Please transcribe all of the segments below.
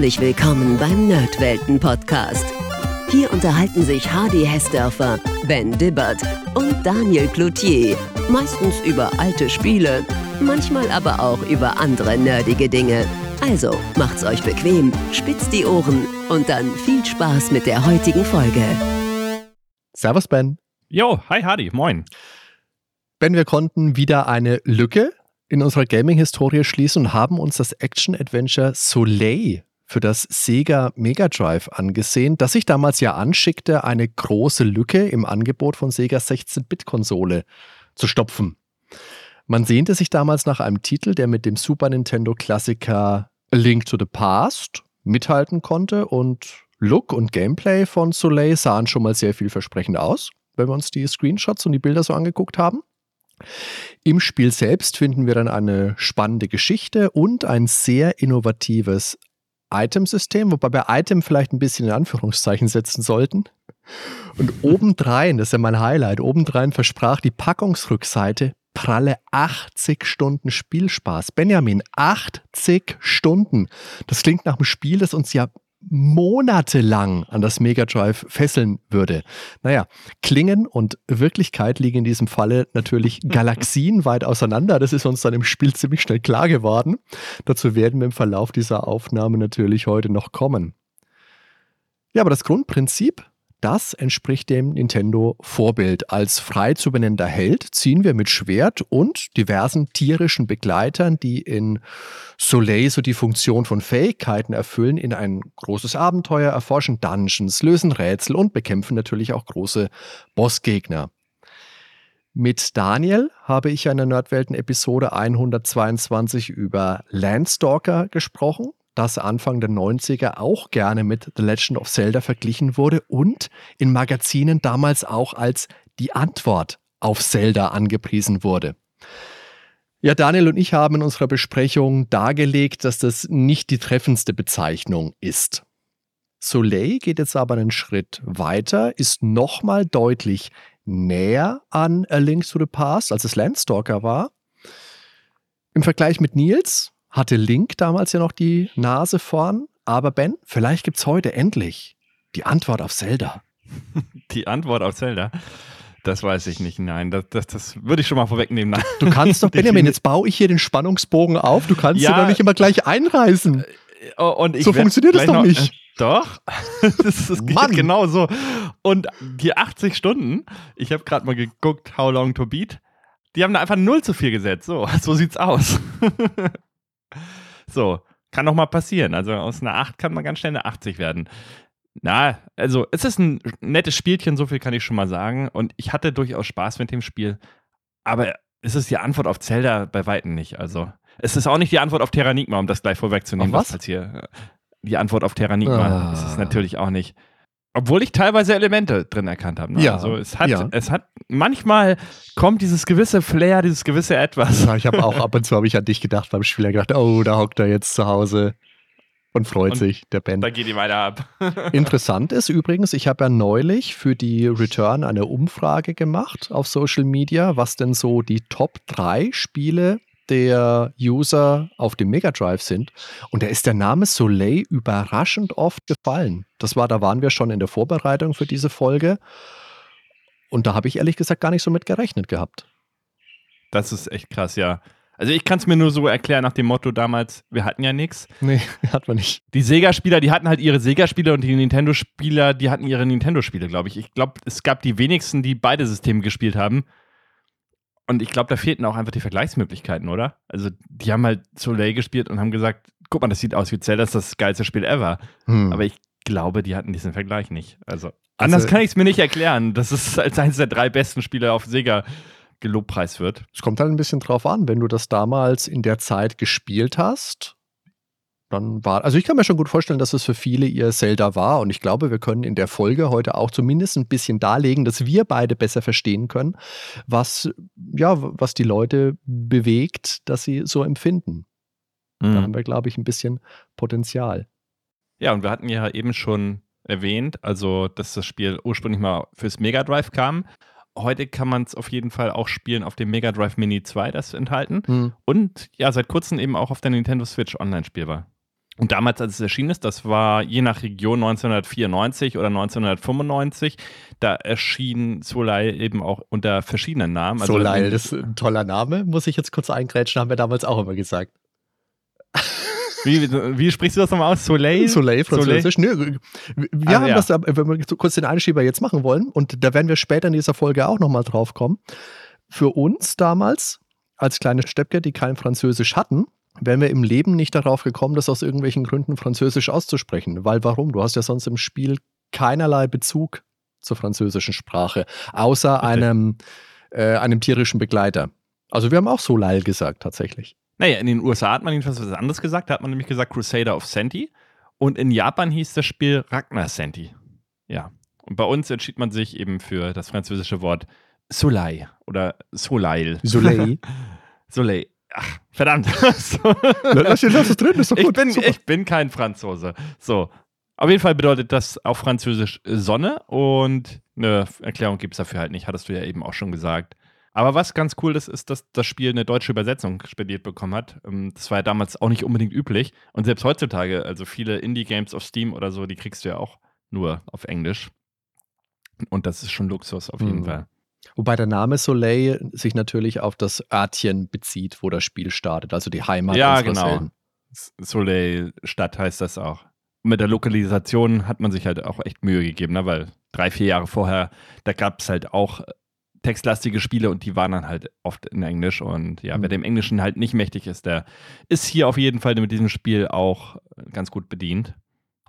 Herzlich willkommen beim Nerdwelten-Podcast. Hier unterhalten sich Hardy Hessdörfer, Ben Dibbert und Daniel Cloutier. Meistens über alte Spiele, manchmal aber auch über andere nerdige Dinge. Also macht's euch bequem, spitzt die Ohren und dann viel Spaß mit der heutigen Folge. Servus, Ben. Jo, hi Hardy, moin. Ben, wir konnten wieder eine Lücke in unserer Gaming-Historie schließen und haben uns das Action-Adventure Soleil für das Sega Mega Drive angesehen, das sich damals ja anschickte, eine große Lücke im Angebot von Sega 16-Bit-Konsole zu stopfen. Man sehnte sich damals nach einem Titel, der mit dem Super Nintendo-Klassiker A Link to the Past mithalten konnte und Look und Gameplay von Soleil sahen schon mal sehr vielversprechend aus, wenn wir uns die Screenshots und die Bilder so angeguckt haben. Im Spiel selbst finden wir dann eine spannende Geschichte und ein sehr innovatives Itemsystem, wobei wir Item vielleicht ein bisschen in Anführungszeichen setzen sollten. Und obendrein, das ist ja mein Highlight, obendrein versprach die Packungsrückseite pralle 80 Stunden Spielspaß. Benjamin, 80 Stunden. Das klingt nach einem Spiel, das uns ja monatelang an das Mega Drive fesseln würde. Naja, Klingen und Wirklichkeit liegen in diesem Falle natürlich galaxienweit auseinander. Das ist uns dann im Spiel ziemlich schnell klar geworden. Dazu werden wir im Verlauf dieser Aufnahme natürlich heute noch kommen. Ja, aber das Grundprinzip das entspricht dem Nintendo-Vorbild. Als frei zu benennender Held ziehen wir mit Schwert und diversen tierischen Begleitern, die in Soleil so die Funktion von Fähigkeiten erfüllen, in ein großes Abenteuer, erforschen Dungeons, lösen Rätsel und bekämpfen natürlich auch große Bossgegner. Mit Daniel habe ich in der Nerdwelten-Episode 122 über Landstalker gesprochen das Anfang der 90er auch gerne mit The Legend of Zelda verglichen wurde und in Magazinen damals auch als die Antwort auf Zelda angepriesen wurde. Ja, Daniel und ich haben in unserer Besprechung dargelegt, dass das nicht die treffendste Bezeichnung ist. Soleil geht jetzt aber einen Schritt weiter, ist nochmal deutlich näher an A Link to the Past, als es Landstalker war. Im Vergleich mit Nils hatte Link damals ja noch die Nase vorn. Aber Ben, vielleicht gibt es heute endlich die Antwort auf Zelda. Die Antwort auf Zelda? Das weiß ich nicht. Nein, das, das, das würde ich schon mal vorwegnehmen. Du kannst doch, Benjamin, jetzt baue ich hier den Spannungsbogen auf. Du kannst ja, doch nicht immer gleich einreißen. Äh, und so funktioniert das doch noch, nicht. Äh, doch, das, das geht genau so. Und die 80 Stunden, ich habe gerade mal geguckt, How Long to Beat, die haben da einfach null zu viel gesetzt. So, so sieht's aus. So, kann doch mal passieren. Also aus einer 8 kann man ganz schnell eine 80 werden. Na, also es ist ein nettes Spielchen, so viel kann ich schon mal sagen. Und ich hatte durchaus Spaß mit dem Spiel. Aber es ist die Antwort auf Zelda bei Weitem nicht. Also es ist auch nicht die Antwort auf Terranigma, um das gleich vorwegzunehmen. was? was hier die Antwort auf Terranigma ah. ist es natürlich auch nicht. Obwohl ich teilweise Elemente drin erkannt habe. Ne? Ja, also es hat, ja. es hat, manchmal kommt dieses gewisse Flair, dieses gewisse Etwas. Ja, ich habe auch ab und zu habe ich an dich gedacht beim Spieler gedacht, oh, da hockt er jetzt zu Hause und freut und sich, der Ben. Da geht die weiter ab. Interessant ist übrigens, ich habe ja neulich für die Return eine Umfrage gemacht auf Social Media, was denn so die Top 3 Spiele der User auf dem Mega Drive sind. Und da ist der Name Soleil überraschend oft gefallen. Das war, da waren wir schon in der Vorbereitung für diese Folge. Und da habe ich ehrlich gesagt gar nicht so mit gerechnet gehabt. Das ist echt krass, ja. Also ich kann es mir nur so erklären nach dem Motto damals, wir hatten ja nichts. Nee, hat man nicht. Die Sega-Spieler, die hatten halt ihre Sega-Spiele und die Nintendo-Spieler, die hatten ihre Nintendo-Spiele, glaube ich. Ich glaube, es gab die wenigsten, die beide Systeme gespielt haben. Und ich glaube, da fehlten auch einfach die Vergleichsmöglichkeiten, oder? Also, die haben halt Soleil gespielt und haben gesagt, guck mal, das sieht aus wie Zelda, das ist das geilste Spiel ever. Hm. Aber ich glaube, die hatten diesen Vergleich nicht. Also, also anders kann ich es mir nicht erklären, dass es als eines der drei besten Spiele auf Sega gelobpreis wird. Es kommt halt ein bisschen drauf an, wenn du das damals in der Zeit gespielt hast dann war, also ich kann mir schon gut vorstellen, dass es für viele ihr Zelda war und ich glaube, wir können in der Folge heute auch zumindest ein bisschen darlegen, dass wir beide besser verstehen können, was, ja, was die Leute bewegt, dass sie so empfinden. Mhm. Da haben wir, glaube ich, ein bisschen Potenzial. Ja, und wir hatten ja eben schon erwähnt, also dass das Spiel ursprünglich mal fürs Mega Drive kam. Heute kann man es auf jeden Fall auch spielen auf dem Mega Drive Mini 2, das enthalten. Mhm. Und ja, seit kurzem eben auch auf der Nintendo Switch online spielbar. Und damals, als es erschienen ist, das war je nach Region 1994 oder 1995, da erschien Soleil eben auch unter verschiedenen Namen. Also Soleil, das ist ein toller Name, muss ich jetzt kurz eingrätschen, haben wir damals auch immer gesagt. Wie, wie, sprichst du das nochmal aus? Soleil? Soleil, französisch. Soleil? Nö, wir ah, haben ja. das, wenn wir kurz den Einschieber jetzt machen wollen, und da werden wir später in dieser Folge auch nochmal drauf kommen. Für uns damals, als kleine Steppke, die kein Französisch hatten, wären wir im Leben nicht darauf gekommen, das aus irgendwelchen Gründen Französisch auszusprechen. Weil warum? Du hast ja sonst im Spiel keinerlei Bezug zur französischen Sprache, außer einem, äh, einem tierischen Begleiter. Also wir haben auch Solal gesagt, tatsächlich. Naja, in den USA hat man jedenfalls was anderes gesagt. Da hat man nämlich gesagt Crusader of Senti. Und in Japan hieß das Spiel Ragnar Senti. Ja. Und bei uns entschied man sich eben für das französische Wort Soleil oder Soleil. Soleil. Soleil. Ach, verdammt. so. Lass, lass es drin, ist doch gut. Ich bin, ich bin kein Franzose. So. Auf jeden Fall bedeutet das auf Französisch Sonne und eine Erklärung gibt es dafür halt nicht, hattest du ja eben auch schon gesagt. Aber was ganz cool ist, ist, dass das Spiel eine deutsche Übersetzung spendiert bekommen hat. Ähm, das war ja damals auch nicht unbedingt üblich. Und selbst heutzutage, also viele Indie-Games auf Steam oder so, die kriegst du ja auch nur auf Englisch. Und das ist schon Luxus auf jeden mhm. Fall. Wobei der Name Soleil sich natürlich auf das Örtchen bezieht, wo das Spiel startet, also die Heimat ja, genau. Helden. Soleil Stadt heißt das auch. Mit der Lokalisation hat man sich halt auch echt Mühe gegeben, ne? weil drei, vier Jahre vorher, da gab es halt auch textlastige Spiele und die waren dann halt oft in Englisch. Und ja, mhm. wer dem Englischen halt nicht mächtig ist, der ist hier auf jeden Fall mit diesem Spiel auch ganz gut bedient.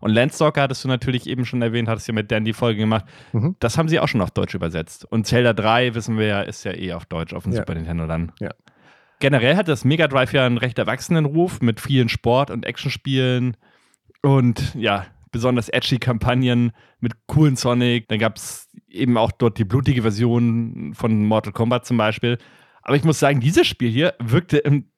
Und Landstalker hattest du natürlich eben schon erwähnt, hattest ja mit Dan die Folge gemacht. Mhm. Das haben sie auch schon auf Deutsch übersetzt. Und Zelda 3, wissen wir ja, ist ja eh auf Deutsch auf dem ja. Super Nintendo dann. Ja. Generell hat das Mega Drive ja einen recht erwachsenen Ruf mit vielen Sport- und Actionspielen und ja, besonders edgy Kampagnen mit coolen Sonic. Dann gab es eben auch dort die blutige Version von Mortal Kombat zum Beispiel. Aber ich muss sagen, dieses Spiel hier wirkte im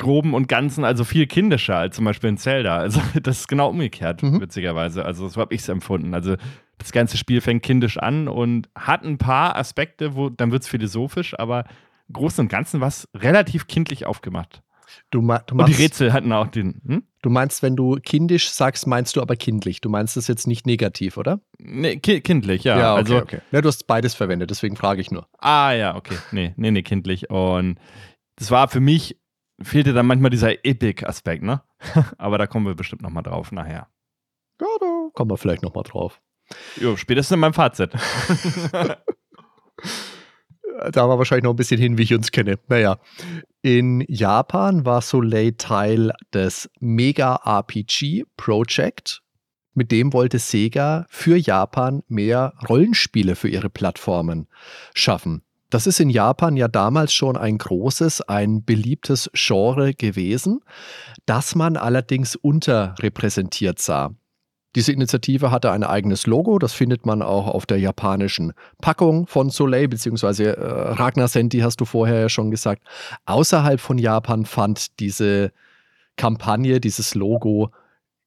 Groben und Ganzen also viel kindischer als zum Beispiel in Zelda. Also das ist genau umgekehrt, mhm. witzigerweise. Also so habe ich es empfunden. Also das ganze Spiel fängt kindisch an und hat ein paar Aspekte, wo dann wird es philosophisch, aber im Großen und Ganzen war es relativ kindlich aufgemacht. Du, ma du und die Rätsel hatten auch den. Hm? Du meinst, wenn du kindisch sagst, meinst du aber kindlich. Du meinst das jetzt nicht negativ, oder? Nee, ki kindlich, ja. Ja, okay, also, okay. Ja, du hast beides verwendet, deswegen frage ich nur. Ah, ja, okay. Nee, nee, nee, kindlich. Und das war für mich, fehlte dann manchmal dieser Epic-Aspekt, ne? aber da kommen wir bestimmt nochmal drauf nachher. Ja, da kommen wir vielleicht nochmal drauf. Jo, spätestens in meinem Fazit. da war wahrscheinlich noch ein bisschen hin, wie ich uns kenne. Naja. In Japan war Soleil Teil des Mega RPG Project. Mit dem wollte Sega für Japan mehr Rollenspiele für ihre Plattformen schaffen. Das ist in Japan ja damals schon ein großes, ein beliebtes Genre gewesen, das man allerdings unterrepräsentiert sah. Diese Initiative hatte ein eigenes Logo, das findet man auch auf der japanischen Packung von Soleil, beziehungsweise äh, Ragnar Senti hast du vorher ja schon gesagt. Außerhalb von Japan fand diese Kampagne, dieses Logo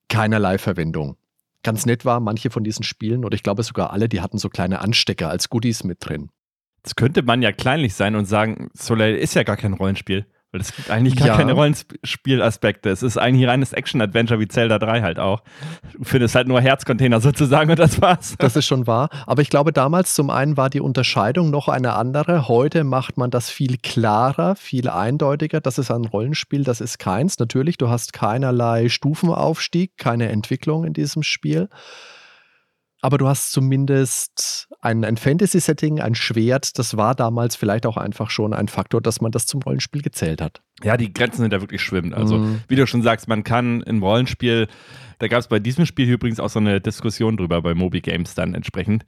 keinerlei Verwendung. Ganz nett war, manche von diesen Spielen, oder ich glaube sogar alle, die hatten so kleine Anstecker als Goodies mit drin. Das könnte man ja kleinlich sein und sagen, Soleil ist ja gar kein Rollenspiel. Weil es gibt eigentlich gar ja. keine Rollenspielaspekte. Es ist eigentlich reines Action-Adventure wie Zelda 3 halt auch. Du findest halt nur Herzcontainer sozusagen und das war's. Das ist schon wahr. Aber ich glaube, damals zum einen war die Unterscheidung noch eine andere. Heute macht man das viel klarer, viel eindeutiger. Das ist ein Rollenspiel, das ist keins. Natürlich, du hast keinerlei Stufenaufstieg, keine Entwicklung in diesem Spiel aber du hast zumindest ein, ein Fantasy-Setting, ein Schwert. Das war damals vielleicht auch einfach schon ein Faktor, dass man das zum Rollenspiel gezählt hat. Ja, die Grenzen sind da wirklich schwimmend. Also, mhm. wie du schon sagst, man kann im Rollenspiel, da gab es bei diesem Spiel übrigens auch so eine Diskussion drüber bei Moby Games dann entsprechend,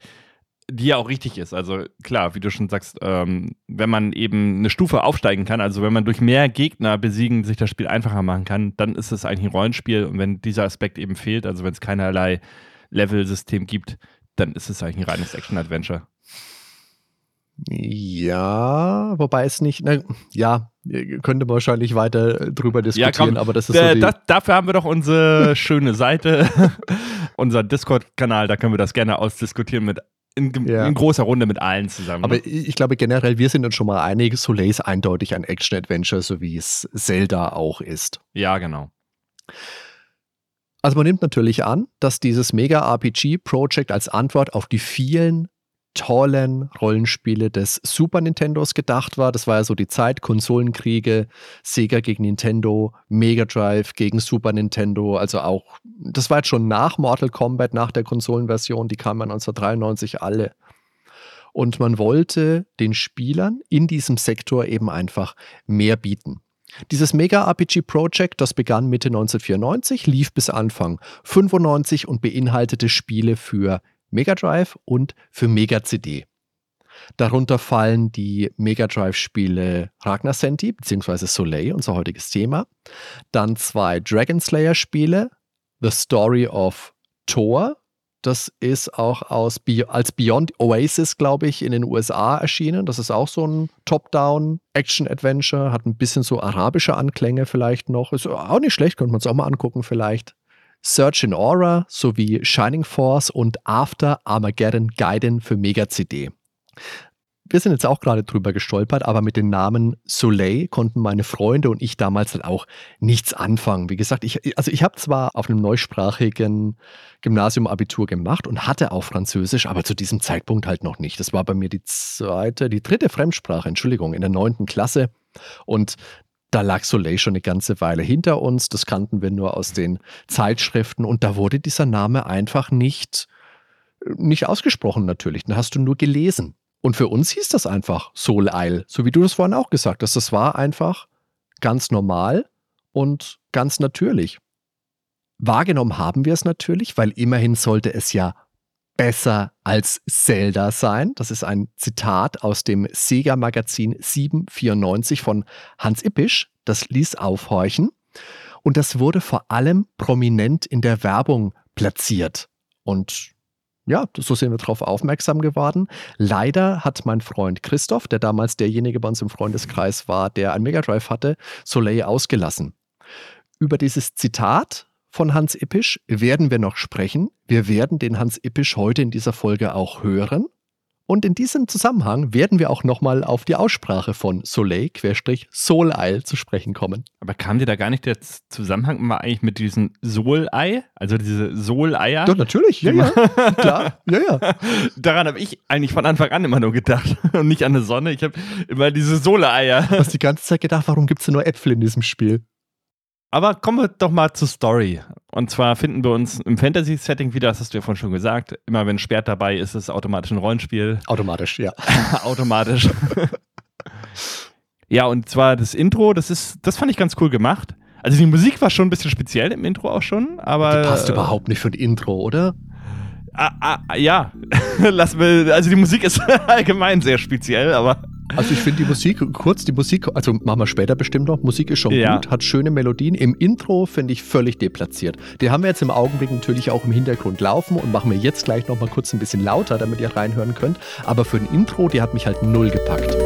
die ja auch richtig ist. Also klar, wie du schon sagst, ähm, wenn man eben eine Stufe aufsteigen kann, also wenn man durch mehr Gegner besiegen sich das Spiel einfacher machen kann, dann ist es eigentlich ein Rollenspiel. Und wenn dieser Aspekt eben fehlt, also wenn es keinerlei Level-System gibt, dann ist es eigentlich ein reines Action-Adventure. Ja, wobei es nicht, na, ja, könnte man wahrscheinlich weiter drüber diskutieren, ja, komm, aber das ist so die das, Dafür haben wir doch unsere schöne Seite, unser Discord-Kanal, da können wir das gerne ausdiskutieren mit in, ja. in, großer Runde mit allen zusammen. Aber ne? ich glaube generell, wir sind uns schon mal einig, Soleil ist eindeutig ein Action-Adventure, so wie es Zelda auch ist. Ja, genau. Also man nimmt natürlich an, dass dieses Mega-RPG-Project als Antwort auf die vielen tollen Rollenspiele des Super Nintendos gedacht war. Das war ja so die Zeit, Konsolenkriege, Sega gegen Nintendo, Mega Drive gegen Super Nintendo, also auch, das war jetzt schon nach Mortal Kombat, nach der Konsolenversion, die kamen 1993 alle. Und man wollte den Spielern in diesem Sektor eben einfach mehr bieten. Dieses Mega-RPG-Project, das begann Mitte 1994, lief bis Anfang 95 und beinhaltete Spiele für Mega Drive und für Mega CD. Darunter fallen die Mega Drive-Spiele Ragnar Senti bzw. Soleil, unser heutiges Thema. Dann zwei Dragon Slayer-Spiele, The Story of Thor. Das ist auch aus, als Beyond Oasis, glaube ich, in den USA erschienen. Das ist auch so ein Top-Down-Action-Adventure, hat ein bisschen so arabische Anklänge vielleicht noch. Ist auch nicht schlecht, könnte man es auch mal angucken vielleicht. Search in Aura sowie Shining Force und After Armageddon Gaiden für Mega CD. Wir sind jetzt auch gerade drüber gestolpert, aber mit den Namen Soleil konnten meine Freunde und ich damals halt auch nichts anfangen. Wie gesagt, ich, also ich habe zwar auf einem neusprachigen Gymnasium Abitur gemacht und hatte auch Französisch, aber zu diesem Zeitpunkt halt noch nicht. Das war bei mir die zweite, die dritte Fremdsprache, Entschuldigung, in der neunten Klasse. Und da lag Soleil schon eine ganze Weile hinter uns. Das kannten wir nur aus den Zeitschriften. Und da wurde dieser Name einfach nicht, nicht ausgesprochen, natürlich. Den hast du nur gelesen. Und für uns hieß das einfach Soul Isle, so wie du das vorhin auch gesagt hast. Das war einfach ganz normal und ganz natürlich. Wahrgenommen haben wir es natürlich, weil immerhin sollte es ja besser als Zelda sein. Das ist ein Zitat aus dem Sega-Magazin 794 von Hans Ippisch. Das ließ aufhorchen. Und das wurde vor allem prominent in der Werbung platziert. Und ja, so sind wir darauf aufmerksam geworden. Leider hat mein Freund Christoph, der damals derjenige bei uns im Freundeskreis war, der ein Mega Drive hatte, Soleil ausgelassen. Über dieses Zitat von Hans Ippisch werden wir noch sprechen. Wir werden den Hans Ippisch heute in dieser Folge auch hören. Und in diesem Zusammenhang werden wir auch nochmal auf die Aussprache von Soleil-Soleil zu sprechen kommen. Aber kam dir da gar nicht der Zusammenhang mal eigentlich mit diesem Solei? Also diese Soleier? Doch, natürlich, ja, ja. Klar, ja, ja. Daran habe ich eigentlich von Anfang an immer nur gedacht und nicht an eine Sonne. Ich habe immer diese Soleier. Du hast die ganze Zeit gedacht, warum gibt es nur Äpfel in diesem Spiel? Aber kommen wir doch mal zur Story. Und zwar finden wir uns im Fantasy-Setting wieder, das hast du ja vorhin schon gesagt. Immer wenn Schwert dabei ist, ist es automatisch ein Rollenspiel. Automatisch, ja. automatisch. ja, und zwar das Intro, das ist, das fand ich ganz cool gemacht. Also die Musik war schon ein bisschen speziell im Intro auch schon, aber. Die passt überhaupt nicht für ein Intro, oder? Ah, ah, ja, lass mir, also die Musik ist allgemein sehr speziell, aber. Also ich finde die Musik, kurz die Musik, also machen wir später bestimmt noch, Musik ist schon ja. gut, hat schöne Melodien. Im Intro finde ich völlig deplatziert. Die haben wir jetzt im Augenblick natürlich auch im Hintergrund laufen und machen wir jetzt gleich nochmal kurz ein bisschen lauter, damit ihr reinhören könnt. Aber für ein Intro, die hat mich halt null gepackt.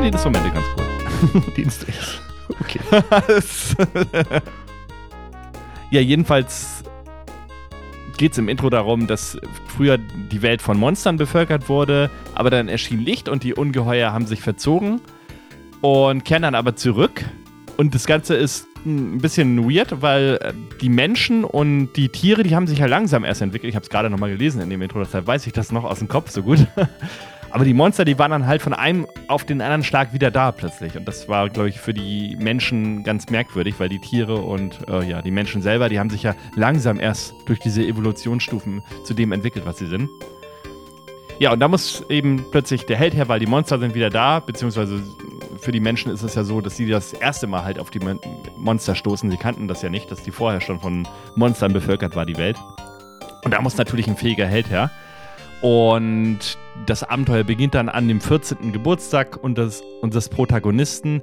Fand die Instrumente ganz cool. die Instrumente. Okay. ja, jedenfalls geht es im Intro darum, dass früher die Welt von Monstern bevölkert wurde, aber dann erschien Licht und die Ungeheuer haben sich verzogen und kehren dann aber zurück. Und das Ganze ist ein bisschen weird, weil äh, die Menschen und die Tiere, die haben sich ja langsam erst entwickelt. Ich habe es gerade nochmal gelesen in dem Intro, deshalb weiß ich das noch aus dem Kopf so gut. Aber die Monster, die waren dann halt von einem auf den anderen Schlag wieder da plötzlich. Und das war, glaube ich, für die Menschen ganz merkwürdig, weil die Tiere und äh, ja, die Menschen selber, die haben sich ja langsam erst durch diese Evolutionsstufen zu dem entwickelt, was sie sind. Ja, und da muss eben plötzlich der Held her, weil die Monster sind wieder da, beziehungsweise für die Menschen ist es ja so, dass sie das erste Mal halt auf die Monster stoßen. Sie kannten das ja nicht, dass die vorher schon von Monstern bevölkert war, die Welt. Und da muss natürlich ein fähiger Held her. Und das Abenteuer beginnt dann an dem 14. Geburtstag und des, unseres Protagonisten.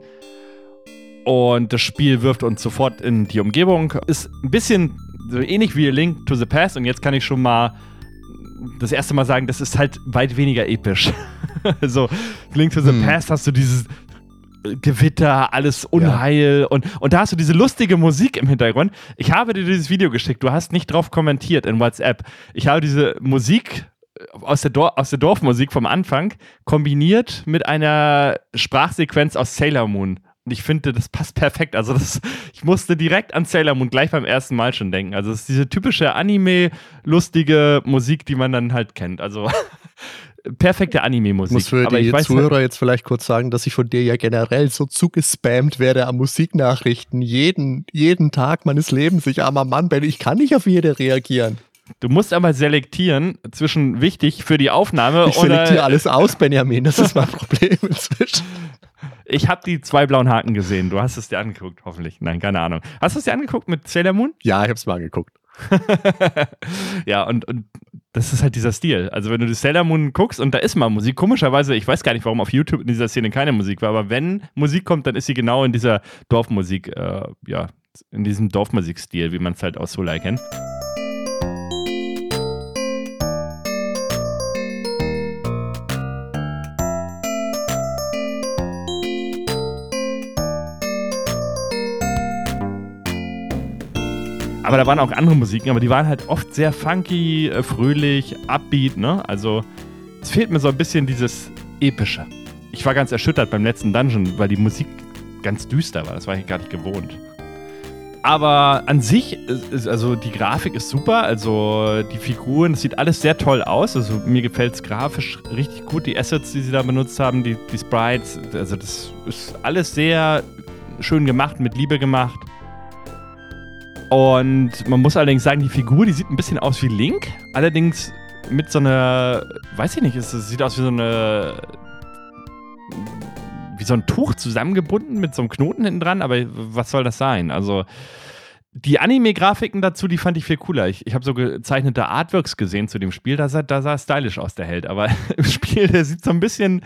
Und das Spiel wirft uns sofort in die Umgebung. Ist ein bisschen so ähnlich wie Link to the Past. Und jetzt kann ich schon mal das erste Mal sagen, das ist halt weit weniger episch. so, Link to the Hm. Past hast du dieses Gewitter, alles Unheil und, und da hast du diese lustige Musik im Hintergrund. Ich habe dir dieses Video geschickt, du hast nicht drauf kommentiert in WhatsApp. Ich habe diese Musik aus der, Dor aus der Dorfmusik vom Anfang kombiniert mit einer Sprachsequenz aus Sailor Moon. Und ich finde, das passt perfekt. Also, das, ich musste direkt an Sailor Moon gleich beim ersten Mal schon denken. Also, es ist diese typische Anime-lustige Musik, die man dann halt kennt. Also, perfekte Ich Anime-Musik. muss für Aber die ich weiß Zuhörer jetzt vielleicht kurz sagen, dass ich von dir ja generell so zugespammt werde an Musiknachrichten. Jeden, jeden Tag meines Lebens. Ich armer Mann bin, ich kann nicht auf jede reagieren. Du musst aber selektieren zwischen wichtig für die Aufnahme Ich selektiere alles aus, Benjamin. Das ist mein Problem inzwischen. ich habe die zwei blauen Haken gesehen. Du hast es dir angeguckt, hoffentlich. Nein, keine Ahnung. Hast du es dir angeguckt mit Sailor Moon? Ja, ich hab's mal angeguckt. ja, und, und das ist halt dieser Stil. Also, wenn du die Sailor Moon guckst und da ist mal Musik, komischerweise, ich weiß gar nicht, warum auf YouTube in dieser Szene keine Musik war, aber wenn Musik kommt, dann ist sie genau in dieser Dorfmusik, äh, ja, in diesem Dorfmusikstil, wie man es halt aus Solar kennt. Aber da waren auch andere Musiken, aber die waren halt oft sehr funky, äh, fröhlich, upbeat, ne? Also es fehlt mir so ein bisschen dieses Epische. Ich war ganz erschüttert beim letzten Dungeon, weil die Musik ganz düster war. Das war ich gar nicht gewohnt. Aber an sich, ist, also die Grafik ist super, also die Figuren, das sieht alles sehr toll aus. Also mir gefällt es grafisch richtig gut, die Assets, die sie da benutzt haben, die, die Sprites, also das ist alles sehr schön gemacht, mit Liebe gemacht. Und man muss allerdings sagen, die Figur, die sieht ein bisschen aus wie Link. Allerdings mit so einer, weiß ich nicht, es sieht aus wie so eine, wie so ein Tuch zusammengebunden mit so einem Knoten hinten dran. Aber was soll das sein? Also die Anime-Grafiken dazu, die fand ich viel cooler. Ich, ich habe so gezeichnete Artworks gesehen zu dem Spiel, da sah, da sah stylisch aus, der Held. Aber im Spiel, der sieht so ein bisschen,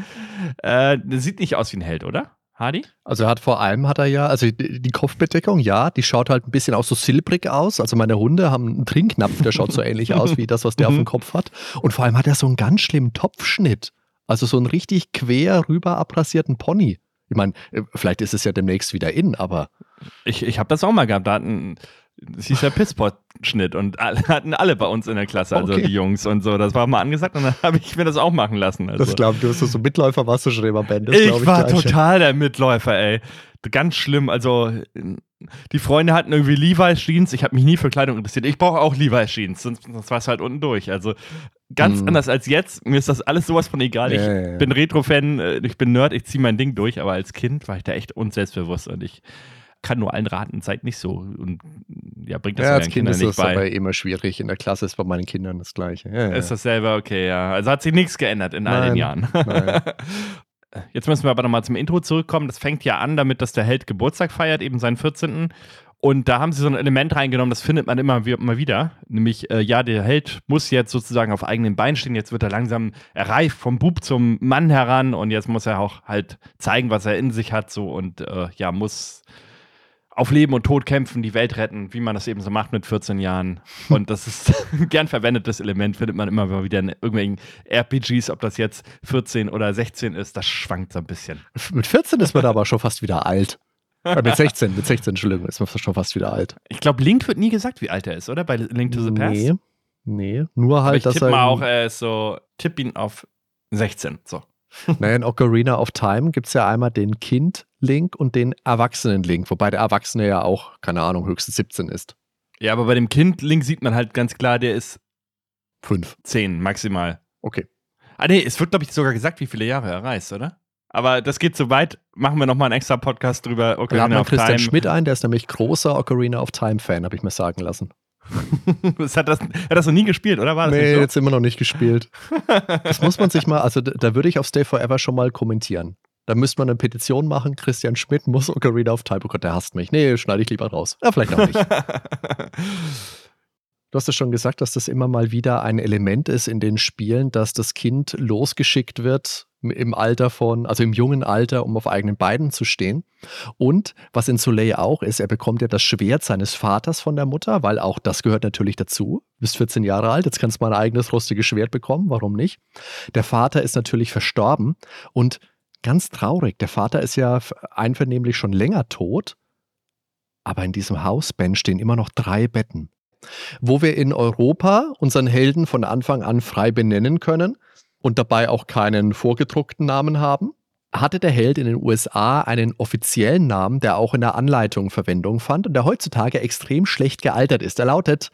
äh, der sieht nicht aus wie ein Held, oder? Hardy? Also er hat vor allem hat er ja, also die, die Kopfbedeckung, ja, die schaut halt ein bisschen auch so silbrig aus. Also meine Hunde haben einen Trinknapf, der schaut so ähnlich aus wie das, was der auf dem Kopf hat. Und vor allem hat er so einen ganz schlimmen Topfschnitt. Also so einen richtig quer rüber abrasierten Pony. Ich meine, äh, vielleicht ist es ja demnächst wieder in, aber Ich, ich habe das auch mal gehabt. Da hatten, das hieß ja Pisspot-Schnitt und alle, hatten alle bei uns in der Klasse, also Okay. die Jungs und so. Das war mal angesagt und dann habe ich mir das auch machen lassen. Also. das glaube ich, du bist so Mitläufer, warst du schon immer Ben. Das ich glaub war total der Mitläufer, ey. Ganz schlimm. Also, die Freunde hatten irgendwie Levi's Jeans. Ich habe mich nie für Kleidung interessiert. Ich brauche auch Levi's Jeans, sonst, sonst war es halt unten durch. Also, ganz Mhm. anders als jetzt. Mir ist das alles sowas von egal. Ich Ja, ja, ja. bin Retro-Fan, äh, ich bin Nerd, ich ziehe mein Ding durch. Aber als Kind war ich da echt unselbstbewusst und ich kann nur allen raten, seid nicht so. Und ja, bringt das Ja, als Kind ist das bei. aber immer schwierig. In der Klasse ist bei meinen Kindern das Gleiche. Ja, ja. Ist das selber okay, ja. Also hat sich nichts geändert in all den Jahren. Jetzt müssen wir aber nochmal zum Intro zurückkommen. Das fängt ja an, damit, dass der Held Geburtstag feiert, eben seinen 14. Und da haben sie so ein Element reingenommen, das findet man immer, immer wieder. Nämlich, äh, ja, der Held muss jetzt sozusagen auf eigenen Beinen stehen. Jetzt wird er langsam erreift vom Bub zum Mann heran und jetzt muss er auch halt zeigen, was er in sich hat. So und äh, ja, muss auf Leben und Tod kämpfen, die Welt retten, wie man das eben so macht mit 14 Jahren. Und das ist ein gern verwendetes Element, findet man immer mal wieder in irgendwelchen RPGs, ob das jetzt 14 oder 16 ist, das schwankt so ein bisschen. Mit 14 ist man aber schon fast wieder alt. Äh, mit 16, mit 16, Entschuldigung, ist man schon fast wieder alt. Ich glaube, Link wird nie gesagt, wie alt er ist, oder? Bei Link to the Past. Nee, nee. Nur halt, ich dass er. mal auch, er ist so, tipp ihn auf 16. So. Naja, in Ocarina of Time gibt es ja einmal den Kind-Link und den Erwachsenen-Link, wobei der Erwachsene ja auch, keine Ahnung, höchstens 17 ist. Ja, aber bei dem Kind Link sieht man halt ganz klar, der ist Fünf. 10 maximal. Okay. Ah, nee, es wird, glaube ich, sogar gesagt, wie viele Jahre er reist, oder? Aber das geht zu weit. Machen wir nochmal einen extra Podcast drüber. Ocarina man of Christian Time. Schmidt ein, der ist nämlich großer Ocarina of Time-Fan, habe ich mir sagen lassen. das hat, das, hat das noch nie gespielt, oder? War das Nee, nicht jetzt immer noch nicht gespielt. Das muss man sich mal, also da, da würde ich auf Stay Forever schon mal kommentieren. Da müsste man eine Petition machen, Christian Schmidt muss Ocarina of Time. Oh Gott, der hasst mich. Nee, schneide ich lieber raus. Ja, vielleicht auch nicht. Du hast es schon gesagt, dass das immer mal wieder ein Element ist in den Spielen, dass das Kind losgeschickt wird im Alter von, also im jungen Alter, um auf eigenen Beinen zu stehen. Und was in Soleil auch ist, er bekommt ja das Schwert seines Vaters von der Mutter, weil auch das gehört natürlich dazu. Du bist 14 Jahre alt, jetzt kannst du mal ein eigenes rustiges Schwert bekommen, warum nicht? Der Vater ist natürlich verstorben und ganz traurig, der Vater ist ja einvernehmlich schon länger tot, aber in diesem Haus, Ben, stehen immer noch drei Betten. Wo wir in Europa unseren Helden von Anfang an frei benennen können, und dabei auch keinen vorgedruckten Namen haben, hatte der Held in den USA einen offiziellen Namen, der auch in der Anleitung Verwendung fand und der heutzutage extrem schlecht gealtert ist. Er lautet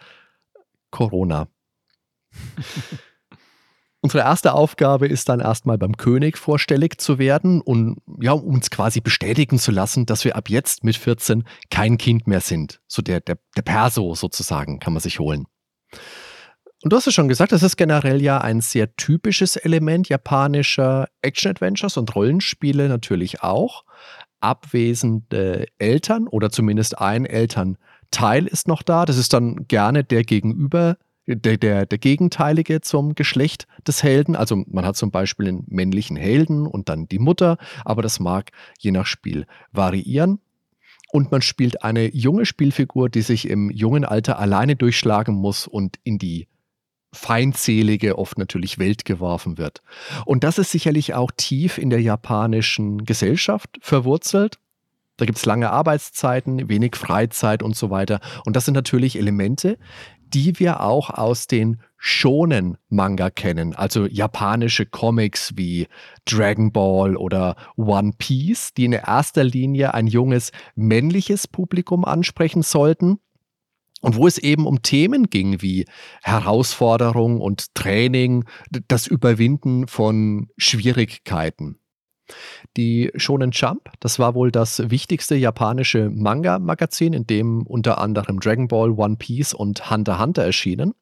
Corona. Unsere erste Aufgabe ist dann erstmal beim König vorstellig zu werden und ja, uns quasi bestätigen zu lassen, dass wir ab jetzt mit 14 kein Kind mehr sind. So der, der, der Perso sozusagen kann man sich holen. Und du hast es schon gesagt, das ist generell ja ein sehr typisches Element japanischer Action-Adventures und Rollenspiele natürlich auch. Abwesende Eltern oder zumindest ein Elternteil ist noch da. Das ist dann gerne der Gegenüber, der, der, der Gegenteilige zum Geschlecht des Helden. Also man hat zum Beispiel einen männlichen Helden und dann die Mutter, aber das mag je nach Spiel variieren. Und man spielt eine junge Spielfigur, die sich im jungen Alter alleine durchschlagen muss und in die feindselige, oft natürlich Welt geworfen wird. Und das ist sicherlich auch tief in der japanischen Gesellschaft verwurzelt. Da gibt es lange Arbeitszeiten, wenig Freizeit und so weiter. Und das sind natürlich Elemente, die wir auch aus den Shonen-Manga kennen, also japanische Comics wie Dragon Ball oder One Piece, die in erster Linie ein junges männliches Publikum ansprechen sollten und wo es eben um Themen ging wie Herausforderung und Training, das Überwinden von Schwierigkeiten. Die Shonen Jump, das war wohl das wichtigste japanische Manga-Magazin, in dem unter anderem Dragon Ball, One Piece und Hunter Hunter erschienen.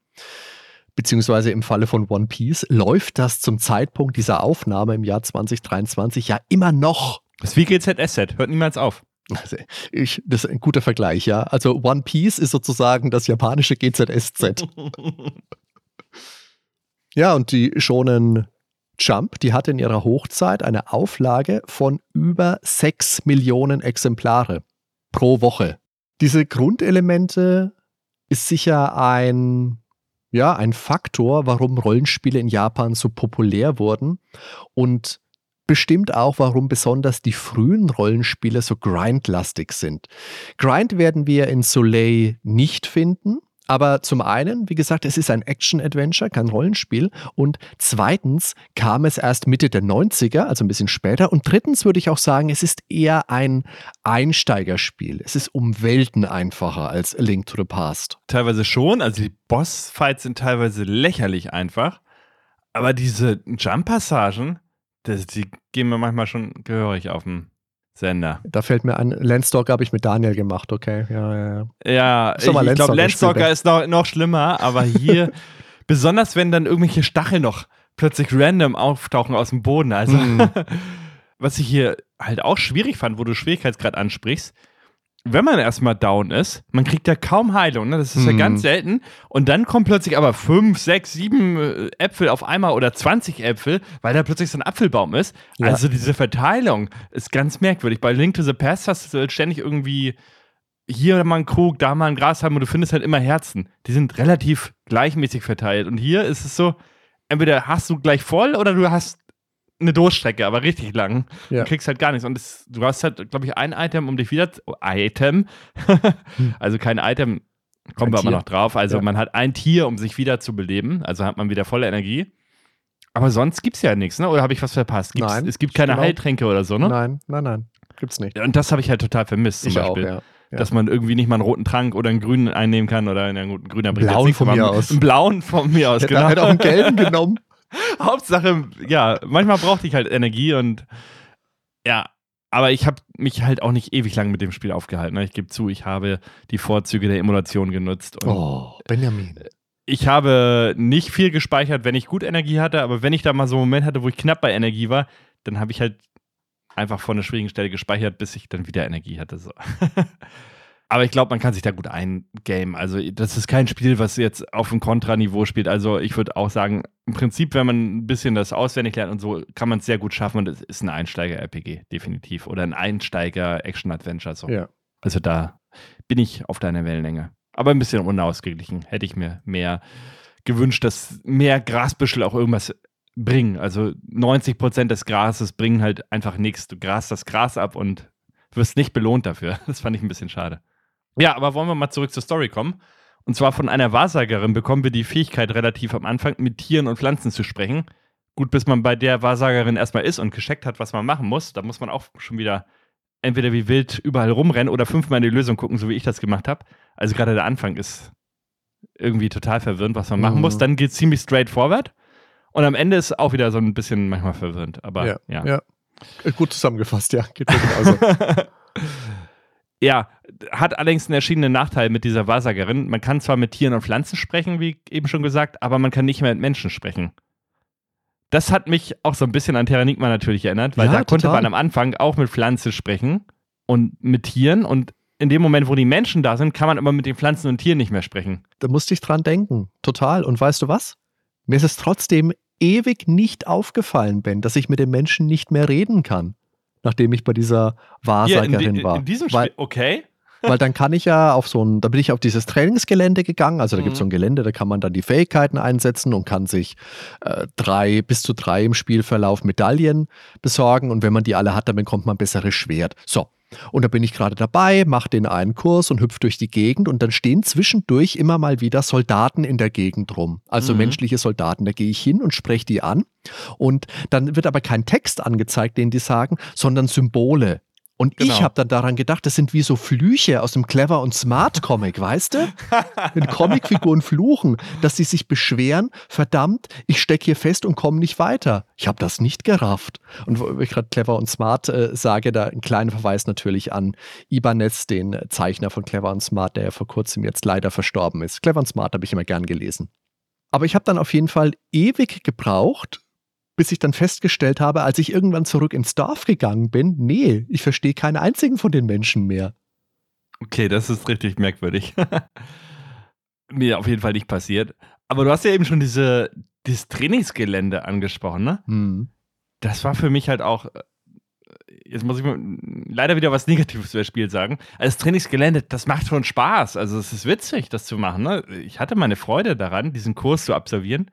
Beziehungsweise im Falle von One Piece läuft das zum Zeitpunkt dieser Aufnahme im Jahr 2023 ja immer noch. Das ist wie GZSZ, hört niemals auf. Also ich, das ist ein guter Vergleich, ja. Also One Piece ist sozusagen das japanische GZSZ. ja, und die Shonen Jump, die hatte in ihrer Hochzeit eine Auflage von über 6 Millionen Exemplare pro Woche. Diese Grundelemente ist sicher ein, ja, ein Faktor, warum Rollenspiele in Japan so populär wurden und bestimmt auch, warum besonders die frühen Rollenspiele so grindlastig sind. Grind werden wir in Soleil nicht finden. Aber zum einen, wie gesagt, es ist ein Action-Adventure, kein Rollenspiel. Und zweitens kam es erst Mitte der 90er, also ein bisschen später. Und drittens würde ich auch sagen, es ist eher ein Einsteigerspiel. Es ist um Welten einfacher als A Link to the Past. Teilweise schon. Also die Bossfights sind teilweise lächerlich einfach. Aber diese Jump-Passagen, die gehen mir manchmal schon gehörig auf den Sender. Da fällt mir ein, Landstalker habe ich mit Daniel gemacht, okay. Ja, ja, ja. ja ich, ich glaube, Landstalker ist noch, noch schlimmer, aber hier, besonders wenn dann irgendwelche Stacheln noch plötzlich random auftauchen aus dem Boden. Also, mm. was ich hier halt auch schwierig fand, wo du Schwierigkeitsgrad ansprichst, wenn man erstmal down ist, man kriegt ja kaum Heilung, ne? das ist ja ganz selten. Und dann kommen plötzlich aber fünf, sechs, sieben äh, Äpfel auf einmal oder 20 Äpfel, weil da plötzlich so ein Apfelbaum ist. Ja. Also diese Verteilung ist ganz merkwürdig. Bei Link to the Past hast du halt ständig irgendwie hier mal einen Krug, da mal ein Gras haben und du findest halt immer Herzen. Die sind relativ gleichmäßig verteilt. Und hier ist es so, entweder hast du gleich voll oder du hast eine Durchstrecke, aber richtig lang. Ja. Du kriegst halt gar nichts. Und das, du hast halt, glaube ich, ein Item, um dich wieder. Oh, Item. also kein Item, kommen wir aber noch drauf. Also ja. man hat ein Tier, um sich wieder zu beleben. Also hat man wieder volle Energie. Aber sonst gibt es ja nichts, ne? Oder habe ich was verpasst? Gibt's, nein. Es gibt keine genau. Heiltränke oder so, ne? Nein, nein, nein. Gibt's nicht. Und das habe ich halt total vermisst, zum ich Beispiel. Auch, ja. Ja. Dass man irgendwie nicht mal einen roten Trank oder einen grünen einnehmen kann oder einen grüner Blauen von mir aus. Einen blauen von mir aus, genau. Hätte auch einen gelben genommen. Hauptsache, ja, manchmal brauchte ich halt Energie und ja, aber ich habe mich halt auch nicht ewig lang mit dem Spiel aufgehalten. Ne? Ich gebe zu, ich habe die Vorzüge der Emulation genutzt. oh, Benjamin. Ich habe nicht viel gespeichert, wenn ich gut Energie hatte, aber wenn ich da mal so einen Moment hatte, wo ich knapp bei Energie war, dann habe ich halt einfach vor einer schwierigen Stelle gespeichert, bis ich dann wieder Energie hatte. So. Aber ich glaube, man kann sich da gut eingamen. Also, das ist kein Spiel, was jetzt auf dem Kontraniveau spielt. Also, ich würde auch sagen, im Prinzip, wenn man ein bisschen das auswendig lernt und so, kann man es sehr gut schaffen und es ist ein Einsteiger-RPG, definitiv. Oder ein Einsteiger-Action-Adventure. So. Ja. Also, da bin ich auf deiner Wellenlänge. Aber ein bisschen unausgeglichen. Hätte ich mir mehr gewünscht, dass mehr Grasbüschel auch irgendwas bringen. Also 90 Prozent des Grases bringen halt einfach nichts. Du grast das Gras ab und wirst nicht belohnt dafür. Das fand ich ein bisschen schade. Ja, aber wollen wir mal zurück zur Story kommen. Und zwar von einer Wahrsagerin bekommen wir die Fähigkeit, relativ am Anfang mit Tieren und Pflanzen zu sprechen. Gut, bis man bei der Wahrsagerin erstmal ist und gescheckt hat, was man machen muss. Da muss man auch schon wieder entweder wie wild überall rumrennen oder fünfmal in die Lösung gucken, so wie ich das gemacht habe. Also gerade der Anfang ist irgendwie total verwirrend, was man machen Mhm. muss. Dann geht es ziemlich straight forward. Und am Ende ist auch wieder so ein bisschen manchmal verwirrend. Aber Ja, ja. ja. Äh, Gut zusammengefasst, ja. Geht mir genauso. Ja, hat allerdings einen erschienenen Nachteil mit dieser Wahrsagerin. Man kann zwar mit Tieren und Pflanzen sprechen, wie eben schon gesagt, aber man kann nicht mehr mit Menschen sprechen. Das hat mich auch so ein bisschen an Terranigma natürlich erinnert, weil Ja, da konnte total. man am Anfang auch mit Pflanzen sprechen und mit Tieren und in dem Moment, wo die Menschen da sind, kann man aber mit den Pflanzen und Tieren nicht mehr sprechen. da musste ich dran denken. Total. Und weißt du was? Mir ist es trotzdem ewig nicht aufgefallen, Ben, dass ich mit den Menschen nicht mehr reden kann, nachdem ich bei dieser Wahrsagerin in, di- war. in diesem Weil- Spiel, okay. Weil dann kann ich ja auf so ein, da bin ich auf dieses Trainingsgelände gegangen. Also da Mhm. gibt es so ein Gelände, da kann man dann die Fähigkeiten einsetzen und kann sich äh, drei bis zu drei im Spielverlauf Medaillen besorgen. Und wenn man die alle hat, dann bekommt man ein besseres Schwert. So. Und da bin ich gerade dabei, mache den einen Kurs und hüpfe durch die Gegend und dann stehen zwischendurch immer mal wieder Soldaten in der Gegend rum. Also Mhm. menschliche Soldaten. Da gehe ich hin und spreche die an. Und dann wird aber kein Text angezeigt, den die sagen, sondern Symbole. Und ich Genau. habe dann daran gedacht, das sind wie so Flüche aus dem Clever und Smart Comic, weißt du? Wenn Comicfiguren fluchen, dass sie sich beschweren, verdammt, ich stecke hier fest und komme nicht weiter. Ich habe das nicht gerafft. Und wo ich gerade Clever und Smart äh, sage, da ein kleiner Verweis natürlich an Ibanez, den Zeichner von Clever und Smart, der ja vor kurzem jetzt leider verstorben ist. Clever und Smart habe ich immer gern gelesen. Aber ich habe dann auf jeden Fall ewig gebraucht, bis ich dann festgestellt habe, als ich irgendwann zurück ins Dorf gegangen bin, nee, ich verstehe keinen einzigen von den Menschen mehr. Okay, das ist richtig merkwürdig. Mir auf jeden Fall nicht passiert. Aber du hast ja eben schon diese, dieses Trainingsgelände angesprochen, ne? Hm. Das war für mich halt auch. äh, Jetzt muss ich leider wieder was Negatives über das Spiel sagen. Also das Trainingsgelände, das macht schon Spaß. Also es ist witzig, das zu machen. Ne? Ich hatte meine Freude daran, diesen Kurs zu absolvieren.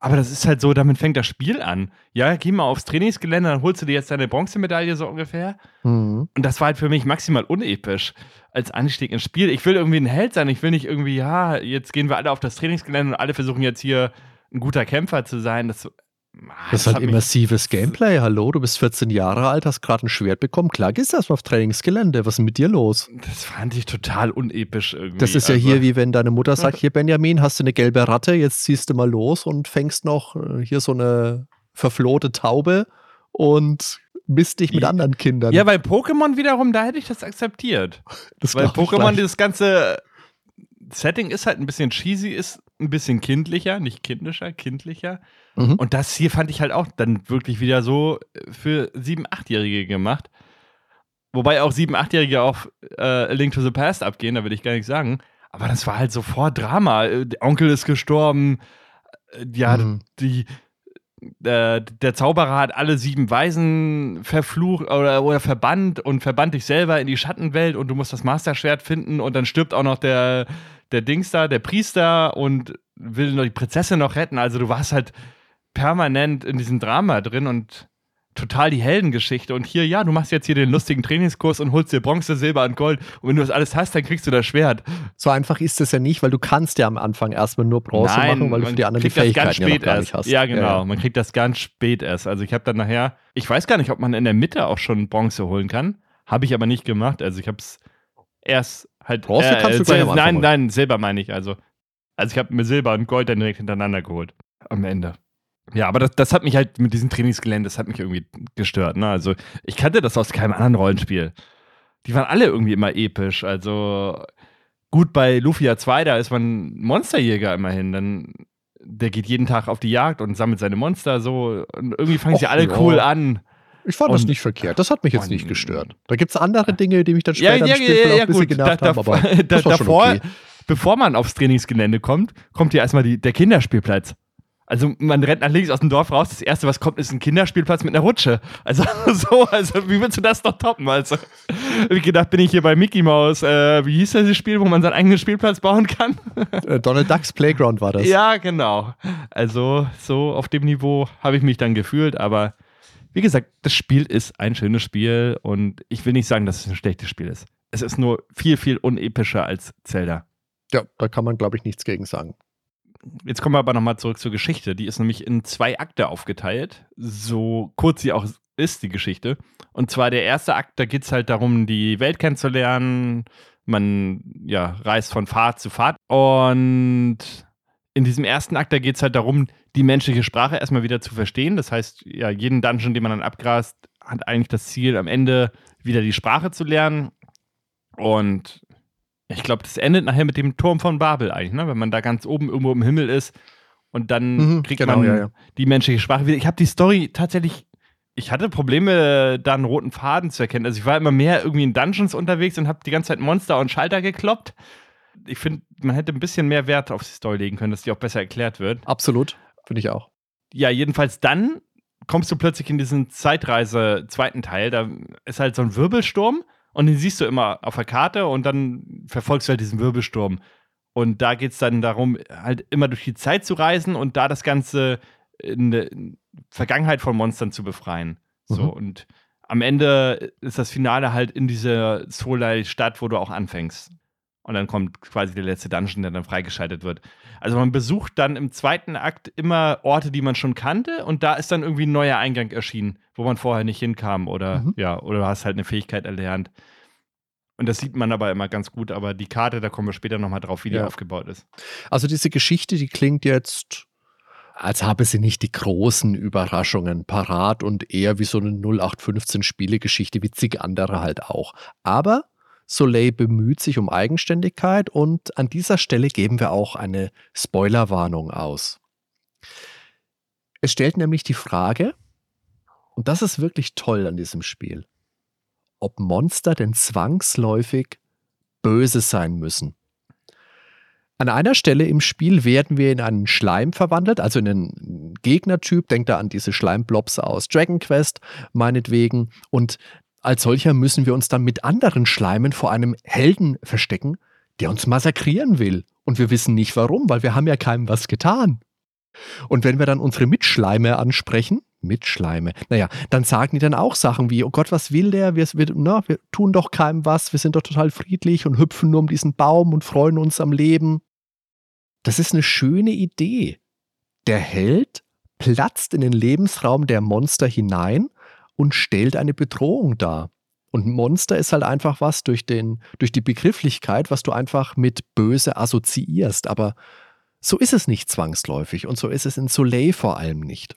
Aber das ist halt so, damit fängt das Spiel an. Ja, geh mal aufs Trainingsgelände, dann holst du dir jetzt deine Bronzemedaille so ungefähr. Hm. Und das war halt für mich maximal unepisch als Anstieg ins Spiel. Ich will irgendwie ein Held sein. Ich will nicht irgendwie, ja, jetzt gehen wir alle auf das Trainingsgelände und alle versuchen jetzt hier ein guter Kämpfer zu sein. Das, ah, Das ist halt immersives Gameplay. Hallo, du bist 14 Jahre alt, hast gerade ein Schwert bekommen. Klar gehst du erstmal auf Trainingsgelände. Was ist mit dir los? Das fand ich total unepisch irgendwie. Das ist ja Also, hier wie wenn deine Mutter sagt, hier Benjamin, hast du eine gelbe Ratte, jetzt ziehst du mal los und fängst noch äh, hier so eine verflohte Taube und misst dich mit Ja, anderen Kindern. Ja, bei Pokémon wiederum, da hätte ich das akzeptiert. das Weil Pokémon, dieses ganze Setting ist halt ein bisschen cheesy, ist ein bisschen kindlicher, nicht kindischer, kindlicher. Mhm. Und das hier fand ich halt auch dann wirklich wieder so für 7-, 8-Jährige gemacht. Wobei auch 7-, 8-Jährige auf äh, A Link to the Past abgehen, da will ich gar nichts sagen. Aber das war halt sofort Drama. Äh, Der Onkel ist gestorben. Äh, Ja, Mhm. die, äh, der Zauberer hat alle sieben Weisen verflucht oder, oder verbannt und verbannt dich selber in die Schattenwelt und du musst das Masterschwert finden und dann stirbt auch noch der, der Dings da, der Priester und will noch die Prinzessin noch retten. Also du warst halt permanent in diesem Drama drin und total die Heldengeschichte. Und hier, ja, du machst jetzt hier den lustigen Trainingskurs und holst dir Bronze, Silber und Gold. Und wenn du das alles hast, dann kriegst du das Schwert. So einfach ist es ja nicht, weil du kannst ja am Anfang erstmal nur Bronze machen, weil du für die anderen die das Fähigkeiten ja noch spät gar erst. nicht hast. Ja, genau. Ja, Man kriegt das ganz spät erst. Also ich habe dann nachher, ich weiß gar nicht, ob man in der Mitte auch schon Bronze holen kann. Habe ich aber nicht gemacht. Also ich habe es erst halt. Bronze kannst du gleich Anfang Nein, nein, Silber meine ich. Also, also ich habe mir Silber und Gold dann direkt hintereinander geholt. Am Ende. Ja, aber das, das hat mich halt mit diesem Trainingsgelände, das hat mich irgendwie gestört. Ne? Also ich kannte das aus keinem anderen Rollenspiel. Die waren alle irgendwie immer episch. Also gut, bei Lufia 2, da ist man Monsterjäger immerhin. Dann, der geht jeden Tag auf die Jagd und sammelt seine Monster so. Und irgendwie fangen sie Och, alle ja. cool an. Ich fand das Und- nicht verkehrt. Das hat mich jetzt Und- nicht gestört. Da gibt es andere Dinge, die mich dann später Ja, ja, im Spiel vielleicht ja, ein bisschen gut. genervt Da- haben, aber da- das war schon davor, okay. bevor man aufs Trainingsgelände kommt, kommt ja erstmal die, der Kinderspielplatz. Also man rennt nach links aus dem Dorf raus, das erste, was kommt, ist ein Kinderspielplatz mit einer Rutsche. Also so, also wie willst du das noch toppen? Also wie gedacht, bin ich hier bei Mickey Mouse, äh, wie hieß das Spiel, wo man seinen eigenen Spielplatz bauen kann? Äh, Donald Ducks Playground war das. Ja, genau. Also so auf dem Niveau habe ich mich dann gefühlt, aber wie gesagt, das Spiel ist ein schönes Spiel und ich will nicht sagen, dass es ein schlechtes Spiel ist. Es ist nur viel, viel unepischer als Zelda. ja, da kann man, glaube ich, nichts gegen sagen. Jetzt kommen wir aber nochmal zurück zur Geschichte. Die ist nämlich in zwei Akte aufgeteilt, so kurz sie auch ist, die Geschichte. Und zwar der erste Akt, da geht es halt darum, die Welt kennenzulernen. Man ja, reist von Fahrt zu Fahrt. Und in diesem ersten Akt, da geht es halt darum, die menschliche Sprache erstmal wieder zu verstehen. Das heißt, ja, jeden Dungeon, den man dann abgrast, hat eigentlich das Ziel, am Ende wieder die Sprache zu lernen. Und ich glaube, das endet nachher mit dem Turm von Babel eigentlich, ne? wenn man da ganz oben irgendwo im Himmel ist und dann Mhm, kriegt genau, man ja, ja. die menschliche Sprache wieder. Ich habe die Story tatsächlich, ich hatte Probleme, da einen roten Faden zu erkennen. Also ich war immer mehr irgendwie in Dungeons unterwegs und habe die ganze Zeit Monster und Schalter gekloppt. Ich finde, man hätte ein bisschen mehr Wert auf die Story legen können, dass die auch besser erklärt wird. Absolut. Finde ich auch. Ja, jedenfalls dann kommst du plötzlich in diesen Zeitreise zweiten Teil. Da ist halt so ein Wirbelsturm und den siehst du immer auf der Karte und dann verfolgst du halt diesen Wirbelsturm. Und da geht es dann darum, halt immer durch die Zeit zu reisen und da das Ganze in der Vergangenheit von Monstern zu befreien. So, Mhm. und am Ende ist das Finale halt in dieser Solai-Stadt, wo du auch anfängst. Und dann kommt quasi der letzte Dungeon, der dann freigeschaltet wird. Also man besucht dann im zweiten Akt immer Orte, die man schon kannte, und da ist dann irgendwie ein neuer Eingang erschienen, wo man vorher nicht hinkam oder Mhm. ja, oder du hast halt eine Fähigkeit erlernt. Und das sieht man aber immer ganz gut, aber die Karte, da kommen wir später nochmal drauf, wie die Ja. aufgebaut ist. Also diese Geschichte, die klingt jetzt, als habe sie nicht die großen Überraschungen parat und eher wie so eine 0815 Spielegeschichte, wie zig andere halt auch. Aber Soleil bemüht sich um Eigenständigkeit und an dieser Stelle geben wir auch eine Spoilerwarnung aus. Es stellt nämlich die Frage, und das ist wirklich toll an diesem Spiel, ob Monster denn zwangsläufig böse sein müssen. An einer Stelle im Spiel werden wir in einen Schleim verwandelt, also in einen Gegnertyp. Denkt da an diese Schleimblobs aus Dragon Quest, meinetwegen. Und als solcher müssen wir uns dann mit anderen Schleimen vor einem Helden verstecken, der uns massakrieren will. Und wir wissen nicht warum, weil wir haben ja keinem was getan. Und wenn wir dann unsere Mitschleime ansprechen, Mitschleime, naja, dann sagen die dann auch Sachen wie, oh Gott, was will der? Wir, wir, na, wir tun doch keinem was, wir sind doch total friedlich und hüpfen nur um diesen Baum und freuen uns am Leben. Das ist eine schöne Idee. Der Held platzt in den Lebensraum der Monster hinein und stellt eine Bedrohung dar. Und Monster ist halt einfach was durch, den, durch die Begrifflichkeit, was du einfach mit böse assoziierst. Aber so ist es nicht zwangsläufig und so ist es in Soleil vor allem nicht.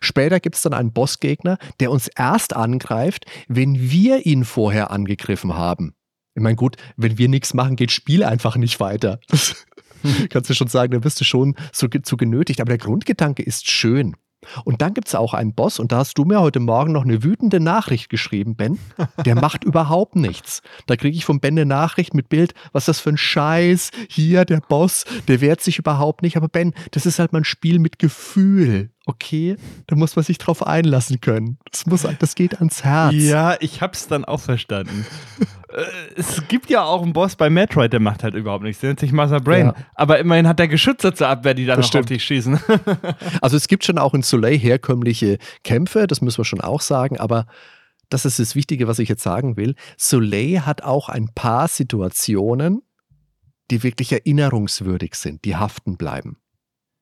Später gibt es dann einen Bossgegner, der uns erst angreift, wenn wir ihn vorher angegriffen haben. Ich meine, gut, wenn wir nichts machen, geht Spiel einfach nicht weiter. Kannst du schon sagen, da wirst du schon so zu genötigt. Aber der Grundgedanke ist schön. Und dann gibt es auch einen Boss, und da hast du mir heute Morgen noch eine wütende Nachricht geschrieben, Ben. Der macht überhaupt nichts. Da kriege ich von Ben eine Nachricht mit Bild, was ist das für ein Scheiß. Hier, der Boss, der wehrt sich überhaupt nicht. Aber Ben, das ist halt mal ein Spiel mit Gefühl, okay? Da muss man sich drauf einlassen können. Das, muss, das geht ans Herz. Ja, ich hab's dann auch verstanden. Äh, es gibt ja auch einen Boss bei Metroid, der macht halt überhaupt nichts. Der nennt sich Mother Brain. Ja. Aber immerhin hat der Geschütze zur Abwehr, die dann noch auf dich schießen. Also es gibt schon auch in Soleil herkömmliche Kämpfe, das müssen wir schon auch sagen, aber das ist das Wichtige, was ich jetzt sagen will. Soleil hat auch ein paar Situationen, die wirklich erinnerungswürdig sind, die haften bleiben.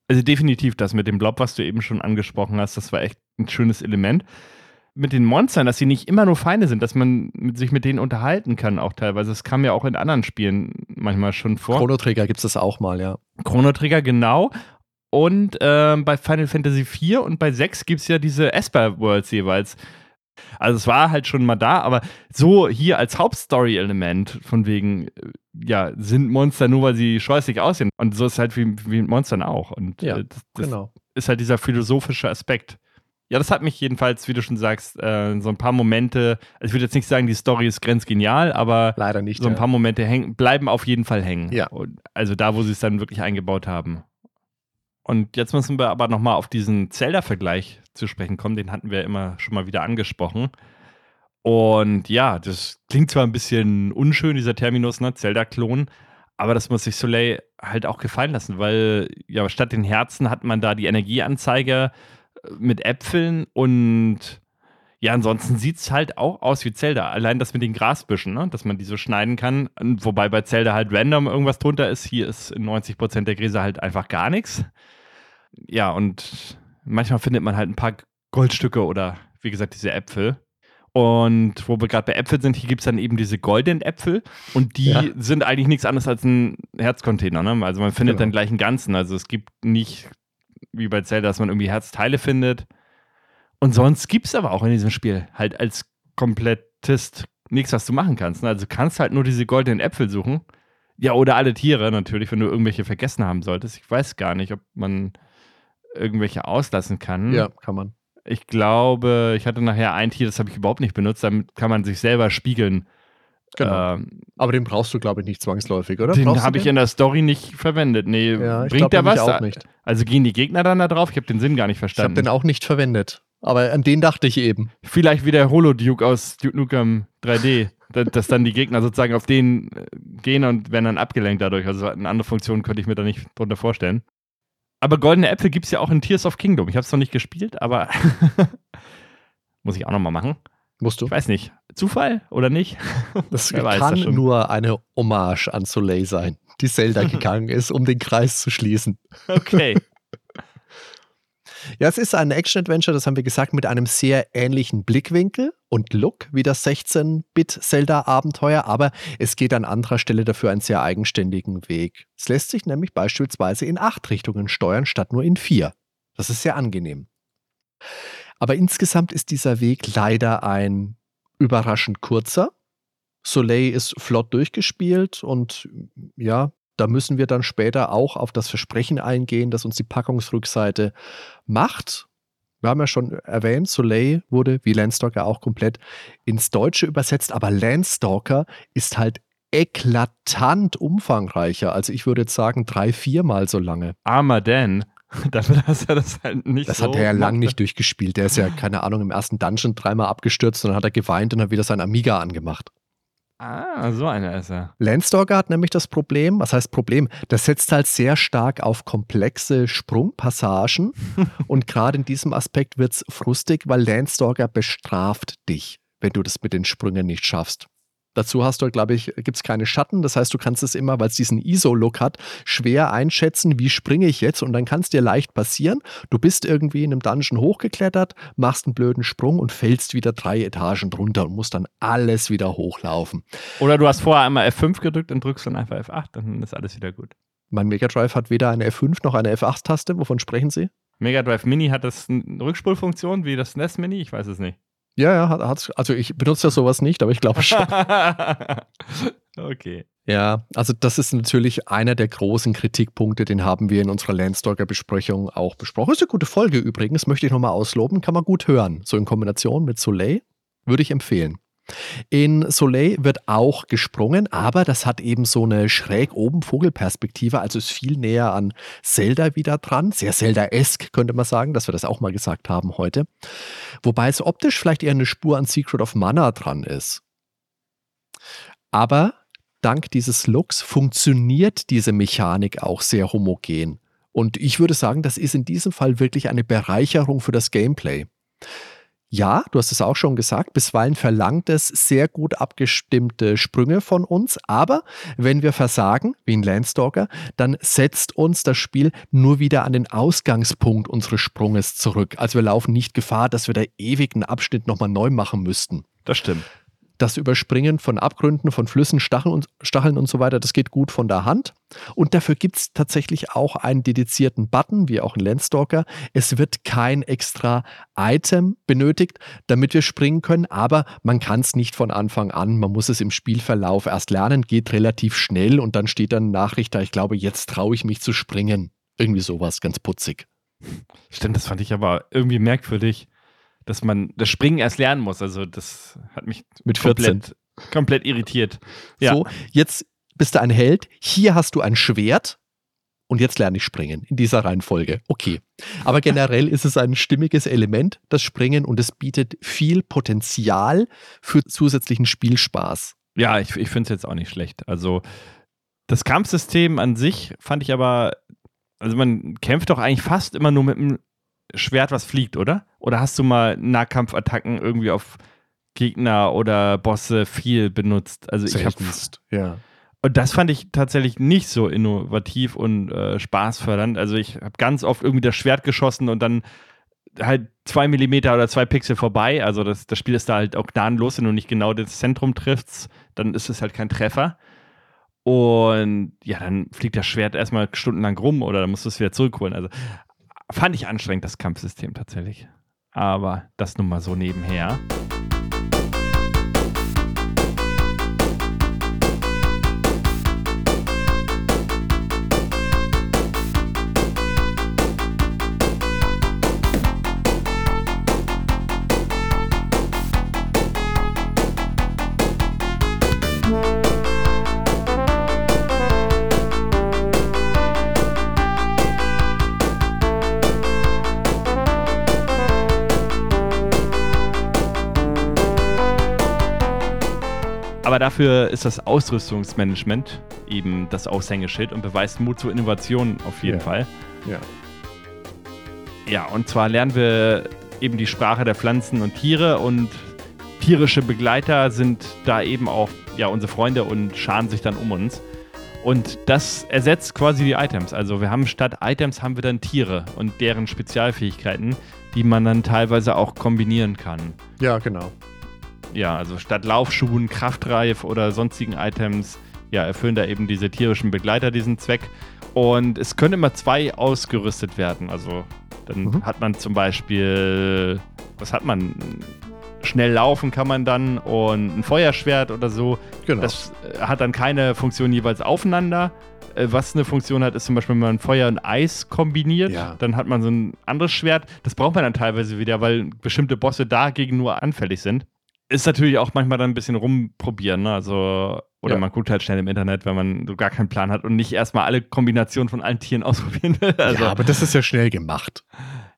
Also definitiv das mit dem Blob, was du eben schon angesprochen hast, das war echt ein schönes Element. Mit den Monstern, dass sie nicht immer nur Feinde sind, dass man mit, sich mit denen unterhalten kann auch teilweise. Das kam ja auch in anderen Spielen manchmal schon vor. Chrono Trigger gibt es das auch mal, ja. Chrono Trigger, genau. Und ähm, bei Final Fantasy IV und bei 6 gibt es ja diese Esper Worlds jeweils. Also es war halt schon mal da, aber so hier als Hauptstory-Element von wegen, äh, ja, sind Monster nur, weil sie scheußlich aussehen. Und so ist halt wie, wie mit Monstern auch. Und Ja, äh, das, das Genau. ist halt dieser philosophische Aspekt. Ja, das hat mich jedenfalls, wie du schon sagst, äh, so ein paar Momente, also ich würde jetzt nicht sagen, die Story ist grenzgenial, aber Leider nicht. so ein ja. paar Momente hängen, bleiben auf jeden Fall hängen. Ja. Also da, wo sie es dann wirklich eingebaut haben. Und jetzt müssen wir aber nochmal auf diesen Zelda-Vergleich zu sprechen kommen. Den hatten wir immer schon mal wieder angesprochen. Und ja, das klingt zwar ein bisschen unschön, dieser Terminus, ne? Zelda-Klon, aber das muss sich Soleil halt auch gefallen lassen, weil ja statt den Herzen hat man da die Energieanzeige mit Äpfeln und ja, ansonsten sieht es halt auch aus wie Zelda. Allein das mit den Grasbüschen, ne? dass man die so schneiden kann. Wobei bei Zelda halt random irgendwas drunter ist. Hier ist in 90% der Gräser halt einfach gar nichts. Ja, und manchmal findet man halt ein paar Goldstücke oder wie gesagt diese Äpfel. Und wo wir gerade bei Äpfeln sind, hier gibt es dann eben diese goldenen Äpfel und die Ja. sind eigentlich nichts anderes als ein Herzcontainer. Ne? Also man findet Genau. dann gleich einen ganzen. Also es gibt nicht wie bei Zelda, dass man irgendwie Herzteile findet. Und sonst gibt es aber auch in diesem Spiel halt als Komplettist nichts, was du machen kannst. Ne? Also du kannst halt nur diese goldenen Äpfel suchen. Ja, oder alle Tiere natürlich, wenn du irgendwelche vergessen haben solltest. Ich weiß gar nicht, ob man irgendwelche auslassen kann. Ja, kann man. Ich glaube, ich hatte nachher ein Tier, das habe ich überhaupt nicht benutzt. Damit kann man sich selber spiegeln. Genau. Ähm, Aber den brauchst du, glaube ich, nicht zwangsläufig, oder? den habe ich in der Story nicht verwendet. Nee, Ja, bringt der was? auch nicht. Also gehen die Gegner dann da drauf? Ich habe den Sinn gar nicht Ich habe verstanden. den auch nicht verwendet. Aber an den dachte ich eben. Vielleicht wie der Holo-Duke aus Duke Nukem 3D. da- dass dann die Gegner sozusagen auf den äh, gehen und werden dann abgelenkt dadurch. Also eine andere Funktion könnte ich mir da nicht drunter vorstellen. Aber goldene Äpfel gibt es ja auch in Tears of Kingdom. Ich habe es noch nicht gespielt, aber muss ich auch nochmal machen. Musst du. Ich weiß nicht. Zufall oder nicht? Das Wer kann das nur eine Hommage an Soleil sein, die Zelda gegangen ist, um den Kreis zu schließen. Okay. Ja, es ist ein Action-Adventure, das haben wir gesagt, mit einem sehr ähnlichen Blickwinkel und Look wie das 16-Bit-Zelda-Abenteuer, aber es geht an anderer Stelle dafür einen sehr eigenständigen Weg. Es lässt sich nämlich beispielsweise in acht Richtungen steuern, statt nur in vier. Das ist sehr angenehm. Aber insgesamt ist dieser Weg leider ein überraschend kurzer. Soleil ist flott durchgespielt und ja, da müssen wir dann später auch auf das Versprechen eingehen, das uns die Packungsrückseite macht. Wir haben ja schon erwähnt, Soleil wurde wie Landstalker auch komplett ins Deutsche übersetzt, aber Landstalker ist halt eklatant umfangreicher. Also ich würde jetzt sagen, drei, viermal so lange. Armer Dan. Dafür, dass er das halt nicht Das so hat er ja lang nicht durchgespielt. Der ist ja, keine Ahnung, im ersten Dungeon dreimal abgestürzt und dann hat er geweint und hat wieder sein Amiga angemacht. Ah, so einer ist er. Landstalker hat nämlich das Problem, was heißt Problem? Das setzt halt sehr stark auf komplexe Sprungpassagen und gerade in diesem Aspekt wird es frustig, weil Landstalker bestraft dich, wenn du das mit den Sprüngen nicht schaffst. Dazu hast du, glaube ich, gibt es keine Schatten. Das heißt, du kannst es immer, weil es diesen ISO-Look hat, schwer einschätzen, wie springe ich jetzt. Und dann kann es dir leicht passieren. Du bist irgendwie in einem Dungeon hochgeklettert, machst einen blöden Sprung und fällst wieder drei Etagen drunter und musst dann alles wieder hochlaufen. Oder du hast vorher einmal F5 gedrückt und drückst dann einfach F8, dann ist alles wieder gut. Mein Mega Drive hat weder eine F5 noch eine F8-Taste. Wovon sprechen Sie? Mega Drive Mini hat das eine Rückspulfunktion wie das NES Mini? Ich weiß es nicht. Ja, ja, hat, hat's. Also ich benutze ja sowas nicht, aber ich glaube schon. okay. ja, also das ist natürlich einer der großen Kritikpunkte, den haben wir in unserer Landstalker-Besprechung auch besprochen. Ist eine gute Folge übrigens, möchte ich nochmal ausloben, kann man gut hören. So in Kombination mit Soleil würde ich empfehlen. In Soleil wird auch gesprungen, aber das hat eben so eine schräg oben Vogelperspektive, also ist viel näher an Zelda wieder dran. Sehr Zelda-esk könnte man sagen, dass wir das auch mal gesagt haben heute. Wobei es optisch vielleicht eher eine Spur an Secret of Mana dran ist. Aber dank dieses Looks funktioniert diese Mechanik auch sehr homogen. Und ich würde sagen, das ist in diesem Fall wirklich eine Bereicherung für das Gameplay. Ja, du hast es auch schon gesagt, bisweilen verlangt es sehr gut abgestimmte Sprünge von uns, aber wenn wir versagen, wie in Landstalker, dann setzt uns das Spiel nur wieder an den Ausgangspunkt unseres Sprunges zurück. Also wir laufen nicht Gefahr, dass wir da ewig einen Abschnitt nochmal neu machen müssten Das stimmt. Das Überspringen von Abgründen, von Flüssen, Stacheln und, Stacheln und so weiter, das geht gut von der Hand. Und dafür gibt es tatsächlich auch einen dedizierten Button, wie auch in Landstalker. Es wird kein extra Item benötigt, damit wir springen können, aber man kann es nicht von Anfang an. Man muss es im Spielverlauf erst lernen, geht relativ schnell und dann steht dann Nachricht da, ich glaube, jetzt traue ich mich zu springen. Irgendwie sowas, ganz putzig. Stimmt, das fand ich aber irgendwie merkwürdig. Dass man das Springen erst lernen muss. Also das hat mich Mit 14. komplett, komplett irritiert. Ja. So, jetzt bist du ein Held, hier hast du ein Schwert und jetzt lerne ich springen in dieser Reihenfolge. Okay. Aber generell ist es ein stimmiges Element, das Springen, und es bietet viel Potenzial für zusätzlichen Spielspaß. Ja, ich, ich finde es jetzt auch nicht schlecht. Also das Kampfsystem an sich fand ich aber, also man kämpft doch eigentlich fast immer nur mit einem Schwert, was fliegt, oder? Oder hast du mal Nahkampfattacken irgendwie auf Gegner oder Bosse viel benutzt? Also ich habe ja. und das fand ich tatsächlich nicht so innovativ und äh, spaßfördernd. Also ich habe ganz oft irgendwie das Schwert geschossen und dann halt zwei Millimeter oder zwei Pixel vorbei. Also das, das Spiel ist da halt auch gnadenlos, wenn du nicht genau das Zentrum triffst, dann ist es halt kein Treffer. Und ja, dann fliegt das Schwert erstmal stundenlang rum oder dann musst du es wieder zurückholen. Also fand ich anstrengend, das Kampfsystem tatsächlich. Aber das nun mal so nebenher. Aber dafür ist das Ausrüstungsmanagement eben das Aushängeschild und beweist Mut zur Innovation auf jeden Ja. Fall. Ja. Ja, und zwar lernen wir eben die Sprache der Pflanzen und Tiere und tierische Begleiter sind da eben auch ja, unsere Freunde und scharen sich dann um uns. Und das ersetzt quasi die Items. Also wir haben statt Items haben wir dann Tiere und deren Spezialfähigkeiten, die man dann teilweise auch kombinieren kann. Ja, genau. Ja, also statt Laufschuhen, Kraftreif oder sonstigen Items, ja, erfüllen da eben diese tierischen Begleiter diesen Zweck. Und es können immer zwei ausgerüstet werden. Also dann Mhm. hat man zum Beispiel, was hat man? Schnell laufen kann man dann und ein Feuerschwert oder so. genau. Das äh, hat dann keine Funktion jeweils aufeinander. Äh, Was eine Funktion hat, ist zum Beispiel, wenn man Feuer und Eis kombiniert, Ja. dann hat man so ein anderes Schwert. Das braucht man dann teilweise wieder, weil bestimmte Bosse dagegen nur anfällig sind. Ist natürlich auch manchmal dann ein bisschen rumprobieren, ne? Also, oder Ja. man guckt halt schnell im Internet, wenn man so gar keinen Plan hat und nicht erstmal alle Kombinationen von allen Tieren ausprobieren will. Also, ja, aber das ist ja schnell gemacht.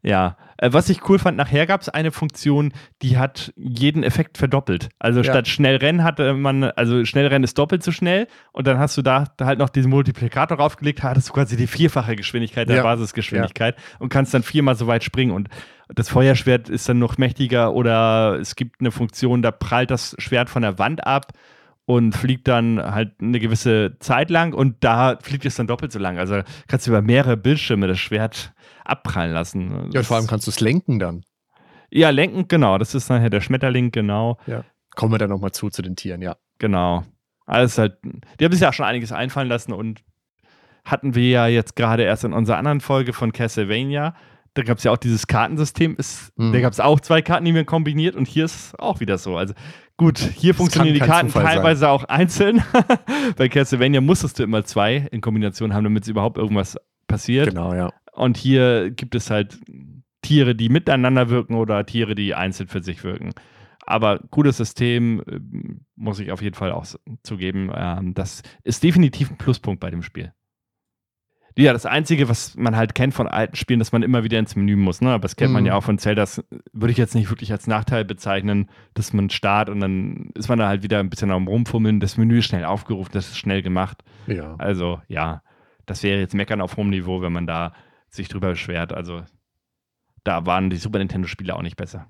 ja, äh, was ich cool fand, nachher gab es eine Funktion, die hat jeden Effekt verdoppelt. Also Ja. statt schnell rennen hatte man, also schnell rennen ist doppelt so schnell und dann hast du da halt noch diesen Multiplikator draufgelegt, hattest du quasi die vierfache Geschwindigkeit der Ja. Basisgeschwindigkeit und kannst dann viermal so weit springen und das Feuerschwert ist dann noch mächtiger oder es gibt eine Funktion, da prallt das Schwert von der Wand ab und fliegt dann halt eine gewisse Zeit lang und da fliegt es dann doppelt so lang. Also kannst du über mehrere Bildschirme das Schwert abprallen lassen. Ja, vor allem kannst du es lenken dann. ja, lenken, genau. Das ist nachher der Schmetterling, genau. Kommen wir dann nochmal zu, zu den Tieren, ja. Genau. Alles halt, die haben sich ja schon einiges einfallen lassen und hatten wir ja jetzt gerade erst in unserer anderen Folge von Castlevania. Da gab es ja auch dieses Kartensystem. Ist, Mhm. Da gab es auch zwei Karten, die man kombiniert und hier ist auch wieder so. Also gut, hier funktionieren die Karten Zufall sein. teilweise auch einzeln. Bei Castlevania musstest du immer zwei in Kombination haben, damit überhaupt irgendwas passiert. Genau, ja. Und hier gibt es halt Tiere, die miteinander wirken oder Tiere, die einzeln für sich wirken. Aber cooles System, ähm, muss ich auf jeden Fall auch zugeben. Ähm, das ist definitiv ein Pluspunkt bei dem Spiel. Ja, das Einzige, was man halt kennt von alten Spielen, dass man immer wieder ins Menü muss. Ne? Aber das kennt man Mhm. ja auch von Zelda. Das würde ich jetzt nicht wirklich als Nachteil bezeichnen, dass man startet und dann ist man da halt wieder ein bisschen am Rumfummeln. Das Menü ist schnell aufgerufen, das ist schnell gemacht. Ja. Also, ja, das wäre jetzt Meckern auf hohem Niveau, wenn man da sich drüber beschwert. Also, da waren die Super Nintendo-Spiele auch nicht besser.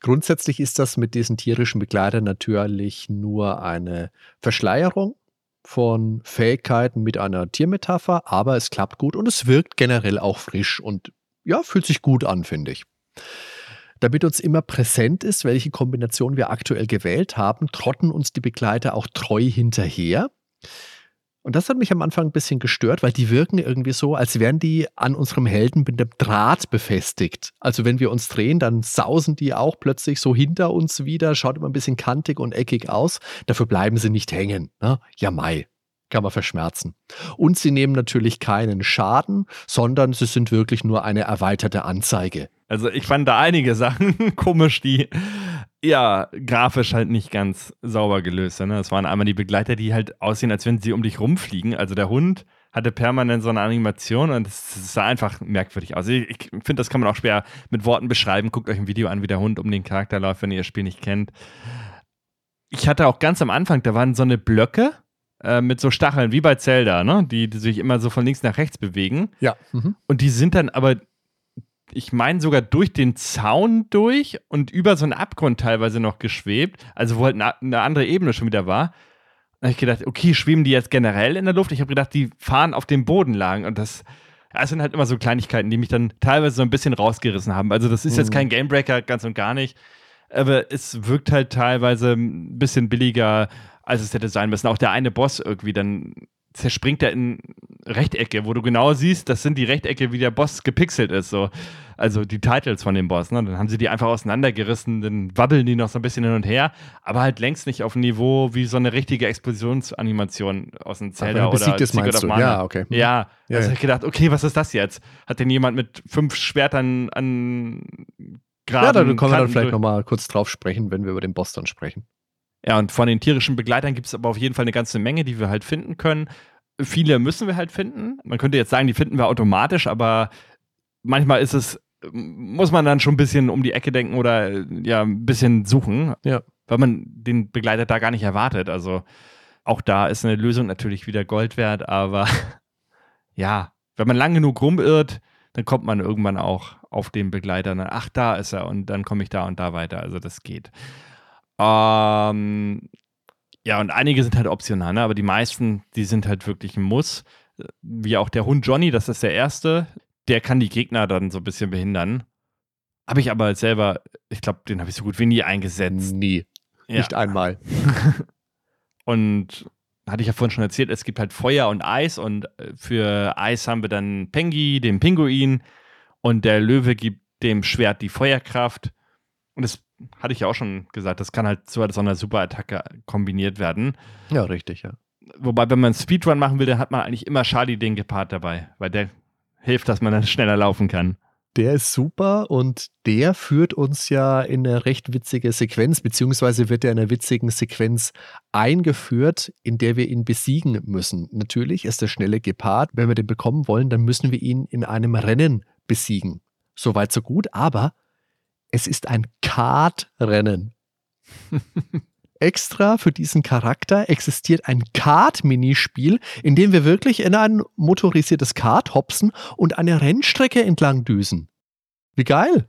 Grundsätzlich ist das mit diesen tierischen Begleitern natürlich nur eine Verschleierung von Fähigkeiten mit einer Tiermetapher, aber es klappt gut und es wirkt generell auch frisch und ja, fühlt sich gut an, finde ich. Damit uns immer präsent ist, welche Kombination wir aktuell gewählt haben, trotten uns die Begleiter auch treu hinterher. Und das hat mich am Anfang ein bisschen gestört, weil die wirken irgendwie so, als wären die an unserem Helden mit einem Draht befestigt. Also wenn wir uns drehen, dann sausen die auch plötzlich so hinter uns wieder, schaut immer ein bisschen kantig und eckig aus. Dafür bleiben sie nicht hängen. Ne? Ja, Mai. Kann man verschmerzen. Und sie nehmen natürlich keinen Schaden, sondern sie sind wirklich nur eine erweiterte Anzeige Also ich fand da einige Sachen komisch, die ja grafisch halt nicht ganz sauber gelöst. Ne? Das waren einmal die Begleiter, die halt aussehen, als wenn sie um dich rumfliegen. Also der Hund hatte permanent so eine Animation und es sah einfach merkwürdig aus. Ich, ich finde, das kann man auch schwer mit Worten beschreiben. Guckt euch ein Video an, wie der Hund um den Charakter läuft, wenn ihr das Spiel nicht kennt. Ich hatte auch ganz am Anfang, da waren so eine Blöcke äh, mit so Stacheln, wie bei Zelda, ne? die, die sich immer so von links nach rechts bewegen. Ja. Mhm. Und die sind dann aber ich meine sogar durch den Zaun durch und über so einen Abgrund teilweise noch geschwebt, also wo halt eine andere Ebene schon wieder war. Da habe ich gedacht, okay, schweben die jetzt generell in der Luft? Ich habe gedacht, die fahren auf dem Boden lang und das, das sind halt immer so Kleinigkeiten, die mich dann teilweise so ein bisschen rausgerissen haben. Also das ist mhm. jetzt kein Gamebreaker, ganz und gar nicht, aber es wirkt halt teilweise ein bisschen billiger, als es hätte sein müssen. Auch der eine Boss irgendwie dann zerspringt er in Rechtecke, wo du genau siehst, das sind die Rechtecke, wie der Boss gepixelt ist. So. Also die Titles von dem Boss. Ne? Dann haben sie die einfach auseinandergerissen, dann wabbeln die noch so ein bisschen hin und her, aber halt längst nicht auf dem Niveau wie so eine richtige Explosionsanimation aus dem Zelda oder das meinst du? Ja, okay. Ja, ja, also ja. ich gedacht, okay, was ist das jetzt? Hat denn jemand mit fünf Schwertern an Graben Ja, da können wir dann vielleicht nochmal kurz drauf sprechen, wenn wir über den Boss dann sprechen. Ja, und von den tierischen Begleitern gibt es aber auf jeden Fall eine ganze Menge, die wir halt finden können. Viele müssen wir halt finden. Man könnte jetzt sagen, die finden wir automatisch, aber manchmal ist es, muss man dann schon ein bisschen um die Ecke denken oder ja, ein bisschen suchen, ja. weil man den Begleiter da gar nicht erwartet. Also auch da ist eine Lösung natürlich wieder Gold wert, aber ja, wenn man lang genug rumirrt, dann kommt man irgendwann auch auf den Begleiter. Ach, da ist er und dann komme ich da und da weiter. Also das geht. Ähm, ja, und einige sind halt optional, ne? aber die meisten, die sind halt wirklich ein Muss. Wie auch der Hund Johnny, das ist der erste, der kann die Gegner dann so ein bisschen behindern. Habe ich aber selber, ich glaube, den habe ich so gut wie nie eingesetzt. Nie. Ja. Nicht einmal. und hatte ich ja vorhin schon erzählt, es gibt halt Feuer und Eis und äh, für Eis haben wir dann Pengi, den Pinguin und der Löwe gibt dem Schwert die Feuerkraft. Und es hatte ich ja auch schon gesagt, das kann halt zu so einer Superattacke kombiniert werden. Ja, richtig, ja. Wobei, wenn man Speedrun machen will, dann hat man eigentlich immer Charlie den Gepard dabei, weil der hilft, dass man dann schneller laufen kann. Der ist super und der führt uns ja in eine recht witzige Sequenz, beziehungsweise wird er in einer witzigen Sequenz eingeführt, in der wir ihn besiegen müssen. Natürlich ist der schnelle Gepard. Wenn wir den bekommen wollen, dann müssen wir ihn in einem Rennen besiegen. Soweit, so gut, aber es ist ein Kartrennen. Extra für diesen Charakter existiert ein Kart-Minispiel, in dem wir wirklich in ein motorisiertes Kart hopsen und eine Rennstrecke entlang düsen. Wie geil!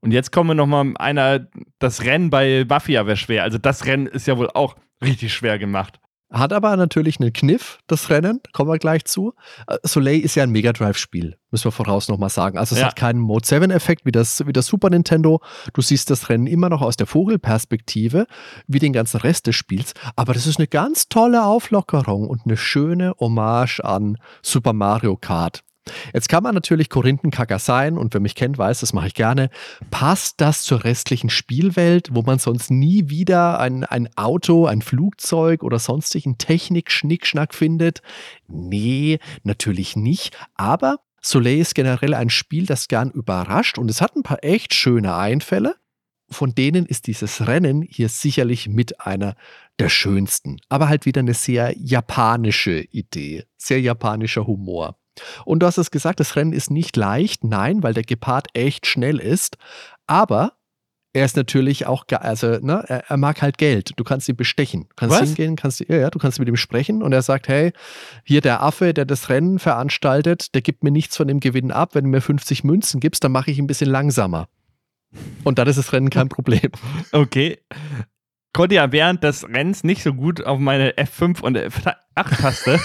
Und jetzt kommen wir nochmal einer, das Rennen bei Mafia wäre schwer. Also das Rennen ist ja wohl auch richtig schwer gemacht. Hat aber natürlich einen Kniff, das Rennen, kommen wir gleich zu. Äh, Soleil ist ja ein Mega Drive-Spiel, müssen wir voraus nochmal sagen. Also es ja. hat keinen Mode 7-Effekt wie das, wie das Super Nintendo. Du siehst das Rennen immer noch aus der Vogelperspektive, wie den ganzen Rest des Spiels. Aber das ist eine ganz tolle Auflockerung und eine schöne Hommage an Super Mario Kart. Jetzt kann man natürlich Korinthenkacker sein und wer mich kennt, weiß, das mache ich gerne. Passt das zur restlichen Spielwelt, wo man sonst nie wieder ein, ein Auto, ein Flugzeug oder sonstigen Technik-Schnickschnack findet? Nee, natürlich nicht. Aber Soleil ist generell ein Spiel, das gern überrascht und es hat ein paar echt schöne Einfälle. Von denen ist dieses Rennen hier sicherlich mit einer der schönsten. Aber halt wieder eine sehr japanische Idee, sehr japanischer Humor. Und du hast es gesagt, das Rennen ist nicht leicht. Nein, weil der Gepard echt schnell ist. Aber er ist natürlich auch, also ne, er, er, mag halt Geld. Du kannst ihn bestechen. Du kannst Was? hingehen, kannst, ja, ja, du kannst mit ihm sprechen und er sagt, hey, hier der Affe, der das Rennen veranstaltet, der gibt mir nichts von dem Gewinn ab. Wenn du mir 50 Münzen gibst, dann mache ich ihn ein bisschen langsamer. Und dann ist das Rennen kein Problem. Okay. Konnte ja während des Rennens nicht so gut auf meine F5 und F8 8-Taste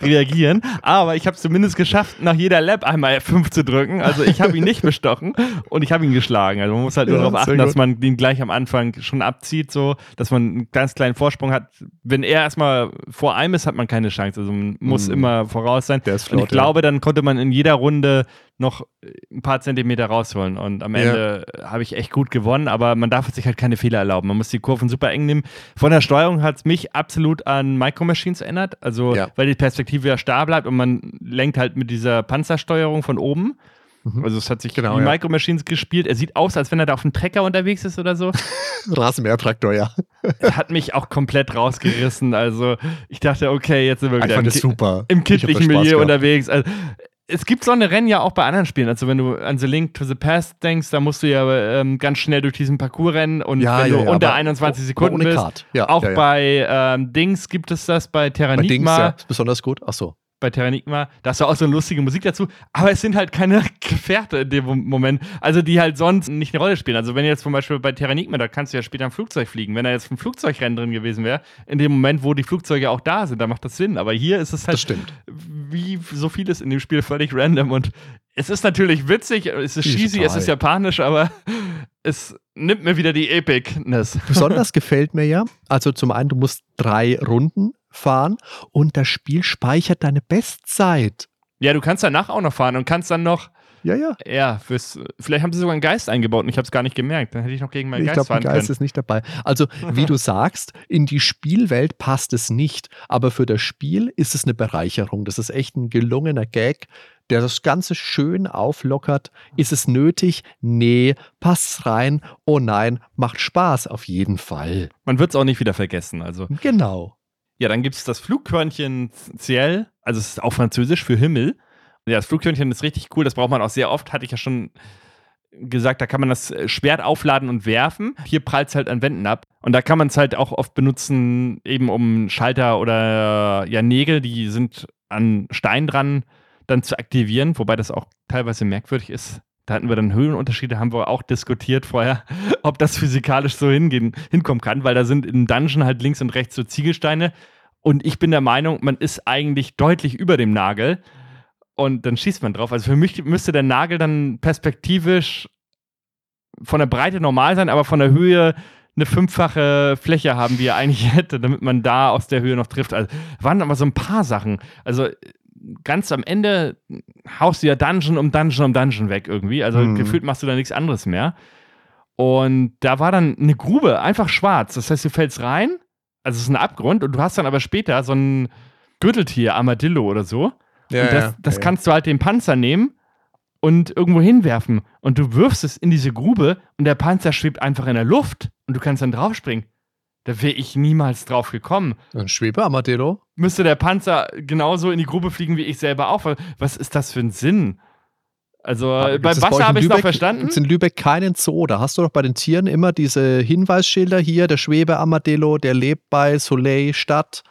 reagieren. Aber ich habe es zumindest geschafft, nach jeder Lap einmal F5 zu drücken. Also ich habe ihn nicht bestochen und ich habe ihn geschlagen. Also man muss halt nur ja, darauf achten, dass man ihn gleich am Anfang schon abzieht, so dass man einen ganz kleinen Vorsprung hat. Wenn er erstmal vor einem ist, hat man keine Chance. Also man muss mhm. immer voraus sein. Flott, und ich glaube, dann konnte man in jeder Runde noch ein paar Zentimeter rausholen. Und am Ende ja. habe ich echt gut gewonnen, aber man darf sich halt keine Fehler erlauben. Man muss die Kurven super eng nehmen. Von der Steuerung hat es mich absolut an an Micro Machines erinnert. Also, ja. weil die Perspektive ja starr bleibt und man lenkt halt mit dieser Panzersteuerung von oben. Mhm. Also es hat sich Genau, wie ja. Micro Machines gespielt. Er sieht aus, als wenn er da auf einem Trecker unterwegs ist oder so. Rasenmähertraktor, ja. Er hat mich auch komplett rausgerissen. Also ich dachte, okay, jetzt sind wir wieder im, super. im kindlichen Milieu gehabt. unterwegs. Also, es gibt so eine Rennen ja auch bei anderen Spielen. Also wenn du an The Link to the Past denkst, da musst du ja ähm, ganz schnell durch diesen Parcours rennen und Ja, wenn ja, du ja, unter aber 21 Sekunden bist. Auch bei ähm, Dings gibt es das, bei Bei Dings, Terranigma. ja, ist besonders gut. Ach so. Bei Terranigma, da hast du auch so eine lustige Musik dazu, aber es sind halt keine Gefährte in dem Moment, also die halt sonst nicht eine Rolle spielen. Also wenn jetzt zum Beispiel bei Terranigma, da kannst du ja später im Flugzeug fliegen, wenn da jetzt ein Flugzeugrennen drin gewesen wäre, in dem Moment, wo die Flugzeuge auch da sind, da macht das Sinn. Aber hier ist es halt Das wie so vieles in dem Spiel völlig random. Und es ist natürlich witzig, es ist cheesy, es ist japanisch, aber es nimmt mir wieder die Epicness. Besonders gefällt mir ja, also zum einen, du musst drei Runden fahren und das Spiel speichert deine Bestzeit. Ja, du kannst danach auch noch fahren und kannst dann noch Ja, ja. Ja, fürs, vielleicht haben sie sogar einen Geist eingebaut und ich habe es gar nicht gemerkt. Dann hätte ich noch gegen meinen Ich Geist glaube, fahren Geist können. ist nicht dabei. Also, wie du sagst, in die Spielwelt passt es nicht. Aber für das Spiel ist es eine Bereicherung. Das ist echt ein gelungener Gag, der das Ganze schön auflockert. Ist es nötig? Nee. Passt rein? Oh nein, macht Spaß auf jeden Fall. Man wird es auch nicht wieder vergessen. Also, Genau. Ja, dann gibt es das Flugkörnchen Ciel, also es ist auch französisch für Himmel. Ja, das Flugkörnchen ist richtig cool, das braucht man auch sehr oft, hatte ich ja schon gesagt, da kann man das äh, Schwert aufladen und werfen. Hier prallt es halt an Wänden ab. Und da kann man es halt auch oft benutzen, eben um Schalter oder ja, Nägel, die sind an Stein dran, dann zu aktivieren, wobei das auch teilweise merkwürdig ist. Da hatten wir dann Höhenunterschiede, haben wir auch diskutiert vorher, ob das physikalisch so hingehen, hinkommen kann, weil da sind im Dungeon halt links und rechts so Ziegelsteine. Und ich bin der Meinung, man ist eigentlich deutlich über dem Nagel. Und dann schießt man drauf. Also für mich müsste der Nagel dann perspektivisch von der Breite normal sein, aber von der Höhe eine fünffache Fläche haben, wie er eigentlich hätte, damit man da aus der Höhe noch trifft. Also waren aber so ein paar Sachen. Also ganz am Ende haust du ja Dungeon um Dungeon um Dungeon weg irgendwie. Also Mhm. gefühlt machst du da nichts anderes mehr. Und da war dann eine Grube, einfach schwarz. Das heißt, du fällst rein, also es ist ein Abgrund und du hast dann aber später so ein Gürteltier, Armadillo oder so. Ja, und das, das kannst du halt den Panzer nehmen und irgendwo hinwerfen. Und du wirfst es in diese Grube und der Panzer schwebt einfach in der Luft und du kannst dann draufspringen. Da wäre ich niemals drauf gekommen. Ein Schwebearmadillo. Müsste der Panzer genauso in die Grube fliegen wie ich selber auch. Was ist das für ein Sinn? Also Aber beim gibt's das bei euch Wasser habe ich noch Lübeck? verstanden. Gibt's in Lübeck keinen Zoo. Da hast du doch bei den Tieren immer diese Hinweisschilder hier. Der Schwebearmadillo, der lebt bei Soleil Stadt.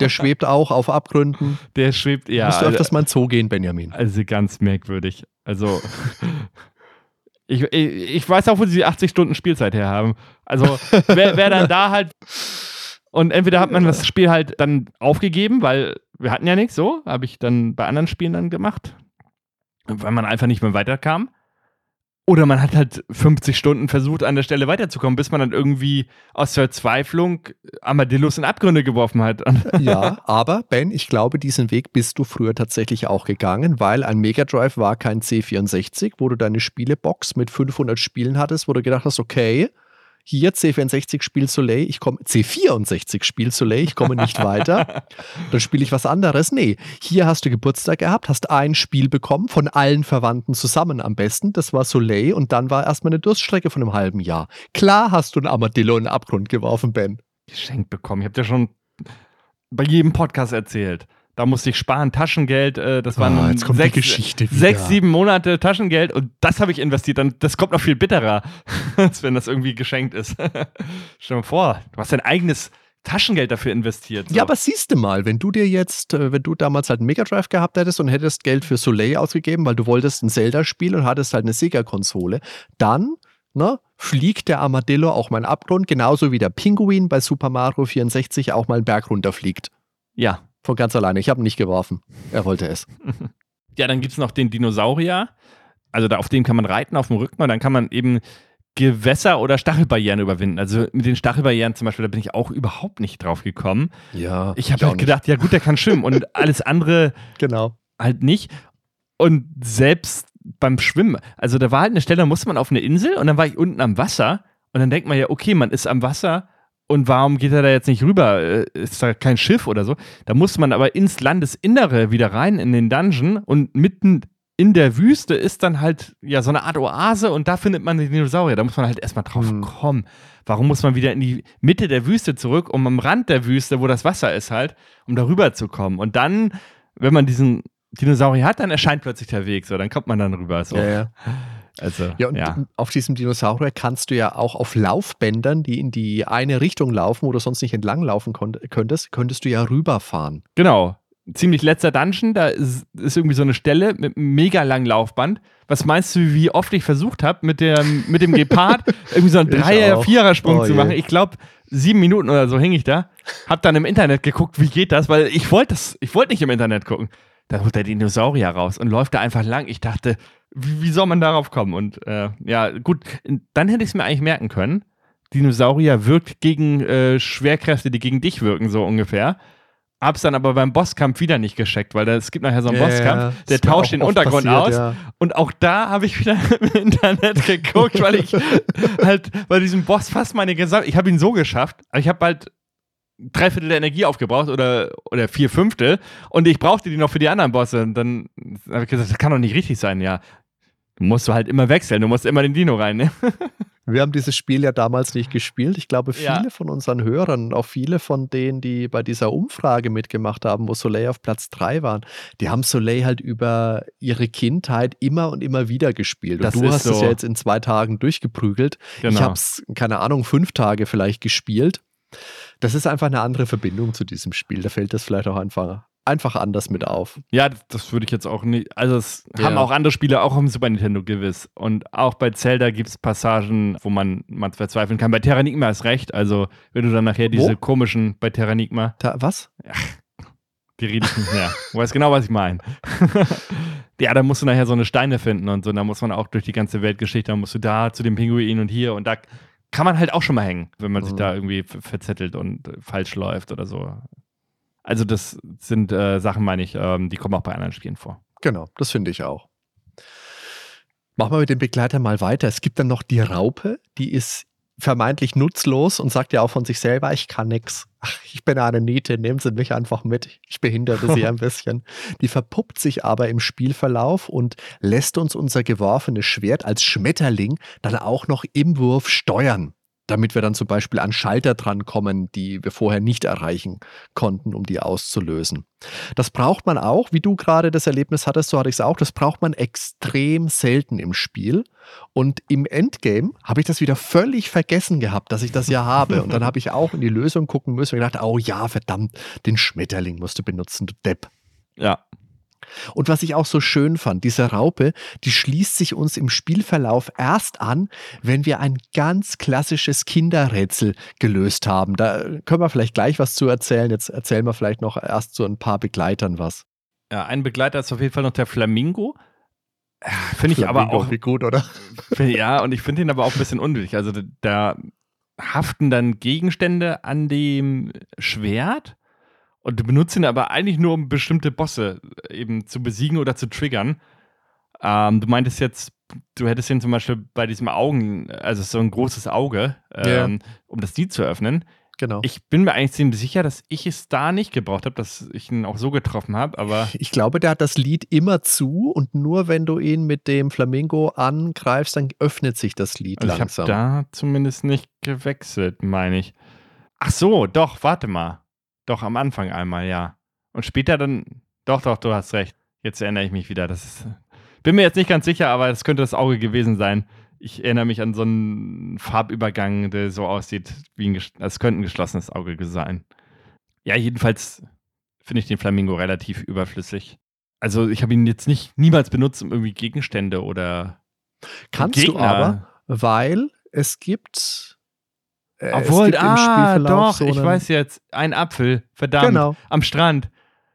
Der schwebt auch auf Abgründen. Der schwebt, ja. Musst du also- öfters mal in den Zoo gehen, Benjamin. Also ganz merkwürdig. Also, ich, ich, ich weiß auch, wo sie die 80 Stunden Spielzeit her haben. Also, wer, wer dann da halt. Und entweder hat man das Spiel halt dann aufgegeben, weil wir hatten ja nichts, so, habe ich dann bei anderen Spielen dann gemacht, weil man einfach nicht mehr weiterkam. Oder man hat halt 50 Stunden versucht, an der Stelle weiterzukommen, bis man dann irgendwie aus Verzweiflung Armadillos in Abgründe geworfen hat. Ja, aber Ben, ich glaube, diesen Weg bist du früher tatsächlich auch gegangen, weil ein Mega Drive war kein C64, wo du deine Spielebox mit 500 Spielen hattest, wo du gedacht hast, okay, hier C64 Spiel Soleil, ich komme C64 Spiel Soleil, ich komme nicht weiter. Dann spiele ich was anderes. Nee, hier hast du Geburtstag gehabt, hast ein Spiel bekommen, von allen Verwandten zusammen am besten. Das war Soleil und dann war erstmal eine Durststrecke von einem halben Jahr. Klar hast du ein Armadillo in den Abgrund geworfen, Ben. geschenkt bekommen. Ich habe dir schon bei jedem Podcast erzählt. Da musste ich sparen, Taschengeld, äh, das waren Ah, jetzt kommt die sechs, Geschichte wieder. sechs, sieben Monate Taschengeld und das habe ich investiert. Dann, das kommt noch viel bitterer, als wenn das irgendwie geschenkt ist. Stell dir mal vor, du hast dein eigenes Taschengeld dafür investiert. So. Ja, aber siehst du mal, wenn du dir jetzt, äh, wenn du damals halt einen Mega Drive gehabt hättest und hättest Geld für Soleil ausgegeben, weil du wolltest ein Zelda-Spiel und hattest halt eine Sega-Konsole, dann ne, fliegt der Armadillo auch mal in den Abgrund, genauso wie der Pinguin bei Super Mario 64 auch mal einen Berg runterfliegt. ja. Von ganz alleine. Ich habe ihn nicht geworfen. Er wollte es. Ja, dann gibt es noch den Dinosaurier. Also da, auf dem kann man reiten, auf dem Rücken und dann kann man eben Gewässer oder Stachelbarrieren überwinden. Also mit den Stachelbarrieren zum Beispiel, da bin ich auch überhaupt nicht drauf gekommen. Ja. Ich habe halt gedacht, ja gut, der kann schwimmen und alles andere Genau. halt nicht. Und selbst beim Schwimmen, also da war halt eine Stelle, da musste man auf eine Insel und dann war ich unten am Wasser und dann denkt man ja, okay, man ist am Wasser und warum geht er da jetzt nicht rüber? Äh, Ist da kein Schiff oder so? Da musste man aber ins Landesinnere wieder rein in den Dungeon und mitten in der Wüste ist dann halt ja so eine Art Oase und da findet man die Dinosaurier. Da muss man halt erstmal drauf Hm. kommen. Warum muss man wieder in die Mitte der Wüste zurück, um am Rand der Wüste, wo das Wasser ist, halt, um darüber zu kommen? Und dann, wenn man diesen Dinosaurier hat, dann erscheint plötzlich der Weg. So, dann kommt man dann rüber. So. Ja, ja. Also, Ja, und ja. auf diesem Dinosaurier kannst du ja auch auf Laufbändern, die in die eine Richtung laufen, wo du sonst nicht entlang laufen könntest, könntest du ja rüberfahren. Genau. Ziemlich letzter Dungeon, da ist, ist irgendwie so eine Stelle mit einem mega langen Laufband. Was meinst du, wie oft ich versucht habe, mit, dem- mit dem Gepard irgendwie so einen Dreier-. Vierer-Sprung Oh zu je. machen? Ich glaube, sieben Minuten oder so hing ich da. Hab dann im Internet geguckt, wie geht das, weil ich wollte das, ich wollte nicht im Internet gucken. Da holt der Dinosaurier raus und läuft da einfach lang. Ich dachte, wie, wie soll man darauf kommen? Und äh, ja, gut, dann hätte ich es mir eigentlich merken können. Dinosaurier wirkt gegen äh, Schwerkräfte, die gegen dich wirken, so ungefähr. Hab's dann aber beim Bosskampf wieder nicht gescheckt, weil da- es gibt nachher so einen Ja, Bosskampf, der tauscht den Untergrund passiert, aus. ja. Und auch da habe ich wieder im Internet geguckt, weil ich halt bei diesem Boss fast meine gesamte, ich habe ihn so geschafft, aber ich habe halt drei Viertel der Energie aufgebraucht oder, oder vier Fünftel und ich brauchte die noch für die anderen Bosse. Und dann habe ich gesagt, das kann doch nicht richtig sein, ja. Du musst du halt immer wechseln, du musst immer den Dino rein, ne? Wir haben dieses Spiel ja damals nicht gespielt. Ich glaube, viele Ja. von unseren Hörern, auch viele von denen, die bei dieser Umfrage mitgemacht haben, wo Soleil auf Platz 3 waren, die haben Soleil halt über ihre Kindheit immer und immer wieder gespielt. Und du hast es so. ja jetzt in zwei Tagen durchgeprügelt. Ich Genau. habe es, keine Ahnung, fünf Tage vielleicht gespielt. Das ist einfach eine andere Verbindung zu diesem Spiel. Da fällt das vielleicht auch einfach, einfach anders mit auf. Ja, das- das würde ich jetzt auch nicht. Also, es Ja. haben auch andere Spiele auch auf dem Super Nintendo gewiss. Und auch bei Zelda gibt es Passagen, wo man, man verzweifeln kann. Bei Terranigma ist recht. Also, wenn du dann nachher diese Wo? komischen, bei Terranigma, Da, was? die rede ich nicht mehr. Du weißt genau, was ich meine. ja, da musst du nachher so eine Steine finden und so. Da muss man auch durch die ganze Weltgeschichte, da musst du da zu dem Pinguin und hier und da kann man halt auch schon mal hängen, wenn man sich Mhm. da irgendwie ver- verzettelt und falsch läuft oder so. Also, das sind äh, Sachen, meine ich, ähm, die kommen auch bei anderen Spielen vor. Genau, das finde ich auch. Machen wir mit dem Begleiter mal weiter. Es gibt dann noch die Raupe, die ist vermeintlich nutzlos und sagt ja auch von sich selber, ich kann nix. Ach, ich bin eine Niete, nehmen Sie mich einfach mit. Ich behindere Sie ein bisschen. Die verpuppt sich aber im Spielverlauf und lässt uns unser geworfenes Schwert als Schmetterling dann auch noch im Wurf steuern, damit wir dann zum Beispiel an Schalter drankommen, die wir vorher nicht erreichen konnten, um die auszulösen. Das braucht man auch, wie du gerade das Erlebnis hattest, so hatte ich es auch, das braucht man extrem selten im Spiel. Und im Endgame habe ich das wieder völlig vergessen gehabt, dass ich das ja habe. Und dann habe ich auch in die Lösung gucken müssen und gedacht, oh ja, verdammt, den Schmetterling musst du benutzen, du Depp. Ja. Und was ich auch so schön fand, diese Raupe, die schließt sich uns im Spielverlauf erst an, wenn wir ein ganz klassisches Kinderrätsel gelöst haben. Da können wir vielleicht gleich was zu erzählen. Jetzt erzählen wir vielleicht noch erst zu ein paar Begleitern was. Ja, ein Begleiter ist auf jeden Fall noch der Flamingo. Ja, Finde ich aber auch. Wie gut, oder? Ja, und ich finde ihn aber auch ein bisschen unnötig. Also da- da haften dann Gegenstände an dem Schwert und du benutzt ihn aber eigentlich nur, um bestimmte Bosse eben zu besiegen oder zu triggern. Ähm, du meintest jetzt, du hättest ihn zum Beispiel bei diesem Augen, also so ein großes Auge, ähm, um das Lied zu öffnen. Genau. Ich bin mir eigentlich ziemlich sicher, dass ich es da nicht gebraucht habe, dass ich ihn auch so getroffen habe, aber Ich glaube, der hat das Lied immer zu und nur wenn du ihn mit dem Flamingo angreifst, dann öffnet sich das Lied Also ich langsam. habe da zumindest nicht gewechselt, meine ich. Ach so, doch, warte mal. Doch, am Anfang einmal, ja. Und später dann, doch, doch, du hast recht. Jetzt erinnere ich mich wieder. Das ist, bin mir jetzt nicht ganz sicher, aber es könnte das Auge gewesen sein. Ich erinnere mich an so einen Farbübergang, der so aussieht, wie ein, als könnte ein geschlossenes Auge sein. Ja, jedenfalls finde ich den Flamingo relativ überflüssig. Also ich habe ihn jetzt nicht niemals benutzt, um irgendwie Gegenstände oder Kannst du Gegner aber, weil es gibt. Äh, Obwohl, es gibt ah, doch, so ich weiß jetzt, ein Apfel, verdammt, Genau, am Strand.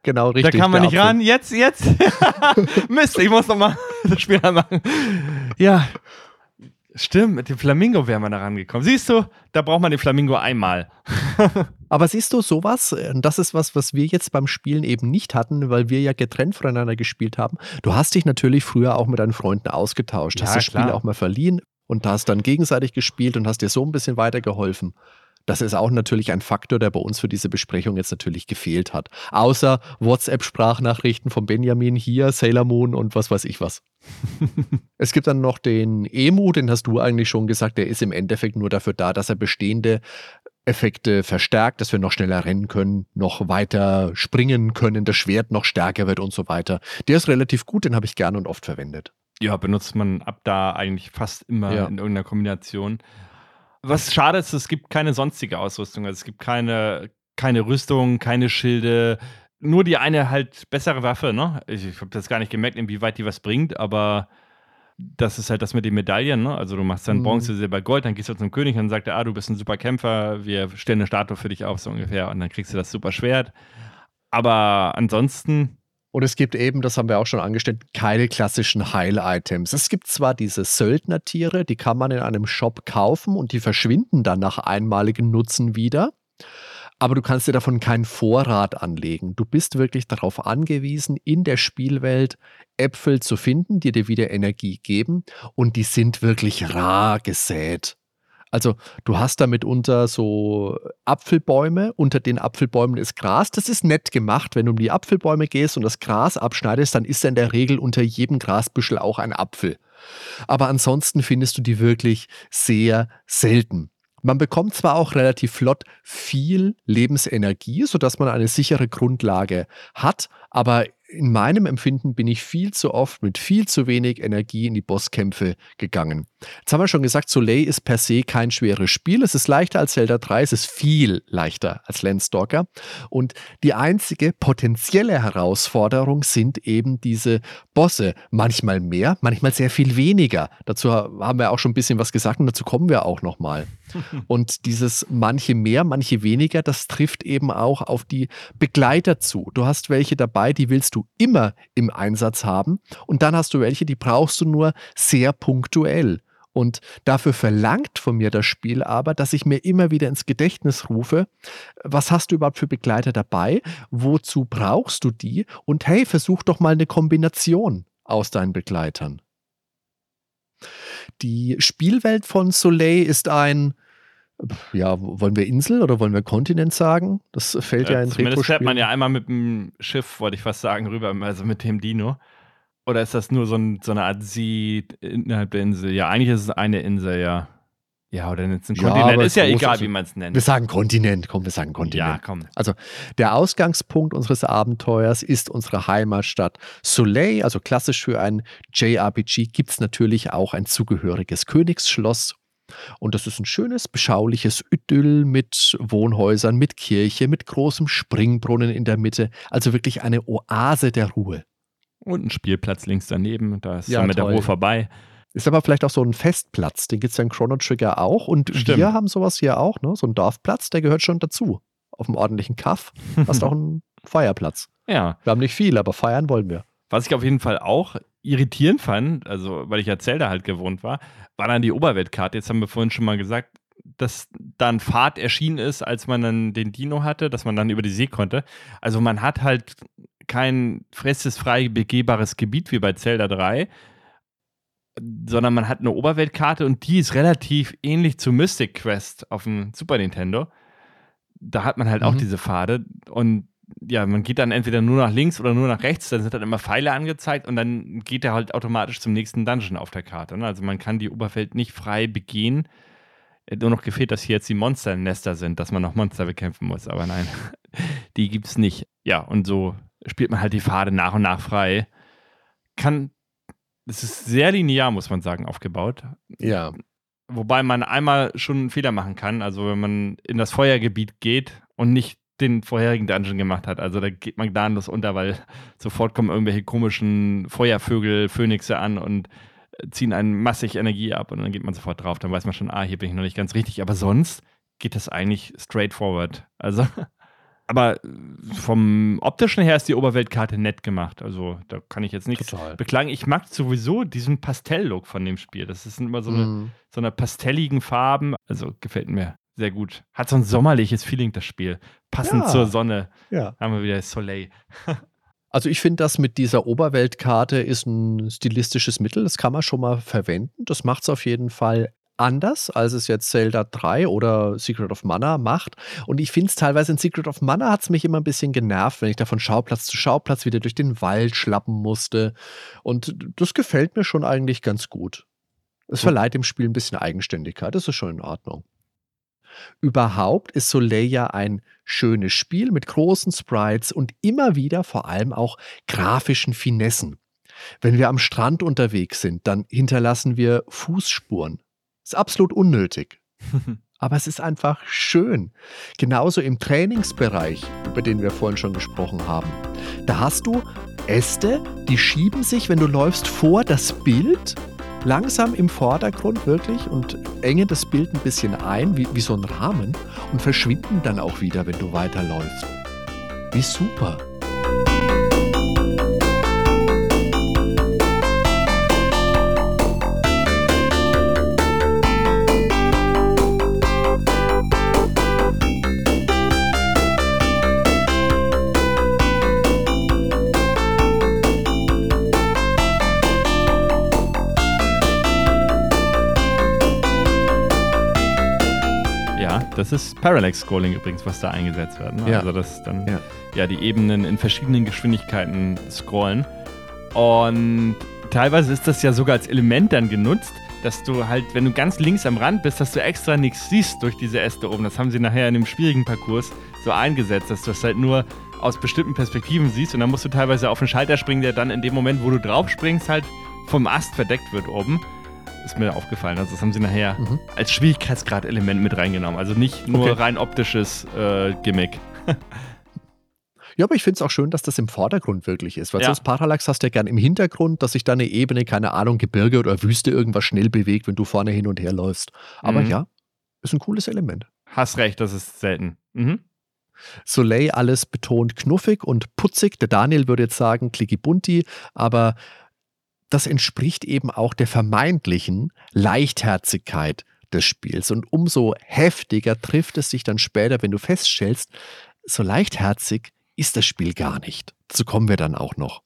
genau, richtig. da kann man nicht Apfel. ran. Jetzt, jetzt. Mist, ich muss noch mal das Spiel anmachen. Ja, stimmt, mit dem Flamingo wäre man da rangekommen. Siehst du, da braucht man den Flamingo einmal. Aber siehst du, sowas, äh, das ist was, was wir jetzt beim Spielen eben nicht hatten, weil wir ja getrennt voneinander gespielt haben. Du hast dich natürlich früher auch mit deinen Freunden ausgetauscht, Ja, hast das Spiel klar. auch mal verliehen und hast dann gegenseitig gespielt und hast dir so ein bisschen weitergeholfen. Das ist auch natürlich ein Faktor, der bei uns für diese Besprechung jetzt natürlich gefehlt hat. Außer WhatsApp-Sprachnachrichten von Benjamin hier, Sailor Moon und was weiß ich was. es gibt dann noch den Emu, den hast du eigentlich schon gesagt, der ist im Endeffekt nur dafür da, dass er bestehende Effekte verstärkt, dass wir noch schneller rennen können, noch weiter springen können, das Schwert noch stärker wird und so weiter. Der ist relativ gut, den habe ich gerne und oft verwendet. Ja, benutzt man ab da eigentlich fast immer ja. in irgendeiner Kombination. Was schade ist, es gibt keine sonstige Ausrüstung. Also es gibt keine, keine Rüstung, keine Schilde, nur die eine halt bessere Waffe, ne? Ich, ich habe das gar nicht gemerkt, inwieweit die was bringt, aber das ist halt das mit den Medaillen, ne? Also du machst dann mhm. Bronze, Silber, Gold, dann gehst du zum König und dann sagt er, ah, du bist ein super Kämpfer, wir stellen eine Statue für dich auf, so ungefähr, und dann kriegst du das super Schwert. Aber ansonsten und es gibt eben, das haben wir auch schon angestellt, keine klassischen Heil-Items. Es gibt zwar diese Söldnertiere, die kann man in einem Shop kaufen und die verschwinden dann nach einmaligem Nutzen wieder. Aber du kannst dir davon keinen Vorrat anlegen. Du bist wirklich darauf angewiesen, in der Spielwelt Äpfel zu finden, die dir wieder Energie geben. Und die sind wirklich rar gesät. Also du hast da mitunter so Apfelbäume, unter den Apfelbäumen ist Gras. Das ist nett gemacht. Wenn du um die Apfelbäume gehst und das Gras abschneidest, dann ist da in der Regel unter jedem Grasbüschel auch ein Apfel. Aber ansonsten findest du die wirklich sehr selten. Man bekommt zwar auch relativ flott viel Lebensenergie, sodass man eine sichere Grundlage hat, aber in meinem Empfinden bin ich viel zu oft mit viel zu wenig Energie in die Bosskämpfe gegangen. Jetzt haben wir schon gesagt, Soleil ist per se kein schweres Spiel. Es ist leichter als Zelda 3, es ist viel leichter als Landstalker. Und die einzige potenzielle Herausforderung sind eben diese Bosse. Manchmal mehr, manchmal sehr viel weniger. Dazu haben wir auch schon ein bisschen was gesagt und dazu kommen wir auch nochmal. Und dieses manche mehr, manche weniger, das trifft eben auch auf die Begleiter zu. Du hast welche dabei, die willst du immer im Einsatz haben. Und dann hast du welche, die brauchst du nur sehr punktuell. Und dafür verlangt von mir das Spiel aber, dass ich mir immer wieder ins Gedächtnis rufe, was hast du überhaupt für Begleiter dabei? Wozu brauchst du die? Und hey, versuch doch mal eine Kombination aus deinen Begleitern. Die Spielwelt von Soleil ist ein, ja, wollen wir Insel oder wollen wir Kontinent sagen? Das fällt ja, ja in Zumindest fährt man ja einmal mit dem Schiff, wollte ich fast sagen, rüber, also mit dem Dino. Oder ist das nur so, ein, so eine Art See innerhalb der Insel? Ja, eigentlich ist es eine Insel, ja. Ja, oder jetzt ein Kontinent. Ja, ist ja egal, wie man es nennt. Wir sagen Kontinent, komm, wir sagen Kontinent. Ja, komm. Also, der Ausgangspunkt unseres Abenteuers ist unsere Heimatstadt Soleil. Also, klassisch für ein JRPG gibt es natürlich auch ein zugehöriges Königsschloss. Und das ist ein schönes, beschauliches Idyll mit Wohnhäusern, mit Kirche, mit großem Springbrunnen in der Mitte. Also wirklich eine Oase der Ruhe. Und ein Spielplatz links daneben, da ist ja, mit der Ruhe vorbei. Ist aber vielleicht auch so ein Festplatz, den gibt es ja in Chrono Trigger auch. Und Stimmt. wir haben sowas hier auch, ne? So ein Dorfplatz, der gehört schon dazu. Auf einem ordentlichen Kaff hast du auch einen Feierplatz. Ja. Wir haben nicht viel, aber feiern wollen wir. Was ich auf jeden Fall auch irritierend fand, also weil ich ja Zelda halt gewohnt war, war dann die Oberweltkarte. Jetzt haben wir vorhin schon mal gesagt, dass da ein Pfad erschienen ist, als man dann den Dino hatte, dass man dann über die See konnte. Also man hat halt kein festes, frei begehbares Gebiet wie bei Zelda 3, sondern man hat eine Oberweltkarte und die ist relativ ähnlich zu Mystic Quest auf dem Super Nintendo. Da hat man halt mhm. auch diese Pfade und ja, man geht dann entweder nur nach links oder nur nach rechts, dann sind dann immer Pfeile angezeigt und dann geht er halt automatisch zum nächsten Dungeon auf der Karte. Ne? Also man kann die Oberwelt nicht frei begehen. Nur noch gefehlt, dass hier jetzt die Monsternester sind, dass man noch Monster bekämpfen muss. Aber nein, die gibt es nicht. Ja, und so spielt man halt die Pfade nach und nach frei. Kann, es ist sehr linear, muss man sagen, aufgebaut. Ja. Wobei man einmal schon einen Fehler machen kann. Also, wenn man in das Feuergebiet geht und nicht den vorherigen Dungeon gemacht hat. Also da geht man gnadenlos unter, weil sofort kommen irgendwelche komischen Feuervögel, Phönixe an und ziehen einen massig Energie ab und dann geht man sofort drauf. Dann weiß man schon, ah, hier bin ich noch nicht ganz richtig. Aber sonst geht das eigentlich straightforward. Also aber vom optischen her ist die Oberweltkarte nett gemacht. Also da kann ich jetzt nichts Total. beklagen. Ich mag sowieso diesen Pastell-Look von dem Spiel. Das ist immer so eine, mm. so eine pastelligen Farben. Also gefällt mir sehr gut. Hat so ein sommerliches Feeling, das Spiel. Passend ja. zur Sonne. Ja. Haben wir wieder Soleil. Also ich finde, das mit dieser Oberweltkarte ist ein stilistisches Mittel. Das kann man schon mal verwenden. Das macht es auf jeden Fall anders, als es jetzt Zelda 3 oder Secret of Mana macht. Und ich finde es teilweise in Secret of Mana hat es mich immer ein bisschen genervt, wenn ich da von Schauplatz zu Schauplatz wieder durch den Wald schlappen musste. Und das gefällt mir schon eigentlich ganz gut. Es verleiht dem Spiel ein bisschen Eigenständigkeit, das ist schon in Ordnung. Überhaupt ist Soleil ja ein schönes Spiel mit großen Sprites und immer wieder vor allem auch grafischen Finessen. Wenn wir am Strand unterwegs sind, dann hinterlassen wir Fußspuren. Ist absolut unnötig. Aber es ist einfach schön. Genauso im Trainingsbereich, über den wir vorhin schon gesprochen haben. Da hast du Äste, die schieben sich, wenn du läufst, vor das Bild langsam im Vordergrund wirklich und engen das Bild ein bisschen ein, wie, wie so ein Rahmen und verschwinden dann auch wieder, wenn du weiterläufst. Wie super. Das ist Parallax Scrolling übrigens, was da eingesetzt wird. Ne? Ja. Also das dann Ja. ja. die Ebenen in verschiedenen Geschwindigkeiten scrollen. Und teilweise ist das ja sogar als Element dann genutzt, dass du halt, wenn du ganz links am Rand bist, dass du extra nichts siehst durch diese Äste oben. Das haben sie nachher in dem schwierigen Parcours so eingesetzt, dass du es halt nur aus bestimmten Perspektiven siehst und dann musst du teilweise auf einen Schalter springen, der dann in dem Moment, wo du drauf springst, halt vom Ast verdeckt wird oben. Ist mir aufgefallen. Also das haben sie nachher Mhm. als Schwierigkeitsgrad-Element mit reingenommen. Also nicht nur Okay. rein optisches äh, Gimmick. Ja, aber ich finde es auch schön, dass das im Vordergrund wirklich ist. Weil Ja. sonst Parallax hast du ja gern im Hintergrund, dass sich da eine Ebene, keine Ahnung, Gebirge oder Wüste irgendwas schnell bewegt, wenn du vorne hin und her läufst. Aber Mhm. ja, ist ein cooles Element. Hast recht, das ist selten. Mhm. Soleil alles betont knuffig und putzig. Der Daniel würde jetzt sagen clicky bunti, aber das entspricht eben auch der vermeintlichen Leichtherzigkeit des Spiels. Und umso heftiger trifft es sich dann später, wenn du feststellst, so leichtherzig ist das Spiel gar nicht. Dazu kommen wir dann auch noch.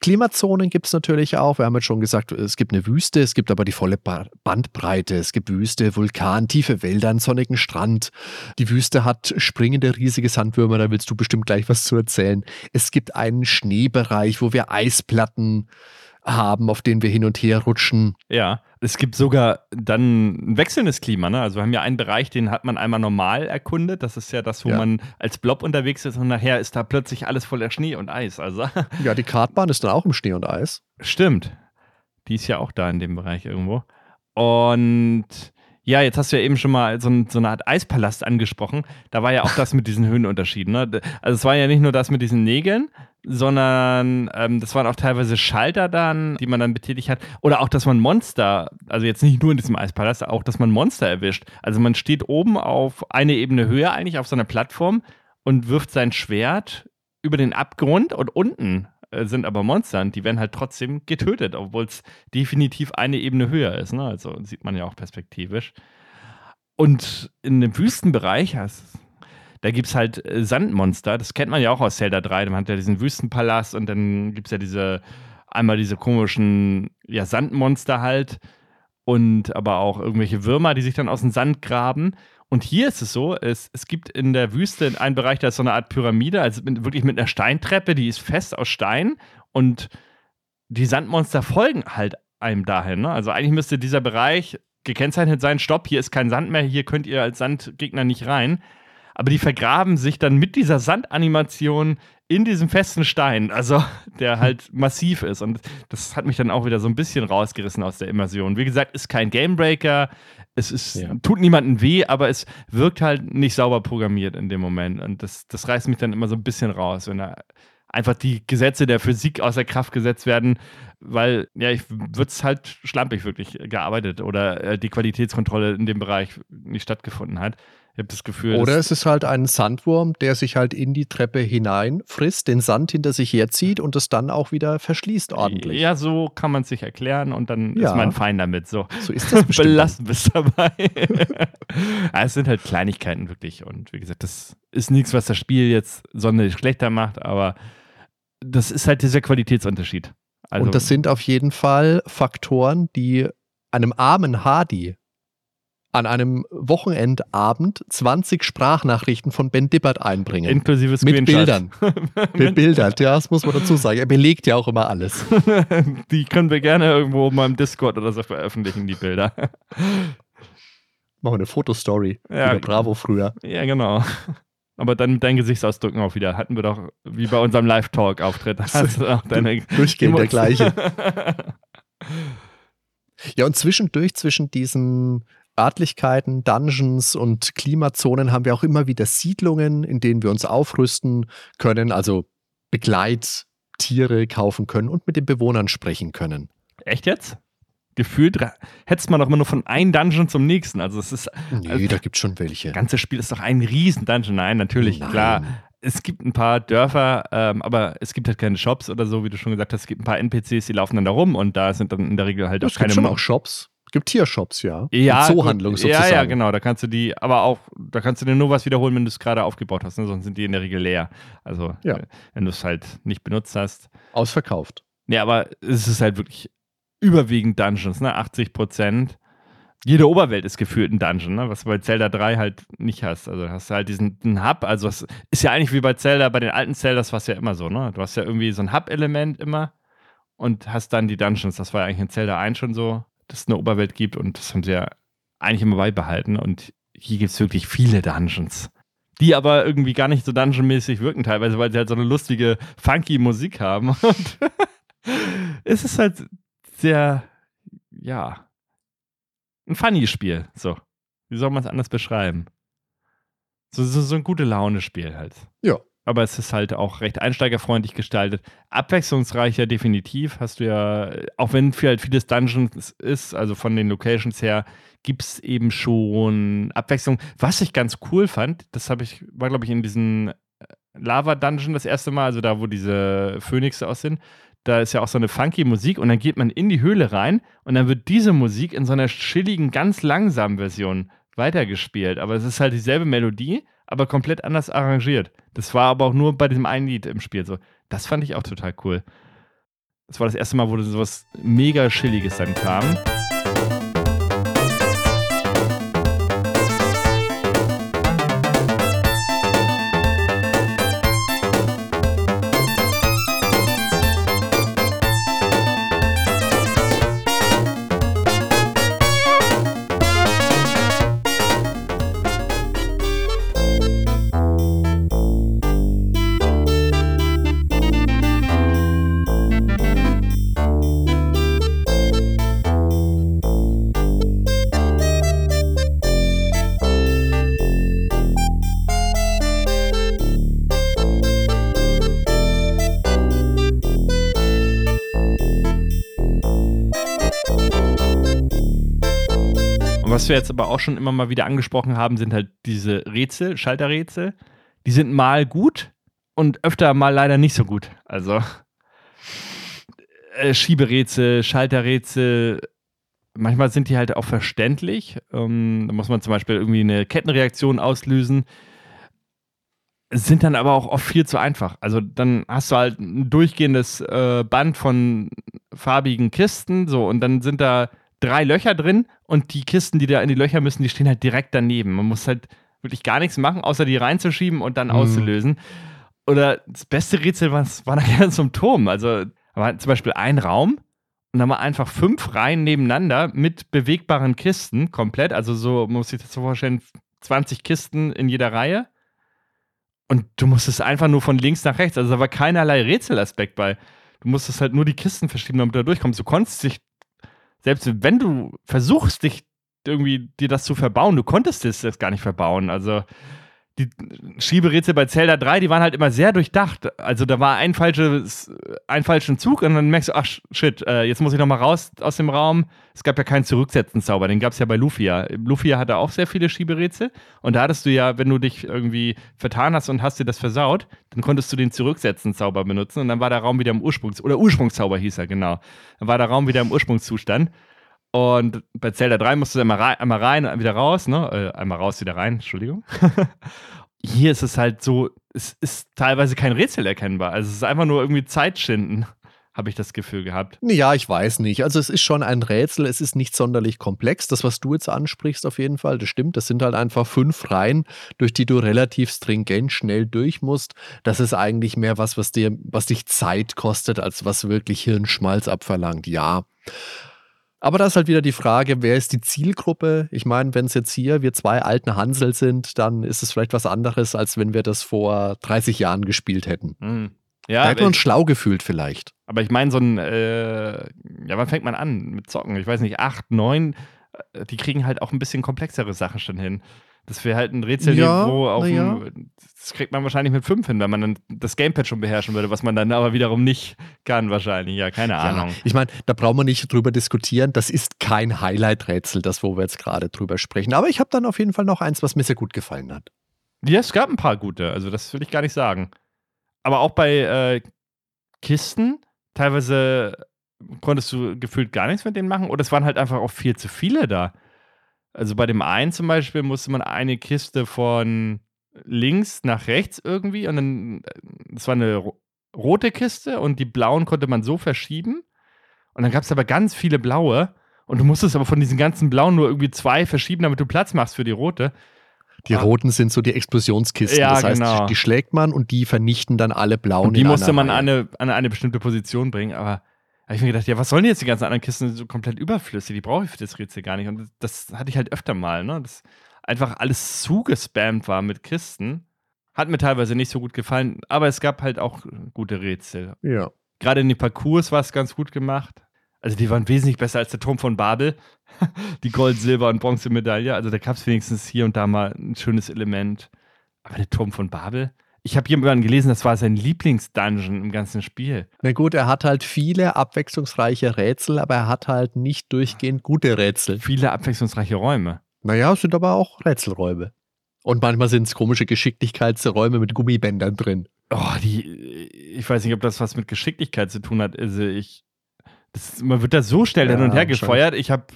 Klimazonen gibt es natürlich auch. Wir haben jetzt schon gesagt, es gibt eine Wüste, es gibt aber die volle Ba- Bandbreite. Es gibt Wüste, Vulkan, tiefe Wälder, einen sonnigen Strand. Die Wüste hat springende riesige Sandwürmer, da willst du bestimmt gleich was zu erzählen. Es gibt einen Schneebereich, wo wir Eisplatten haben, auf denen wir hin und her rutschen. Ja, es gibt sogar dann ein wechselndes Klima. Ne? Also wir haben ja einen Bereich, den hat man einmal normal erkundet. Das ist ja das, wo Ja. man als Blob unterwegs ist und nachher ist da plötzlich alles voller Schnee und Eis. Also Ja, die Kartbahn ist dann auch im Schnee und Eis. Stimmt. Die ist ja auch da in dem Bereich irgendwo. Und ja, jetzt hast du ja eben schon mal so, ein, so eine Art Eispalast angesprochen. Da war ja auch das mit diesen Höhenunterschieden. Ne? Also es war ja nicht nur das mit diesen Nägeln, sondern ähm, das waren auch teilweise Schalter dann, die man dann betätigt hat. Oder auch, dass man Monster, also jetzt nicht nur in diesem Eispalast, auch, dass man Monster erwischt. Also man steht oben auf eine Ebene höher eigentlich auf so einer Plattform und wirft sein Schwert über den Abgrund und unten sind aber Monster und die werden halt trotzdem getötet, obwohl es definitiv eine Ebene höher ist. Ne? Also sieht man ja auch perspektivisch. Und in dem Wüstenbereich, da gibt es halt äh, Sandmonster. Das kennt man ja auch aus Zelda 3. Man hat ja diesen Wüstenpalast und dann gibt es ja diese, einmal diese komischen ja, Sandmonster halt und aber auch irgendwelche Würmer, die sich dann aus dem Sand graben. Und hier ist es so, es, es gibt in der Wüste einen Bereich, da ist so eine Art Pyramide, also mit, wirklich mit einer Steintreppe, die ist fest aus Stein und die Sandmonster folgen halt einem dahin. Ne? Also eigentlich müsste dieser Bereich gekennzeichnet sein, stopp, hier ist kein Sand mehr, hier könnt ihr als Sandgegner nicht rein. Aber die vergraben sich dann mit dieser Sandanimation in diesem festen Stein, also der halt massiv ist. Und das hat mich dann auch wieder so ein bisschen rausgerissen aus der Immersion. Wie gesagt, ist kein Gamebreaker, es ist, Ja. tut niemandem weh, aber es wirkt halt nicht sauber programmiert in dem Moment. Und das, das reißt mich dann immer so ein bisschen raus, wenn da einfach die Gesetze der Physik außer Kraft gesetzt werden, weil, ja, ich wird es halt schlampig wirklich gearbeitet oder äh, die Qualitätskontrolle in dem Bereich nicht stattgefunden hat. Ich habe das Gefühl, Oder es ist halt ein Sandwurm, der sich halt in die Treppe hinein frisst, den Sand hinter sich herzieht und es dann auch wieder verschließt ordentlich. Ja, so kann man es sich erklären und dann Ja. ist man fein damit. So. So ist das bestimmt. Belassen bist dabei. es sind halt Kleinigkeiten wirklich. Und wie gesagt, das ist nichts, was das Spiel jetzt sonderlich schlechter macht, aber das ist halt dieser Qualitätsunterschied. Also, und das sind auf jeden Fall Faktoren, die einem armen Hardy an einem Wochenendabend 20 Sprachnachrichten von Ben Dippert einbringen. Inklusive Mit. Bildern. Mit Bildern, ja, das muss man dazu sagen. Er belegt ja auch immer alles. die können wir gerne irgendwo mal im Discord oder so veröffentlichen, die Bilder. Machen wir eine Fotostory. Ja. Über Bravo früher. Ja, genau. Aber dann mit deinen Gesichtsausdrücken auch wieder. Hatten wir doch, wie bei unserem Live-Talk-Auftritt. Deine Durchgehend der gleiche. Ja, und zwischendurch, zwischen diesen Örtlichkeiten, Dungeons und Klimazonen haben wir auch immer wieder Siedlungen, in denen wir uns aufrüsten können, also Begleittiere kaufen können und mit den Bewohnern sprechen können. Echt jetzt? Gefühlt hetzt man doch immer nur von einem Dungeon zum nächsten. Also es ist, Nee, Also- da gibt es schon welche. das ganze Spiel ist doch ein riesen Dungeon. Nein, natürlich, Nein. klar. Es gibt ein paar Dörfer, ähm, aber es gibt halt keine Shops oder so, wie du schon gesagt hast. Es gibt ein paar NPCs, die laufen dann da rum und da sind dann in der Regel halt auch Es keine gibt schon auch Shops. Es gibt Tiershops, ja. Ja, Und Zoohandlung sozusagen. Ja, ja, genau. Da kannst du die, aber auch, da kannst du dir nur was wiederholen, wenn du es gerade aufgebaut hast. Ne? Sonst sind die in der Regel leer. Also, Ja. äh, wenn du es halt nicht benutzt hast. Ausverkauft. Ja, aber es ist halt wirklich überwiegend Dungeons, ne? 80 Prozent. Jede Oberwelt ist gefühlt ein Dungeon, ne? was du bei Zelda 3 halt nicht hast. Also hast du halt diesen einen Hub, also es ist ja eigentlich wie bei Zelda, bei den alten Zeldas war es ja immer so, ne? Du hast ja irgendwie so ein Hub-Element immer und hast dann die Dungeons. Das war ja eigentlich in Zelda 1 schon so, dass es eine Oberwelt gibt und das haben sie ja eigentlich immer beibehalten. Und hier gibt es wirklich viele Dungeons. Die aber irgendwie gar nicht so dungeonmäßig wirken, teilweise, weil sie halt so eine lustige, funky Musik haben. Und es ist halt sehr, ja, ein funny Spiel. So. Wie soll man es anders beschreiben? So, so, so ein gute Laune-Spiel halt. Ja. Aber es ist halt auch recht einsteigerfreundlich gestaltet. Abwechslungsreicher, definitiv. Hast du ja, auch wenn halt vieles Dungeons ist, also von den Locations her, gibt es eben schon Abwechslung. Was ich ganz cool fand, das habe ich, war, glaube ich, in diesem Lava-Dungeon das erste Mal, also da, wo diese Phönixe aus sind. Da ist ja auch so eine funky Musik und dann geht man in die Höhle rein und dann wird diese Musik in so einer chilligen, ganz langsamen Version weitergespielt. Aber es ist halt dieselbe Melodie, aber komplett anders arrangiert. Das war aber auch nur bei diesem einen Lied im Spiel so. Das fand ich auch total cool. Das war das erste Mal, wo sowas mega Chilliges dann kam. Was wir jetzt aber auch schon immer mal wieder angesprochen haben, sind halt diese Rätsel, Schalterrätsel. Die sind mal gut und öfter mal leider nicht so gut. Also äh, Schieberätsel, Schalterrätsel, manchmal sind die halt auch verständlich. Ähm, da muss man zum Beispiel irgendwie eine Kettenreaktion auslösen. Sind dann aber auch oft viel zu einfach. Also dann hast du halt ein durchgehendes äh, Band von farbigen Kisten, so und dann sind da drei Löcher drin und die Kisten, die da in die Löcher müssen, die stehen halt direkt daneben. Man muss halt wirklich gar nichts machen, außer die reinzuschieben und dann Mhm. auszulösen. Oder das beste Rätsel war, war nachher zum Turm. Also war zum Beispiel ein Raum und dann war einfach fünf Reihen nebeneinander mit bewegbaren Kisten komplett. Also so, man muss sich das so vorstellen, 20 Kisten in jeder Reihe. Und du musstest einfach nur von links nach rechts. Also da war keinerlei Rätselaspekt bei. Du musstest halt nur die Kisten verschieben, damit du da durchkommst. Du konntest dich, selbst wenn du versuchst, dich irgendwie dir das zu verbauen, du konntest es das gar nicht verbauen. Also die Schieberätsel bei Zelda 3, die waren halt immer sehr durchdacht. Also da war ein, falsches, ein falschen Zug und dann merkst du, ach shit, äh, jetzt muss ich nochmal raus aus dem Raum. Es gab ja keinen Zurücksetzen-Zauber, den gab es ja bei Lufia. Lufia hatte auch sehr viele Schieberätsel und da hattest du ja, wenn du dich irgendwie vertan hast und hast dir das versaut, dann konntest du den Zurücksetzen-Zauber benutzen und dann war der Raum wieder im Ursprungs- oder Ursprungszauber hieß er, genau. Dann war der Raum wieder im Ursprungszustand. Und bei Zelda 3 musst du einmal rein, einmal rein wieder raus, ne? Äh, einmal raus, wieder rein, Entschuldigung. Hier ist es halt so, es ist teilweise kein Rätsel erkennbar. Also es ist einfach nur irgendwie Zeit schinden. habe ich das Gefühl gehabt. Ja, ich weiß nicht. Also es ist schon ein Rätsel, es ist nicht sonderlich komplex. Das, was du jetzt ansprichst, auf jeden Fall, das stimmt. Das sind halt einfach fünf Reihen, durch die du relativ stringent schnell durch musst. Das ist eigentlich mehr was, was dir, was dich Zeit kostet, als was wirklich Hirnschmalz abverlangt. Ja. Aber da ist halt wieder die Frage, wer ist die Zielgruppe? Ich meine, wenn es jetzt hier wir zwei alten Hansel sind, dann ist es vielleicht was anderes, als wenn wir das vor 30 Jahren gespielt hätten. Mhm. Da Ja, hätten wir uns ich, schlau gefühlt vielleicht. aber ich meine, so ein, äh, ja, wann fängt man an mit Zocken? Ich weiß nicht, acht, neun, äh, die kriegen halt auch ein bisschen komplexere Sachen schon hin. Das wäre halt ein Rätselniveau Ja, auf na ja. dem, das kriegt man wahrscheinlich mit fünf hin, wenn man dann das Gamepad schon beherrschen würde, was man dann aber wiederum nicht kann wahrscheinlich. Ja, keine Ahnung. Ja, ich meine, da brauchen wir nicht drüber diskutieren. Das ist kein Highlight-Rätsel, das, wo wir jetzt gerade drüber sprechen. Aber ich habe dann auf jeden Fall noch eins, was mir sehr gut gefallen hat. Ja, es gab ein paar gute, also das will ich gar nicht sagen. Aber auch bei äh, Kisten, teilweise konntest du gefühlt gar nichts mit denen machen oder es waren halt einfach auch viel zu viele da. Also bei dem einen zum Beispiel musste man eine Kiste von links nach rechts irgendwie und dann, äh, das war eine ro rote Kiste und die blauen konnte man so verschieben und dann gab es aber ganz viele blaue und du musstest aber von diesen ganzen blauen nur irgendwie zwei verschieben, damit du Platz machst für die rote. Die Ah. roten sind so die Explosionskisten. Ja, das heißt, genau. die schlägt man und die vernichten dann alle blauen. Und die musste man an eine, an eine bestimmte Position bringen, aber habe ich mir gedacht, ja, was sollen jetzt die ganzen anderen Kisten so komplett überflüssig? Die brauche ich für das Rätsel gar nicht. Und das, das hatte ich halt öfter mal, ne? Dass einfach alles zugespammt war mit Kisten. Hat mir teilweise nicht so gut gefallen, aber es gab halt auch gute Rätsel. Ja. Gerade in den Parcours war es ganz gut gemacht. Also die waren wesentlich besser als der Turm von Babel. die Gold-, Silber- und Bronzemedaille. Also da gab es wenigstens hier und da mal ein schönes Element. Aber der Turm von Babel? Ich habe jemanden gelesen, das war sein Lieblingsdungeon im ganzen Spiel. Na gut, er hat halt viele abwechslungsreiche Rätsel, aber er hat halt nicht durchgehend gute Rätsel. Viele abwechslungsreiche Räume. Naja, es sind aber auch Rätselräume. Und manchmal sind es komische Geschicklichkeitsräume mit Gummibändern drin. Oh, die, ich weiß nicht, ob das was mit Geschicklichkeit zu tun hat. Also ich, das, man wird da so schnell hin Ja, und her gefeuert. Ich habe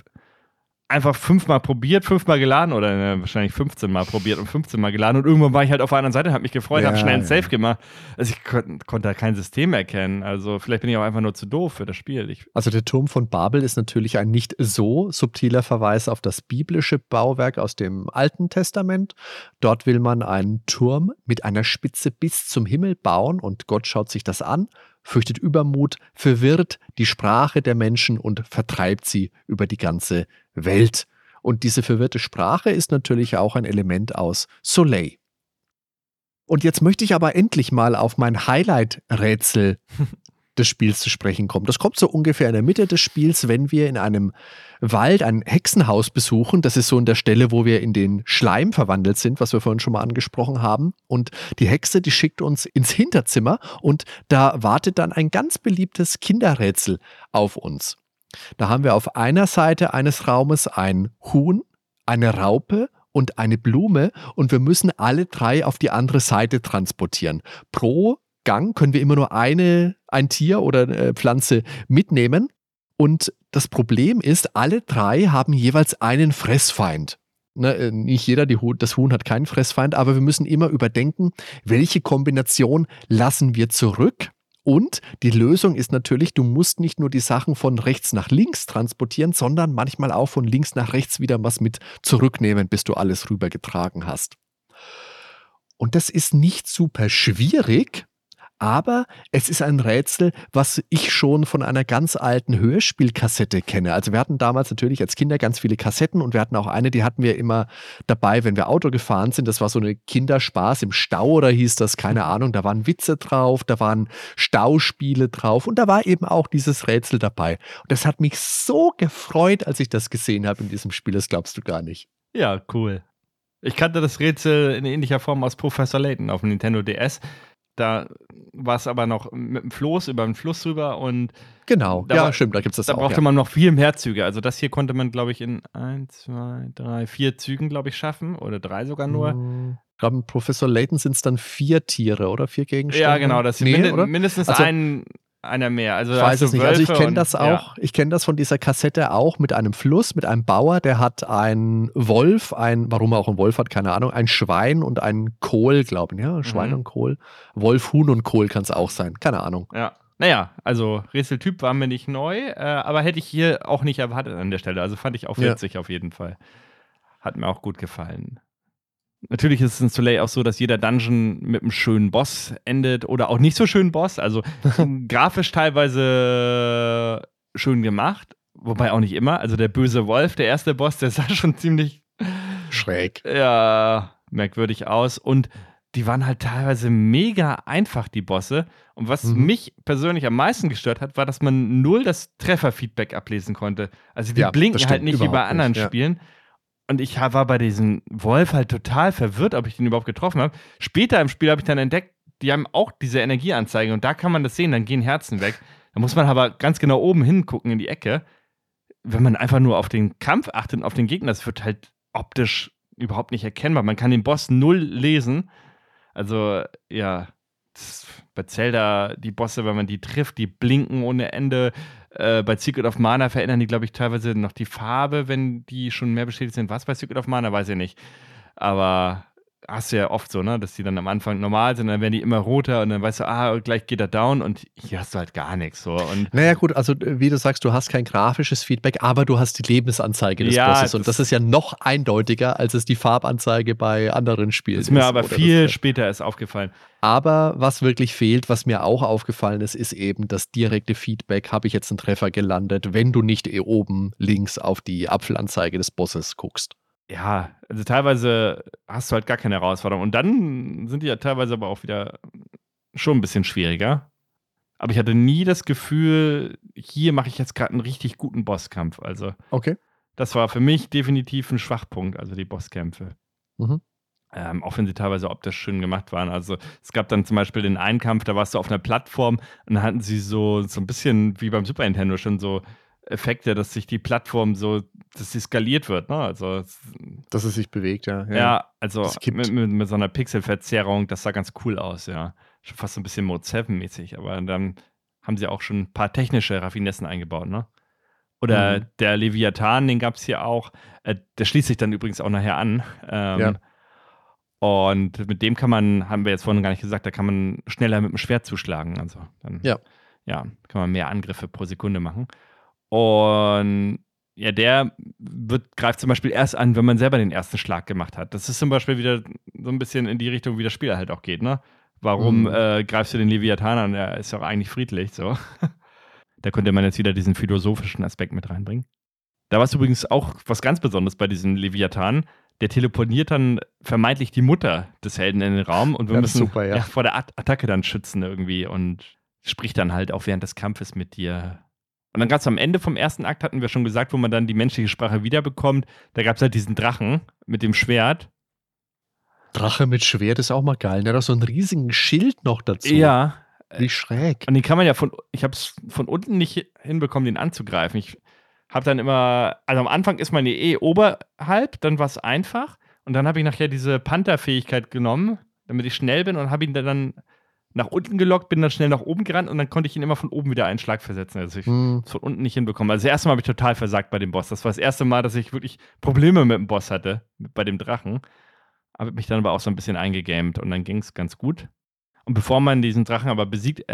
einfach fünfmal probiert, fünfmal geladen oder ne, wahrscheinlich 15 Mal probiert und 15 Mal geladen und irgendwann war ich halt auf der anderen Seite, habe mich gefreut, habe Ja, schnell ein ja. Safe gemacht. Also ich kon konnte da kein System erkennen. Also vielleicht bin ich auch einfach nur zu doof für das Spiel. Ich, Also der Turm von Babel ist natürlich ein nicht so subtiler Verweis auf das biblische Bauwerk aus dem Alten Testament. Dort will man einen Turm mit einer Spitze bis zum Himmel bauen und Gott schaut sich das an, fürchtet Übermut, verwirrt die Sprache der Menschen und vertreibt sie über die ganze Welt. Und diese verwirrte Sprache ist natürlich auch ein Element aus Soleil. Und jetzt möchte ich aber endlich mal auf mein Highlight-Rätsel des Spiels zu sprechen kommen. Das kommt so ungefähr in der Mitte des Spiels, wenn wir in einem Wald ein Hexenhaus besuchen. Das ist so in der Stelle, wo wir in den Schleim verwandelt sind, was wir vorhin schon mal angesprochen haben. Und die Hexe, die schickt uns ins Hinterzimmer und da wartet dann ein ganz beliebtes Kinderrätsel auf uns. Da haben wir auf einer Seite eines Raumes ein Huhn, eine Raupe und eine Blume und wir müssen alle drei auf die andere Seite transportieren. Pro Gang können wir immer nur eine, ein Tier oder eine Pflanze mitnehmen. Und das Problem ist, alle drei haben jeweils einen Fressfeind. Ne, äh, nicht jeder, Huhn, das Huhn hat keinen Fressfeind, aber wir müssen immer überdenken, welche Kombination lassen wir zurück. Und die Lösung ist natürlich, du musst nicht nur die Sachen von rechts nach links transportieren, sondern manchmal auch von links nach rechts wieder was mit zurücknehmen, bis du alles rübergetragen hast. Und das ist nicht super schwierig, aber es ist ein Rätsel, was ich schon von einer ganz alten Hörspielkassette kenne. Also wir hatten damals natürlich als Kinder ganz viele Kassetten und wir hatten auch eine, die hatten wir immer dabei, wenn wir Auto gefahren sind. Das war so eine Kinderspaß im Stau oder hieß das, keine Ahnung. Da waren Witze drauf, da waren Stauspiele drauf und da war eben auch dieses Rätsel dabei. Und das hat mich so gefreut, als ich das gesehen habe in diesem Spiel. Das glaubst du gar nicht. ja, cool. Ich kannte das Rätsel in ähnlicher Form aus Professor Layton auf dem Nintendo DS. Da war es aber noch mit dem Floß über den Fluss rüber und Genau, Da ja, war- stimmt, da gibt es das da auch. brauchte ja. man noch viel mehr Züge. Also das hier konnte man, glaube ich, in ein, zwei, drei, vier Zügen, glaube ich, schaffen. Oder drei sogar nur. Hm, Ich glaube, Professor Layton sind es dann vier Tiere oder vier Gegenstände. Ja, genau. Das nee, minde oder? mindestens Also- ein, einer mehr. Also Ich weiß es nicht. Also ich Wölfe kenne das ja. auch. Ich kenne das von dieser Kassette auch mit einem Fluss, mit einem Bauer, der hat einen Wolf, ein, warum er auch einen Wolf hat, keine Ahnung, ein Schwein und einen Kohl, glaube ich. Ja, Schwein Mhm. und Kohl. Wolf, Huhn und Kohl kann es auch sein. Keine Ahnung. Ja. naja, also Rätseltyp war mir nicht neu, äh, aber hätte ich hier auch nicht erwartet an der Stelle. Also fand ich auch Ja. witzig auf jeden Fall. Hat mir auch gut gefallen. Natürlich ist es in Soleil auch so, dass jeder Dungeon mit einem schönen Boss endet oder auch nicht so schönen Boss. Also grafisch teilweise schön gemacht, wobei auch nicht immer. Also der böse Wolf, der erste Boss, der sah schon ziemlich Schräg. ja, merkwürdig aus. Und die waren halt teilweise mega einfach, die Bosse. Und was Mhm. mich persönlich am meisten gestört hat, war, dass man null das Trefferfeedback ablesen konnte. Also die Ja, blinken halt nicht wie bei anderen nicht, ja. Und ich war bei diesem Wolf halt total verwirrt, ob ich den überhaupt getroffen habe. Später im Spiel habe ich dann entdeckt, die haben auch diese Energieanzeige und da kann man das sehen, dann gehen Herzen weg. Da muss man aber ganz genau oben hingucken in die Ecke. Wenn man einfach nur auf den Kampf achtet und auf den Gegner, das wird halt optisch überhaupt nicht erkennbar. Man kann den Boss null lesen. Also, ja, bei Zelda, die Bosse, wenn man die trifft, die blinken ohne Ende. Äh, bei Secret of Mana verändern die, glaube ich, teilweise noch die Farbe, wenn die schon mehr bestätigt sind. Was bei Secret of Mana, weiß ich nicht. Aber hast du ja oft so, ne, dass die dann am Anfang normal sind, dann werden die immer roter und dann weißt du, ah, gleich geht er down und hier hast du halt gar nichts. So. Und Naja, gut, also äh, wie du sagst, du hast kein grafisches Feedback, aber du hast die Lebensanzeige des Ja, Bosses. Und das- das ist ja noch eindeutiger, als es die Farbanzeige bei anderen Spielen ist mir aber viel das- später erst aufgefallen. Aber was wirklich fehlt, was mir auch aufgefallen ist, ist eben das direkte Feedback. Habe ich jetzt einen Treffer gelandet, wenn du nicht eh oben links auf die Apfelanzeige des Bosses guckst. Ja, also teilweise hast du halt gar keine Herausforderung. Und dann sind die ja teilweise aber auch wieder schon ein bisschen schwieriger. Aber ich hatte nie das Gefühl, hier mache ich jetzt gerade einen richtig guten Bosskampf. Also, Okay. das war für mich definitiv ein Schwachpunkt, also die Bosskämpfe. Mhm. Ähm, auch wenn sie teilweise optisch schön gemacht waren. Also es gab dann zum Beispiel den einen Kampf, da warst du auf einer Plattform und dann hatten sie so, so ein bisschen wie beim Super Nintendo schon so Effekte, dass sich die Plattform so, dass sie skaliert wird. Ne? Also Dass es sich bewegt, ja. ja, also Das kippt. mit, mit, mit so einer Pixelverzerrung, das sah ganz cool aus, ja. Schon fast so ein bisschen Mode 7-mäßig, aber dann haben sie auch schon ein paar technische Raffinessen eingebaut, ne? Oder Mhm. der Leviathan, den gab es hier auch. Äh, der schließt sich dann übrigens auch nachher an. Ähm, Ja. Und mit dem kann man, haben wir jetzt vorhin gar nicht gesagt, da kann man schneller mit dem Schwert zuschlagen. Also dann, Ja. ja, kann man mehr Angriffe pro Sekunde machen. Und ja, der wird, greift zum Beispiel erst an, wenn man selber den ersten Schlag gemacht hat. Das ist zum Beispiel wieder so ein bisschen in die Richtung, wie das Spiel halt auch geht, ne? Warum Mhm. äh, greifst du den Leviathan an? Der ist ja auch eigentlich friedlich, so. da könnte man jetzt wieder diesen philosophischen Aspekt mit reinbringen. Da war es übrigens auch was ganz Besonderes bei diesem Leviathan. Der teleportiert dann vermeintlich die Mutter des Helden in den Raum und wir Ja, müssen super, ja. vor der At Attacke dann schützen irgendwie und spricht dann halt auch während des Kampfes mit dir. Und dann gab es am Ende vom ersten Akt, hatten wir schon gesagt, wo man dann die menschliche Sprache wiederbekommt. Da gab es halt diesen Drachen mit dem Schwert. Drache mit Schwert ist auch mal geil. Der hat auch so einen riesigen Schild noch dazu. Ja. Wie schräg. Und den kann man ja von, ich habe es von unten nicht hinbekommen, den anzugreifen. Ich habe dann immer, also am Anfang ist man ja eh oberhalb, dann war es einfach. Und dann habe ich nachher diese Panther-Fähigkeit genommen, damit ich schnell bin und habe ihn dann nach unten gelockt, bin dann schnell nach oben gerannt und dann konnte ich ihn immer von oben wieder einen Schlag versetzen. Also ich Hm. es von unten nicht hinbekommen. Also das erste Mal habe ich total versagt bei dem Boss. Das war das erste Mal, dass ich wirklich Probleme mit dem Boss hatte, bei dem Drachen. Habe mich dann aber auch so ein bisschen eingegamed und dann ging es ganz gut. Und bevor man diesen Drachen aber besiegt,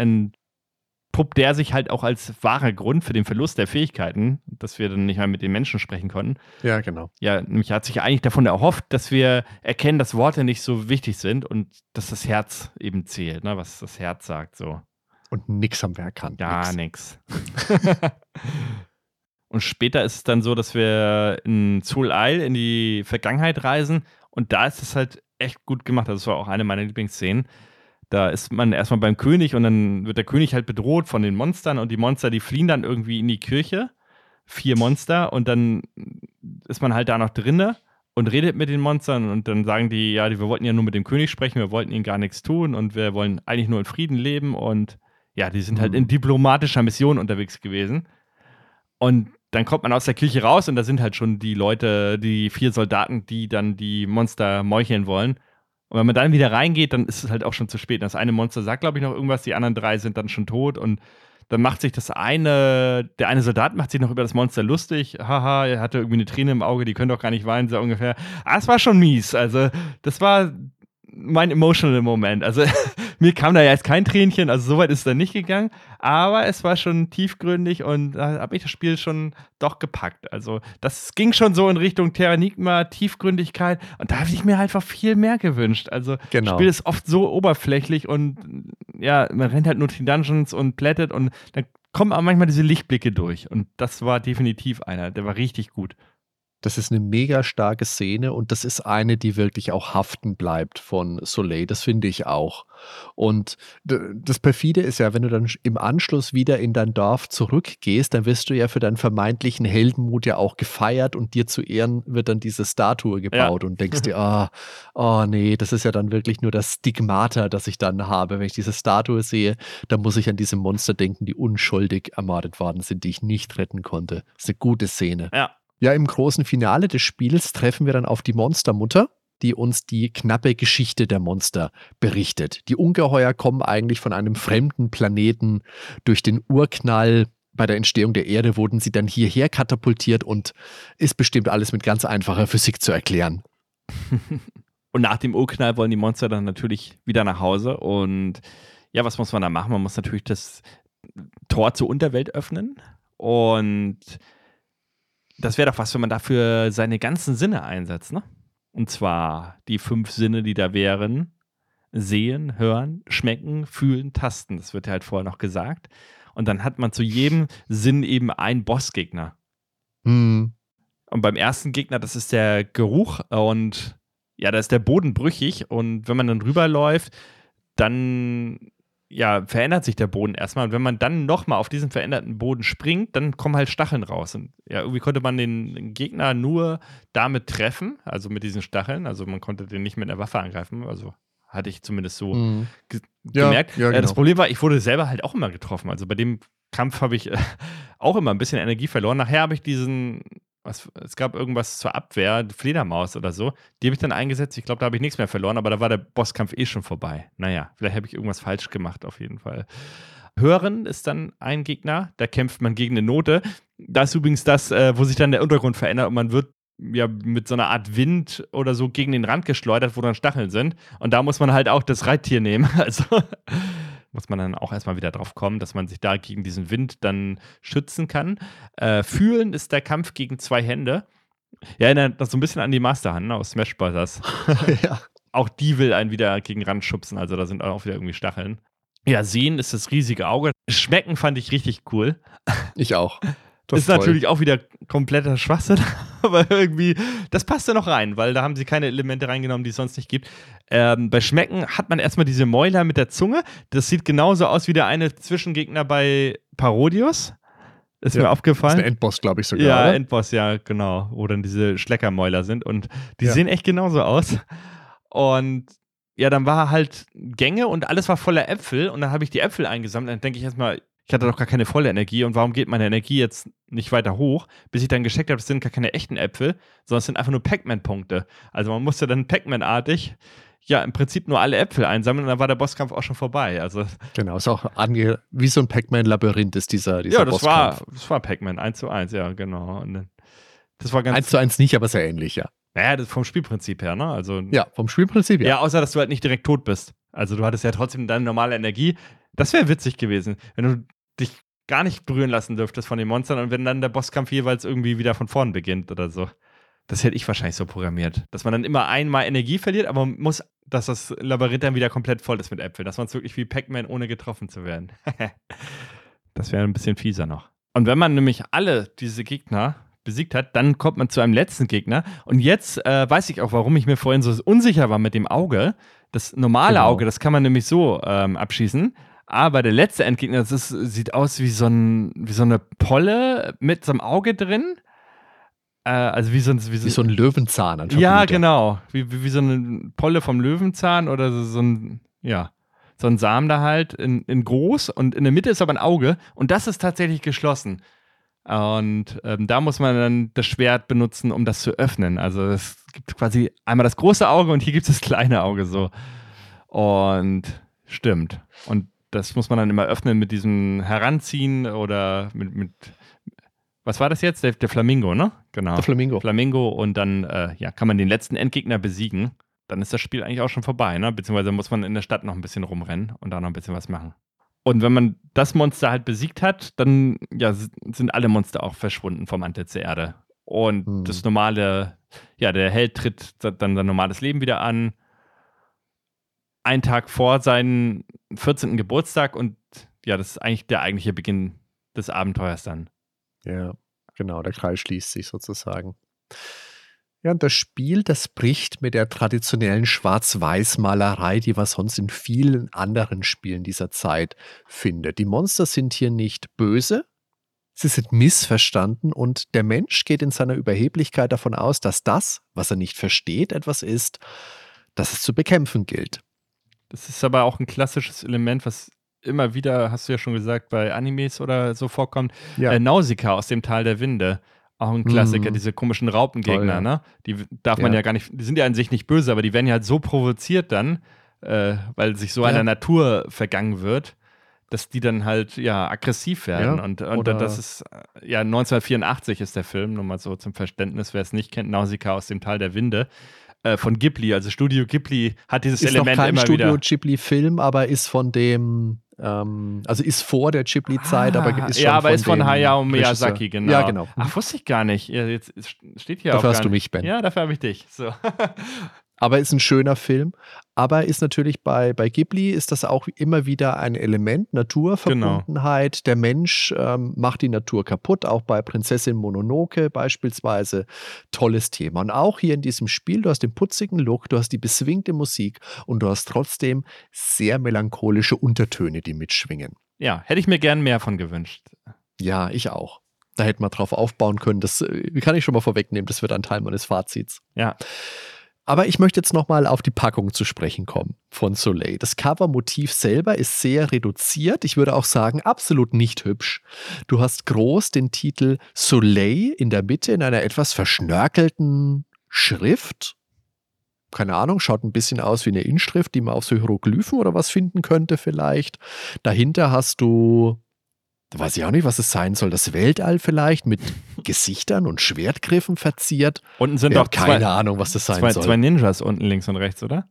entpuppt der sich halt auch als wahrer Grund für den Verlust der Fähigkeiten, dass wir dann nicht mehr mit den Menschen sprechen konnten. Ja, genau. Ja, nämlich hat sich eigentlich davon erhofft, dass wir erkennen, dass Worte nicht so wichtig sind und dass das Herz eben zählt, ne? was das Herz sagt so. Und nix haben wir erkannt. Gar nix. nichts. Und später ist es dann so, dass wir in Zul Isle in die Vergangenheit reisen und da ist es halt echt gut gemacht. Das war auch eine meiner Lieblingsszenen. Da ist man erstmal beim König und dann wird der König halt bedroht von den Monstern und die Monster, die fliehen dann irgendwie in die Kirche. Vier Monster und dann ist man halt da noch drinne und redet mit den Monstern und dann sagen die, ja, wir wollten ja nur mit dem König sprechen, wir wollten ihnen gar nichts tun und wir wollen eigentlich nur in Frieden leben und ja, die sind halt Mhm. in diplomatischer Mission unterwegs gewesen. Und dann kommt man aus der Kirche raus und da sind halt schon die Leute, die vier Soldaten, die dann die Monster meucheln wollen. Und wenn man dann wieder reingeht, dann ist es halt auch schon zu spät. Das eine Monster sagt, glaube ich, noch irgendwas, die anderen drei sind dann schon tot und dann macht sich das eine, der eine Soldat macht sich noch über das Monster lustig. Haha, er hatte irgendwie eine Träne im Auge, die können doch gar nicht weinen, so ungefähr. Ah, es war schon mies. Also, das war mein emotional Moment. Also, mir kam da ja jetzt kein Tränchen, also soweit ist es dann nicht gegangen, aber es war schon tiefgründig und da habe ich das Spiel schon doch gepackt. Also das ging schon so in Richtung Terranigma, Tiefgründigkeit und da habe ich mir einfach viel mehr gewünscht. Also Genau. das Spiel ist oft so oberflächlich und ja, man rennt halt nur die Dungeons und plättet und dann kommen aber manchmal diese Lichtblicke durch und das war definitiv einer, der war richtig gut. Das ist eine mega starke Szene und das ist eine, die wirklich auch haften bleibt von Soleil. Das finde ich auch. Und das perfide ist ja, wenn du dann im Anschluss wieder in dein Dorf zurückgehst, dann wirst du ja für deinen vermeintlichen Heldenmut ja auch gefeiert und dir zu Ehren wird dann diese Statue gebaut und denkst dir, ah, oh nee, das ist ja dann wirklich nur das Stigmata, das ich dann habe. Wenn ich diese Statue sehe, dann muss ich an diese Monster denken, die unschuldig ermordet worden sind, die ich nicht retten konnte. Das ist eine gute Szene. Ja, Ja, im großen Finale des Spiels treffen wir dann auf die Monstermutter, die uns die knappe Geschichte der Monster berichtet. Die Ungeheuer kommen eigentlich von einem fremden Planeten. Durch den Urknall bei der Entstehung der Erde wurden sie dann hierher katapultiert und ist bestimmt alles mit ganz einfacher Physik zu erklären. Und nach dem Urknall wollen die Monster dann natürlich wieder nach Hause. Und ja, was muss man da machen? Man muss natürlich das Tor zur Unterwelt öffnen. Und das wäre doch was, wenn man dafür seine ganzen Sinne einsetzt, ne? Und zwar die fünf Sinne, die da wären: Sehen, Hören, Schmecken, Fühlen, Tasten. Das wird ja halt vorher noch gesagt. Und dann hat man zu jedem Sinn eben einen Bossgegner. Hm. Und beim ersten Gegner, das ist der Geruch und ja, da ist der Boden brüchig und wenn man dann rüberläuft, dann ja, verändert sich der Boden erstmal und wenn man dann nochmal auf diesen veränderten Boden springt, dann kommen halt Stacheln raus und ja, irgendwie konnte man den Gegner nur damit treffen, also mit diesen Stacheln, also man konnte den nicht mit einer Waffe angreifen, also hatte ich zumindest so Hm. ge Ja, gemerkt. ja, Äh, Das genau. Problem war, ich wurde selber halt auch immer getroffen. Also bei dem Kampf habe ich äh, auch immer ein bisschen Energie verloren. Nachher habe ich diesen, was, es gab irgendwas zur Abwehr, Fledermaus oder so. Die habe ich dann eingesetzt. Ich glaube, da habe ich nichts mehr verloren, aber da war der Bosskampf eh schon vorbei. Naja, vielleicht habe ich irgendwas falsch gemacht, auf jeden Fall. Hören ist dann ein Gegner, da kämpft man gegen eine Note. Das ist übrigens das, äh, wo sich dann der Untergrund verändert und man wird ja mit so einer Art Wind oder so gegen den Rand geschleudert, wo dann Stacheln sind. Und da muss man halt auch das Reittier nehmen. Also muss man dann auch erstmal wieder drauf kommen, dass man sich da gegen diesen Wind dann schützen kann. Äh, fühlen ist der Kampf gegen zwei Hände. Ja, erinnert das so ein bisschen an die Masterhand ne, aus Smash Bros. ja. Auch die will einen wieder gegen Rand schubsen, also da sind auch wieder irgendwie Stacheln. Ja, sehen ist das riesige Auge. Schmecken fand ich richtig cool. Ich auch. Das ist toll. natürlich auch wieder kompletter Schwachsinn, aber irgendwie, das passt da noch rein, weil da haben sie keine Elemente reingenommen, die es sonst nicht gibt. Ähm, bei Schmecken hat man erstmal diese Mäuler mit der Zunge. Das sieht genauso aus wie der eine Zwischengegner bei Parodius. Ist Ja, mir Das ist aufgefallen. ein Endboss, glaube ich sogar. ja, oder? Endboss, ja, genau. Wo dann diese Schleckermäuler sind. Und die Ja. sehen echt genauso aus. Und ja, dann war halt Gänge und alles war voller Äpfel. Und dann habe ich die Äpfel eingesammelt. Dann denke ich erstmal, ich hatte doch gar keine volle Energie. Und warum geht meine Energie jetzt nicht weiter hoch? Bis ich dann gecheckt habe, das sind gar keine echten Äpfel, sondern es sind einfach nur Pac-Man-Punkte. Also man musste dann Pac-Man-artig ja, im Prinzip nur alle Äpfel einsammeln und dann war der Bosskampf auch schon vorbei. Also, Genau, ist auch ange wie so ein Pac-Man-Labyrinth ist dieser, dieser ja, das war, Bosskampf. das war Pac-Man, 1 zu 1, ja, genau. Und dann, das war ganz Eins zu eins nicht, aber sehr ähnlich, ja. Naja, das vom Spielprinzip her, ne? Also, Ja, vom Spielprinzip, ja. ja. außer dass du halt nicht direkt tot bist. Also, du hattest ja trotzdem deine normale Energie. Das wäre witzig gewesen, wenn du dich gar nicht berühren lassen dürftest von den Monstern und wenn dann der Bosskampf jeweils irgendwie wieder von vorn beginnt oder so. Das hätte ich wahrscheinlich so programmiert. Dass man dann immer einmal Energie verliert, aber man muss, dass das Labyrinth dann wieder komplett voll ist mit Äpfeln. Dass man es wirklich wie Pac-Man ohne getroffen zu werden. das wäre ein bisschen fieser noch. Und wenn man nämlich alle diese Gegner besiegt hat, dann kommt man zu einem letzten Gegner. Und jetzt äh, weiß ich auch, warum ich mir vorhin so unsicher war mit dem Auge. Das normale Genau. Auge, das kann man nämlich so ähm, abschießen. Aber der letzte Endgegner, das ist, sieht aus wie so, ein, wie so eine Polle mit so einem Auge drin. Äh, also wie so ein, wie so, Wie so ein Löwenzahn an ja, genau. Wie, wie, wie so eine Polle vom Löwenzahn oder so, so ein, ja, so ein Samen da halt in, in groß und in der Mitte ist aber ein Auge und das ist tatsächlich geschlossen. Und ähm, da muss man dann das Schwert benutzen, um das zu öffnen. Also es gibt quasi einmal das große Auge und hier gibt es das kleine Auge so. Und stimmt. Und das muss man dann immer öffnen mit diesem Heranziehen oder mit, mit was war das jetzt? Der, der Flamingo, ne? Genau. Der Flamingo. Flamingo und dann äh, ja, kann man den letzten Endgegner besiegen. dann ist das Spiel eigentlich auch schon vorbei, ne? Beziehungsweise muss man in der Stadt noch ein bisschen rumrennen und da noch ein bisschen was machen. Und wenn man das Monster halt besiegt hat, dann ja, sind alle Monster auch verschwunden vom Antlitz der Erde. Und hm. das normale, ja, der Held tritt dann sein normales Leben wieder an. Ein Tag vor seinem 14. Geburtstag und ja, das ist eigentlich der eigentliche Beginn des Abenteuers dann. Ja, genau, der Kreis schließt sich sozusagen. Ja, und das Spiel, das bricht mit der traditionellen Schwarz-Weiß-Malerei, die man sonst in vielen anderen Spielen dieser Zeit findet. Die Monster sind hier nicht böse, sie sind missverstanden und der Mensch geht in seiner Überheblichkeit davon aus, dass das, was er nicht versteht, etwas ist, das es zu bekämpfen gilt. Das ist aber auch ein klassisches Element, was immer wieder, hast du ja schon gesagt, bei Animes oder so vorkommt. Ja. Äh, Nausicaa aus dem Tal der Winde. Auch ein Klassiker, mm. diese komischen Raupengegner, Toll, ja. ne? Die darf man ja. ja. gar nicht, die sind ja an sich nicht böse, aber die werden ja halt so provoziert dann, äh, weil sich so einer Natur vergangen wird, dass die dann halt ja aggressiv werden. und, und das ist, äh, ja, 1984 ist der Film, nur mal so zum Verständnis, wer es nicht kennt, Nausicaa aus dem Tal der Winde äh, von Ghibli, also Studio Ghibli hat dieses ist Element noch kein immer Studio wieder. Ghibli-Film, aber ist von dem ähm, also ist vor der Ghibli-Zeit, ah, aber ist schon Ja, aber von ist von Hayao Miyazaki, genau. Ja, genau. Ach, wusste ich gar nicht. Jetzt steht hier dafür auch hast du mich, Ben. Ja, dafür habe ich dich. So. Aber ist ein schöner Film. Aber ist natürlich bei, bei Ghibli ist das auch immer wieder ein Element, Naturverbundenheit. Genau. Der Mensch ähm, macht die Natur kaputt, auch bei Prinzessin Mononoke beispielsweise. Tolles Thema. Und auch hier in diesem Spiel, du hast den putzigen Look, du hast die beswingte Musik und du hast trotzdem sehr melancholische Untertöne, die mitschwingen. Ja, hätte ich mir gern mehr von gewünscht. Ja, ich auch. Da hätte man drauf aufbauen können. Das äh, kann ich schon mal vorwegnehmen. Das wird ein Teil meines Fazits. Ja. Aber ich möchte jetzt nochmal auf die Packung zu sprechen kommen von Soleil. Das Covermotiv selber ist sehr reduziert. Ich würde auch sagen, absolut nicht hübsch. Du hast groß den Titel Soleil in der Mitte in einer etwas verschnörkelten Schrift. Keine Ahnung, schaut ein bisschen aus wie eine Inschrift, die man auf so Hieroglyphen oder was finden könnte vielleicht. Dahinter hast du da weiß ich auch nicht, was es sein soll. Das Weltall vielleicht mit Gesichtern und Schwertgriffen verziert. Unten sind doch keine zwei, Ahnung, was das sein zwei, soll. Zwei Ninjas unten links und rechts, oder?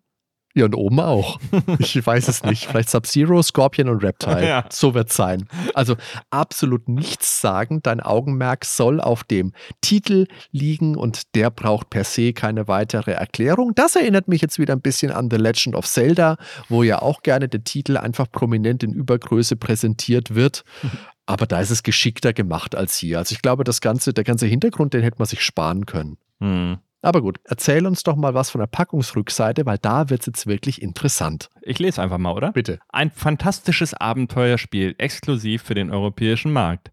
Ja, und oben auch. Ich weiß es nicht. Vielleicht Sub-Zero, Scorpion und Reptile. Ja. So wird es sein. Also absolut nichts sagen. Dein Augenmerk soll auf dem Titel liegen und der braucht per se keine weitere Erklärung. Das erinnert mich jetzt wieder ein bisschen an The Legend of Zelda, wo ja auch gerne der Titel einfach prominent in Übergröße präsentiert wird. Aber da ist es geschickter gemacht als hier. Also ich glaube, das ganze, der ganze Hintergrund, den hätte man sich sparen können. Hm. Aber gut, erzähl uns doch mal was von der Packungsrückseite, weil da wird es jetzt wirklich interessant. Ich lese einfach mal, oder? Bitte. Ein fantastisches Abenteuerspiel, exklusiv für den europäischen Markt.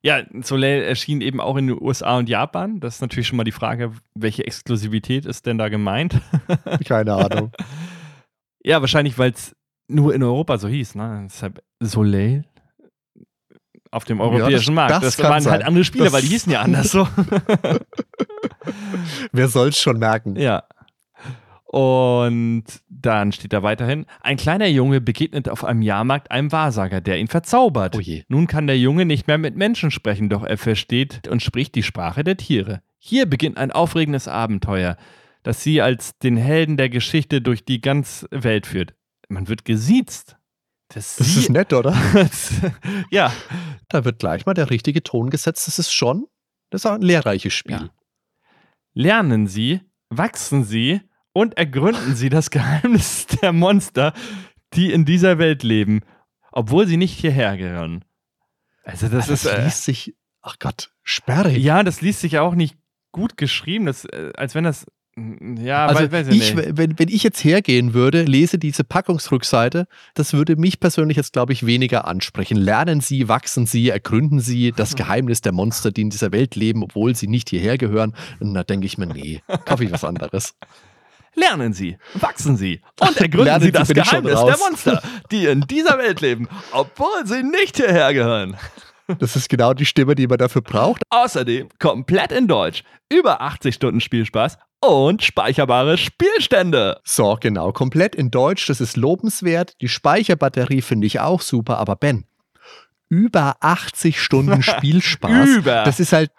Ja, Soleil erschien eben auch in den USA und Japan. Das ist natürlich schon mal die Frage, welche Exklusivität ist denn da gemeint? Keine Ahnung. ja, wahrscheinlich, weil es nur in Europa so hieß. Ne? Deshalb Soleil auf dem europäischen ja, das, Markt. Das, das waren halt sein. halt andere Spiele, das weil die hießen ja anders so. Wer soll's schon merken? Ja. Und dann steht da weiterhin: Ein kleiner Junge begegnet auf einem Jahrmarkt einem Wahrsager, der ihn verzaubert. Oh. Nun kann der Junge nicht mehr mit Menschen sprechen, doch er versteht und spricht die Sprache der Tiere. Hier beginnt ein aufregendes Abenteuer, das sie als den Helden der Geschichte durch die ganze Welt führt. Man wird gesiezt. Das, das ist nett, oder? ja. Da wird gleich mal der richtige Ton gesetzt. Das ist schon, das ist ein lehrreiches Spiel. Ja. Lernen Sie, wachsen Sie und ergründen Sie das Geheimnis der Monster, die in dieser Welt leben, obwohl sie nicht hierher gehören. Also das, das ist, äh, liest sich, ach Gott, sperrig. Ja, das liest sich auch nicht gut geschrieben, das, äh, als wenn das ja, also weiß, weiß ich, ich wenn, wenn ich jetzt hergehen würde, lese diese Packungsrückseite, das würde mich persönlich jetzt, glaube ich, weniger ansprechen. Lernen Sie, wachsen Sie, ergründen Sie das Geheimnis der Monster, die in dieser Welt leben, obwohl sie nicht hierher gehören. Und da denke ich mir, nee, kaufe ich was anderes. Lernen Sie, wachsen Sie und ergründen Sie das Geheimnis der Monster, die in dieser Welt leben, obwohl sie nicht hierher gehören. Das ist genau die Stimme, die man dafür braucht. Außerdem komplett in Deutsch, über 80 Stunden Spielspaß und speicherbare Spielstände. So, genau, komplett in Deutsch, das ist lobenswert. Die Speicherbatterie finde ich auch super, aber Ben, über 80 Stunden Spielspaß. über. Das ist halt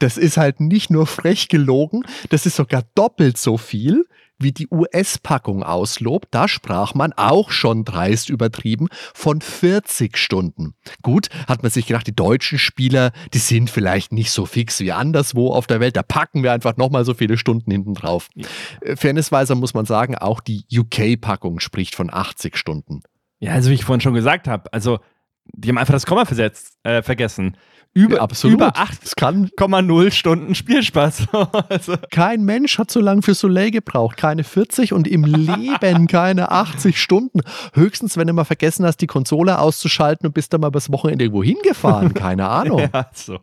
das ist halt nicht nur frech gelogen, das ist sogar doppelt so viel wie die US-Packung auslobt, da sprach man auch schon dreist übertrieben von 40 Stunden. Gut, hat man sich gedacht, die deutschen Spieler, die sind vielleicht nicht so fix wie anderswo auf der Welt, da packen wir einfach nochmal so viele Stunden hinten drauf. Ja. Äh, fairnessweise muss man sagen, auch die UK-Packung spricht von 80 Stunden. Ja, also wie ich vorhin schon gesagt habe, also die haben einfach das Komma versetzt, äh, vergessen. Über, Absolut. über 8,0 Stunden Spielspaß. also. Kein Mensch hat so lange für Soleil gebraucht. Keine 40 und im Leben keine 80 Stunden. Höchstens, wenn du mal vergessen hast, die Konsole auszuschalten und bist dann mal bis Wochenende irgendwo hingefahren. Keine Ahnung. ja, so.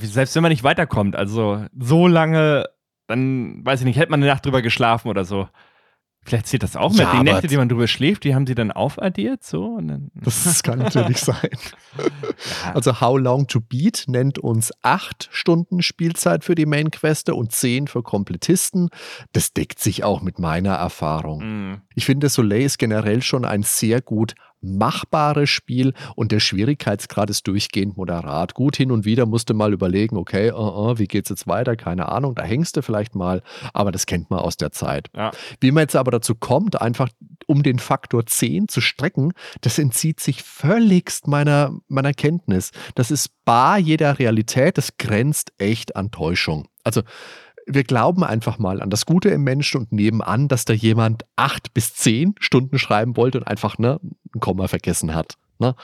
Selbst wenn man nicht weiterkommt, also so lange, dann weiß ich nicht, hätte man eine Nacht drüber geschlafen oder so. Vielleicht zählt das auch mit. Ja, die Nächte, die man drüber schläft, die haben sie dann aufaddiert. So, das kann natürlich sein. Ja. Also How Long to Beat nennt uns acht Stunden Spielzeit für die Main Queste und zehn für Komplettisten. Das deckt sich auch mit meiner Erfahrung. Mhm. Ich finde, Soleil ist generell schon ein sehr gut machbares Spiel und der Schwierigkeitsgrad ist durchgehend moderat. Gut, hin und wieder musste mal überlegen, okay, uh, uh, wie geht's jetzt weiter? Keine Ahnung, da hängst du vielleicht mal, aber das kennt man aus der Zeit. Ja. Wie man jetzt aber dazu kommt, einfach um den Faktor 10 zu strecken, das entzieht sich völligst meiner, meiner Kenntnis. Das ist bar jeder Realität, das grenzt echt an Täuschung. Also wir glauben einfach mal an das Gute im Menschen und nehmen an, dass da jemand acht bis zehn Stunden schreiben wollte und einfach ne, ein Komma vergessen hat. Ne?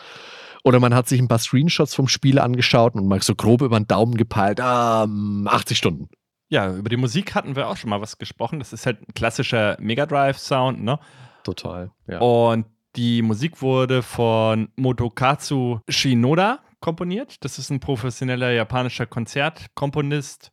Oder man hat sich ein paar Screenshots vom Spiel angeschaut und mal so grob über den Daumen gepeilt, ähm, 80 Stunden. Ja, über die Musik hatten wir auch schon mal was gesprochen. Das ist halt ein klassischer Mega Drive-Sound, ne? Total, ja. Und die Musik wurde von Motokazu Shinoda komponiert. Das ist ein professioneller japanischer Konzertkomponist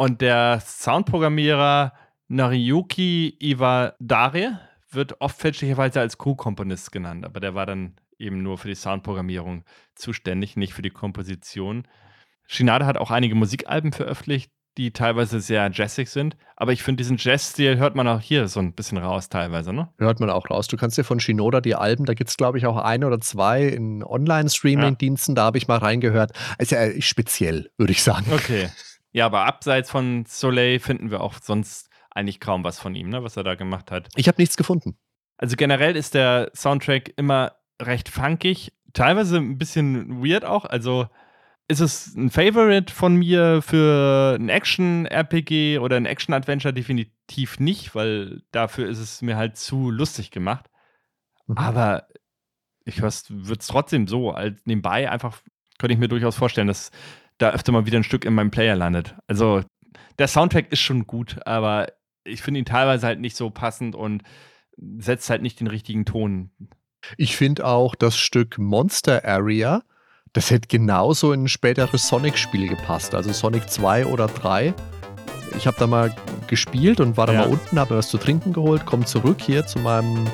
und der Soundprogrammierer Nariyuki Iwadare wird oft fälschlicherweise als Co-Komponist genannt, aber der war dann eben nur für die Soundprogrammierung zuständig, nicht für die Komposition. Shinada hat auch einige Musikalben veröffentlicht, die teilweise sehr jazzig sind. Aber ich finde, diesen Jazz-Stil hört man auch hier so ein bisschen raus, teilweise, ne? Hört man auch raus. Du kannst dir von Shinoda die Alben, da gibt es, glaube ich, auch ein oder zwei in Online-Streaming-Diensten, ja. da habe ich mal reingehört. Also äh, speziell, würde ich sagen. Okay. Ja, aber abseits von Soleil finden wir auch sonst eigentlich kaum was von ihm, ne, was er da gemacht hat. Ich habe nichts gefunden. Also generell ist der Soundtrack immer recht funkig, teilweise ein bisschen weird auch. Also ist es ein Favorite von mir für ein Action-RPG oder ein Action-Adventure? Definitiv nicht, weil dafür ist es mir halt zu lustig gemacht. Mhm. Aber ich würde es trotzdem so als nebenbei einfach, könnte ich mir durchaus vorstellen, dass da öfter mal wieder ein Stück in meinem Player landet. Also der Soundtrack ist schon gut, aber ich finde ihn teilweise halt nicht so passend und setzt halt nicht den richtigen Ton. Ich finde auch das Stück Monster Area, das hätte genauso in ein späteres Sonic-Spiel gepasst, also Sonic 2 oder 3. Ich habe da mal gespielt und war da ja. mal unten, habe mir was zu trinken geholt, komme zurück hier zu meinem,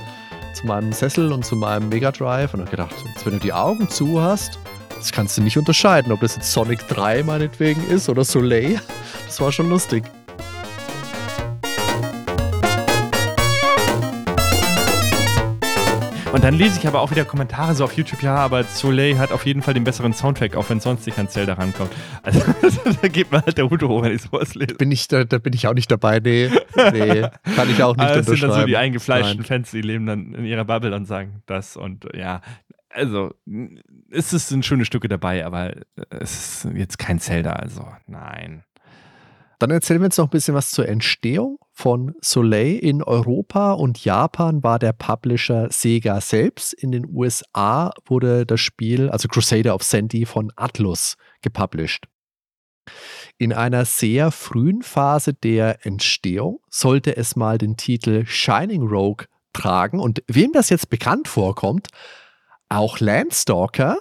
zu meinem Sessel und zu meinem Mega Drive und habe gedacht, jetzt, wenn du die Augen zu hast, das kannst du nicht unterscheiden, ob das jetzt Sonic 3 meinetwegen ist oder Soleil. Das war schon lustig. Und dann lese ich aber auch wieder Kommentare so auf YouTube, ja, aber Soleil hat auf jeden Fall den besseren Soundtrack, auch wenn sonst nicht an Zelda rankommt. Also da geht mir halt der Hut hoch, wenn ich sowas lese. Bin ich, da, da, bin ich auch nicht dabei, nee. Nee, kann ich auch nicht aber das sind dann so die eingefleischten Nein. Fans, die leben dann in ihrer Bubble und sagen das und ja, also es ein schöne Stücke dabei, aber es ist jetzt kein Zelda, also nein. Dann erzählen wir jetzt noch ein bisschen was zur Entstehung von Soleil. In Europa und Japan war der Publisher Sega selbst. In den USA wurde das Spiel, also Crusader of Sandy, von Atlus gepublished. In einer sehr frühen Phase der Entstehung sollte es mal den Titel Shining Rogue tragen. Und wem das jetzt bekannt vorkommt, auch Landstalker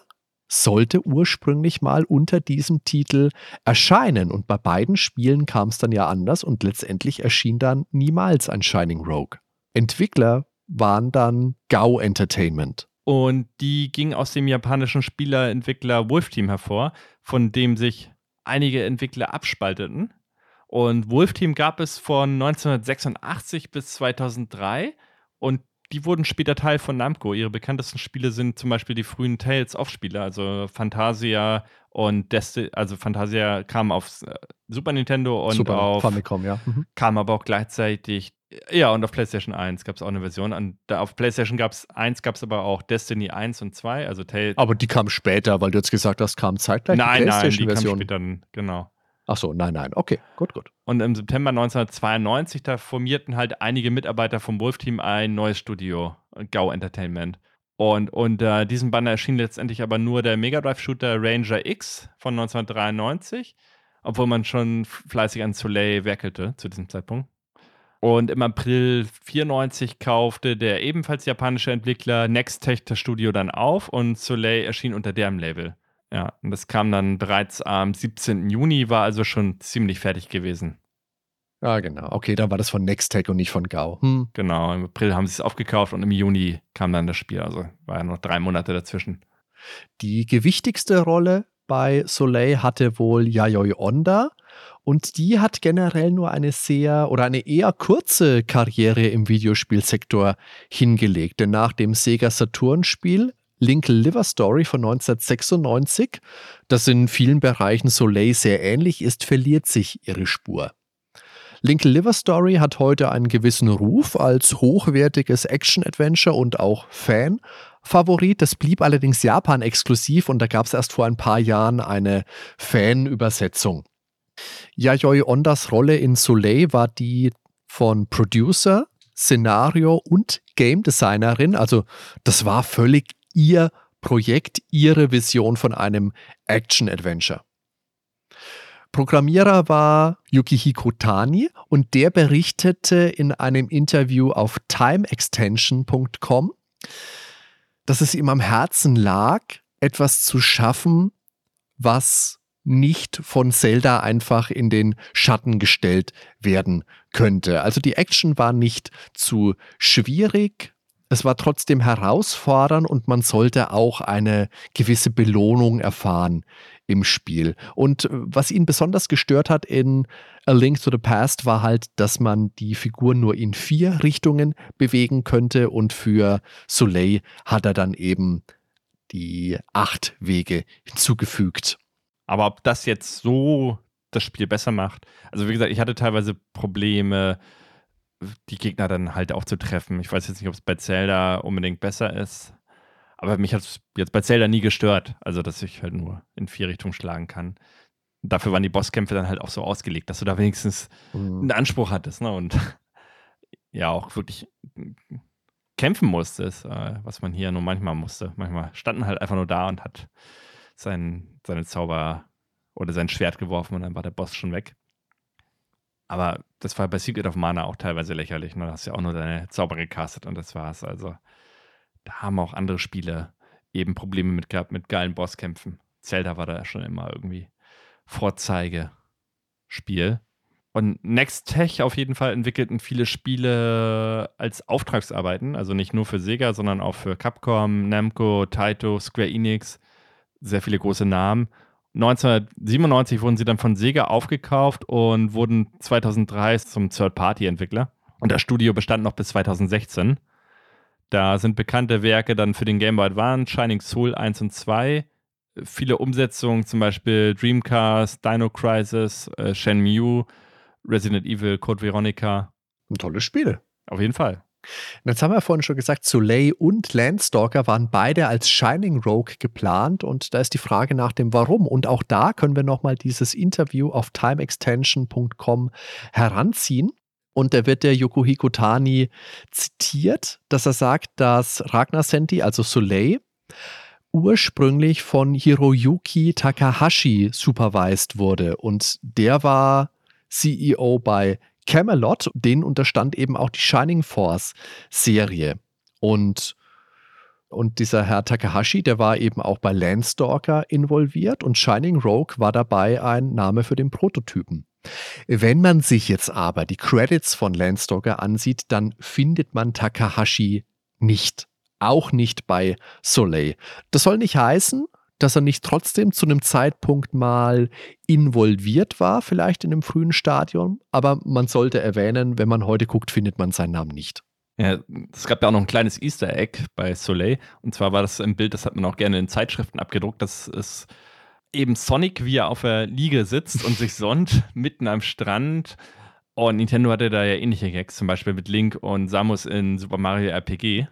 sollte ursprünglich mal unter diesem Titel erscheinen. Und bei beiden Spielen kam es dann ja anders und letztendlich erschien dann niemals ein Shining Rogue. Entwickler waren dann Gao Entertainment. Und die ging aus dem japanischen Spielerentwickler Wolf Team hervor, von dem sich einige Entwickler abspalteten. Und Wolf Team gab es von 1986 bis 2003 und die wurden später Teil von Namco. Ihre bekanntesten Spiele sind zum Beispiel die frühen Tales-of-Spiele, also Fantasia und Desti also Fantasia kam auf äh, Super Nintendo und Super auf Famicom, ja. Mhm. kam aber auch gleichzeitig Ja, und auf PlayStation 1 gab es auch eine Version. Und da auf PlayStation gab es 1, gab es aber auch Destiny 1 und 2, also Tale. Aber die kam später, weil du jetzt gesagt hast, kam zeitgleich nein, die nein, die kam PlayStation-Version. später, genau. Ach so, nein, nein. Okay, gut, gut. Und im September 1992, da formierten halt einige Mitarbeiter vom Wolf-Team ein neues Studio, Gau Entertainment. Und unter diesem Banner erschien letztendlich aber nur der Mega Drive-Shooter Ranger X von 1993, obwohl man schon fleißig an Soleil werkelte zu diesem Zeitpunkt. Und im April 94 kaufte der ebenfalls japanische Entwickler Nextech das Studio dann auf und Soleil erschien unter deren Label. Ja, und das kam dann bereits am 17. Juni, war also schon ziemlich fertig gewesen. Ja, genau. Okay, dann war das von Nextech und nicht von Gau. Hm. Genau, im April haben sie es aufgekauft und im Juni kam dann das Spiel. Also war ja noch drei Monate dazwischen. Die gewichtigste Rolle bei Soleil hatte wohl Yayoi Onda. Und die hat generell nur eine sehr oder eine eher kurze Karriere im Videospielsektor hingelegt. Denn nach dem Sega Saturn-Spiel Linkle Liver Story von 1996, das in vielen Bereichen Soleil sehr ähnlich ist, verliert sich ihre Spur. Linkle Liver Story hat heute einen gewissen Ruf als hochwertiges Action-Adventure und auch Fan-Favorit. Das blieb allerdings Japan-exklusiv und da gab es erst vor ein paar Jahren eine Fan-Übersetzung. Yayoi Ondas Rolle in Soleil war die von Producer, Szenario und Game Designerin. Also das war völlig ihr Projekt, ihre Vision von einem Action-Adventure. Programmierer war Yukihiko Tani und der berichtete in einem Interview auf timeextension.com, dass es ihm am Herzen lag, etwas zu schaffen, was nicht von Zelda einfach in den Schatten gestellt werden könnte. Also die Action war nicht zu schwierig, es war trotzdem herausfordernd und man sollte auch eine gewisse Belohnung erfahren im Spiel. Und äh, was ihn besonders gestört hat in A Link to the Past war halt, dass man die Figur nur in vier Richtungen bewegen könnte und für Soleil hat er dann eben die acht Wege hinzugefügt. Aber ob das jetzt so das Spiel besser macht, also wie gesagt, ich hatte teilweise Probleme, die Gegner dann halt auch zu treffen. Ich weiß jetzt nicht, ob es bei Zelda unbedingt besser ist. Aber mich hat es jetzt bei Zelda nie gestört. Also, dass ich halt nur in vier Richtungen schlagen kann. Dafür waren die Bosskämpfe dann halt auch so ausgelegt, dass du da wenigstens mhm. einen Anspruch hattest. Ne? Und ja, auch wirklich kämpfen musstest, äh, was man hier nur manchmal musste. Manchmal standen halt einfach nur da und hat sein, seine Zauber oder sein Schwert geworfen und dann war der Boss schon weg. Aber das war bei Secret of Mana auch teilweise lächerlich. Ne? Da hast du ja auch nur deine Zauber gecastet und das war's. Also da haben auch andere Spiele eben Probleme mit gehabt, mit geilen Bosskämpfen. Zelda war da schon immer irgendwie Vorzeigespiel. Und Nextech auf jeden Fall entwickelten viele Spiele als Auftragsarbeiten, also nicht nur für Sega, sondern auch für Capcom, Namco, Taito, Square Enix, sehr viele große Namen. 1997 wurden sie dann von Sega aufgekauft und wurden 2003 zum Third-Party-Entwickler. Und das Studio bestand noch bis 2016. Da sind bekannte Werke dann für den Game Boy Advance, Shining Soul 1 und 2. Viele Umsetzungen, zum Beispiel Dreamcast, Dino Crisis, äh, Shenmue, Resident Evil, Code Veronica. Ein tolles Spiel. Auf jeden Fall. Jetzt haben wir vorhin schon gesagt, Soleil und Landstalker waren beide als Shining Rogue geplant und da ist die Frage nach dem Warum. Und auch da können wir nochmal dieses Interview auf timeextension.com heranziehen. Und da wird der Yokohiko Tani zitiert, dass er sagt, dass Ragnar Senti, also Soleil, ursprünglich von Hiroyuki Takahashi supervised wurde. Und der war CEO bei Camelot, denen unterstand eben auch die Shining Force Serie. Und, und dieser Herr Takahashi, der war eben auch bei Landstalker involviert und Shining Rogue war dabei ein Name für den Prototypen. Wenn man sich jetzt aber die Credits von Landstalker ansieht, dann findet man Takahashi nicht. Auch nicht bei Soleil. Das soll nicht heißen, dass er nicht trotzdem zu einem Zeitpunkt mal involviert war, vielleicht in einem frühen Stadium. Aber man sollte erwähnen, wenn man heute guckt, findet man seinen Namen nicht. Ja, es gab ja auch noch ein kleines Easter Egg bei Soleil. Und zwar war das ein Bild, das hat man auch gerne in Zeitschriften abgedruckt. Das ist eben Sonic, wie er auf der Liege sitzt und sich sonnt, mitten am Strand. Und Nintendo hatte da ja ähnliche Gags, zum Beispiel mit Link und Samus in Super Mario RPG.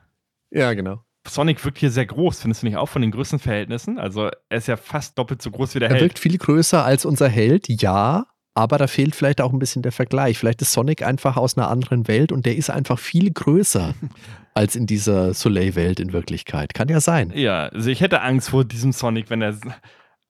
Ja, genau. Sonic wirkt hier sehr groß, findest du nicht auch von den Größenverhältnissen? Also er ist ja fast doppelt so groß wie der Er Held. wirkt viel größer als unser Held, ja, aber da fehlt vielleicht auch ein bisschen der Vergleich. Vielleicht ist Sonic einfach aus einer anderen Welt und der ist einfach viel größer als in dieser Soleil-Welt in Wirklichkeit. Kann ja sein. Ja, also ich hätte Angst vor diesem Sonic, wenn er.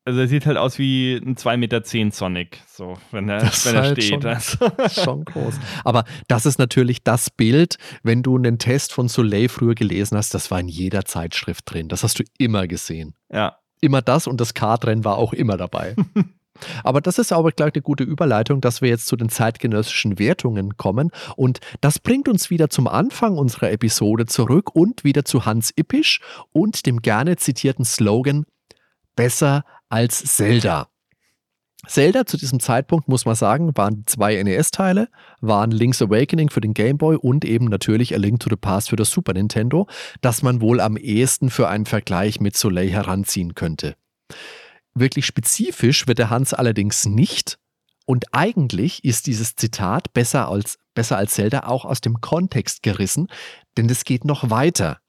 Also er sieht halt aus wie ein 2,10 Meter Sonic, so, wenn er, Das ist wenn er halt steht. schon- Also, Schon groß. Aber das ist natürlich das Bild, wenn du einen Test von Soleil früher gelesen hast, das war in jeder Zeitschrift drin. Das hast du immer gesehen. ja. Immer das und das Kartrennen war auch immer dabei. Aber das ist aber gleich eine gute Überleitung, dass wir jetzt zu den zeitgenössischen Wertungen kommen. Und das bringt uns wieder zum Anfang unserer Episode zurück und wieder zu Hans Ippisch und dem gerne zitierten Slogan Besser als Zelda. Zelda zu diesem Zeitpunkt, muss man sagen, waren zwei NES-Teile, waren Link's Awakening für den Game Boy und eben natürlich A Link to the Past für das Super Nintendo, das man wohl am ehesten für einen Vergleich mit Soleil heranziehen könnte. Wirklich spezifisch wird der Hans allerdings nicht. Und eigentlich ist dieses Zitat besser als, besser als Zelda auch aus dem Kontext gerissen, denn es geht noch weiter.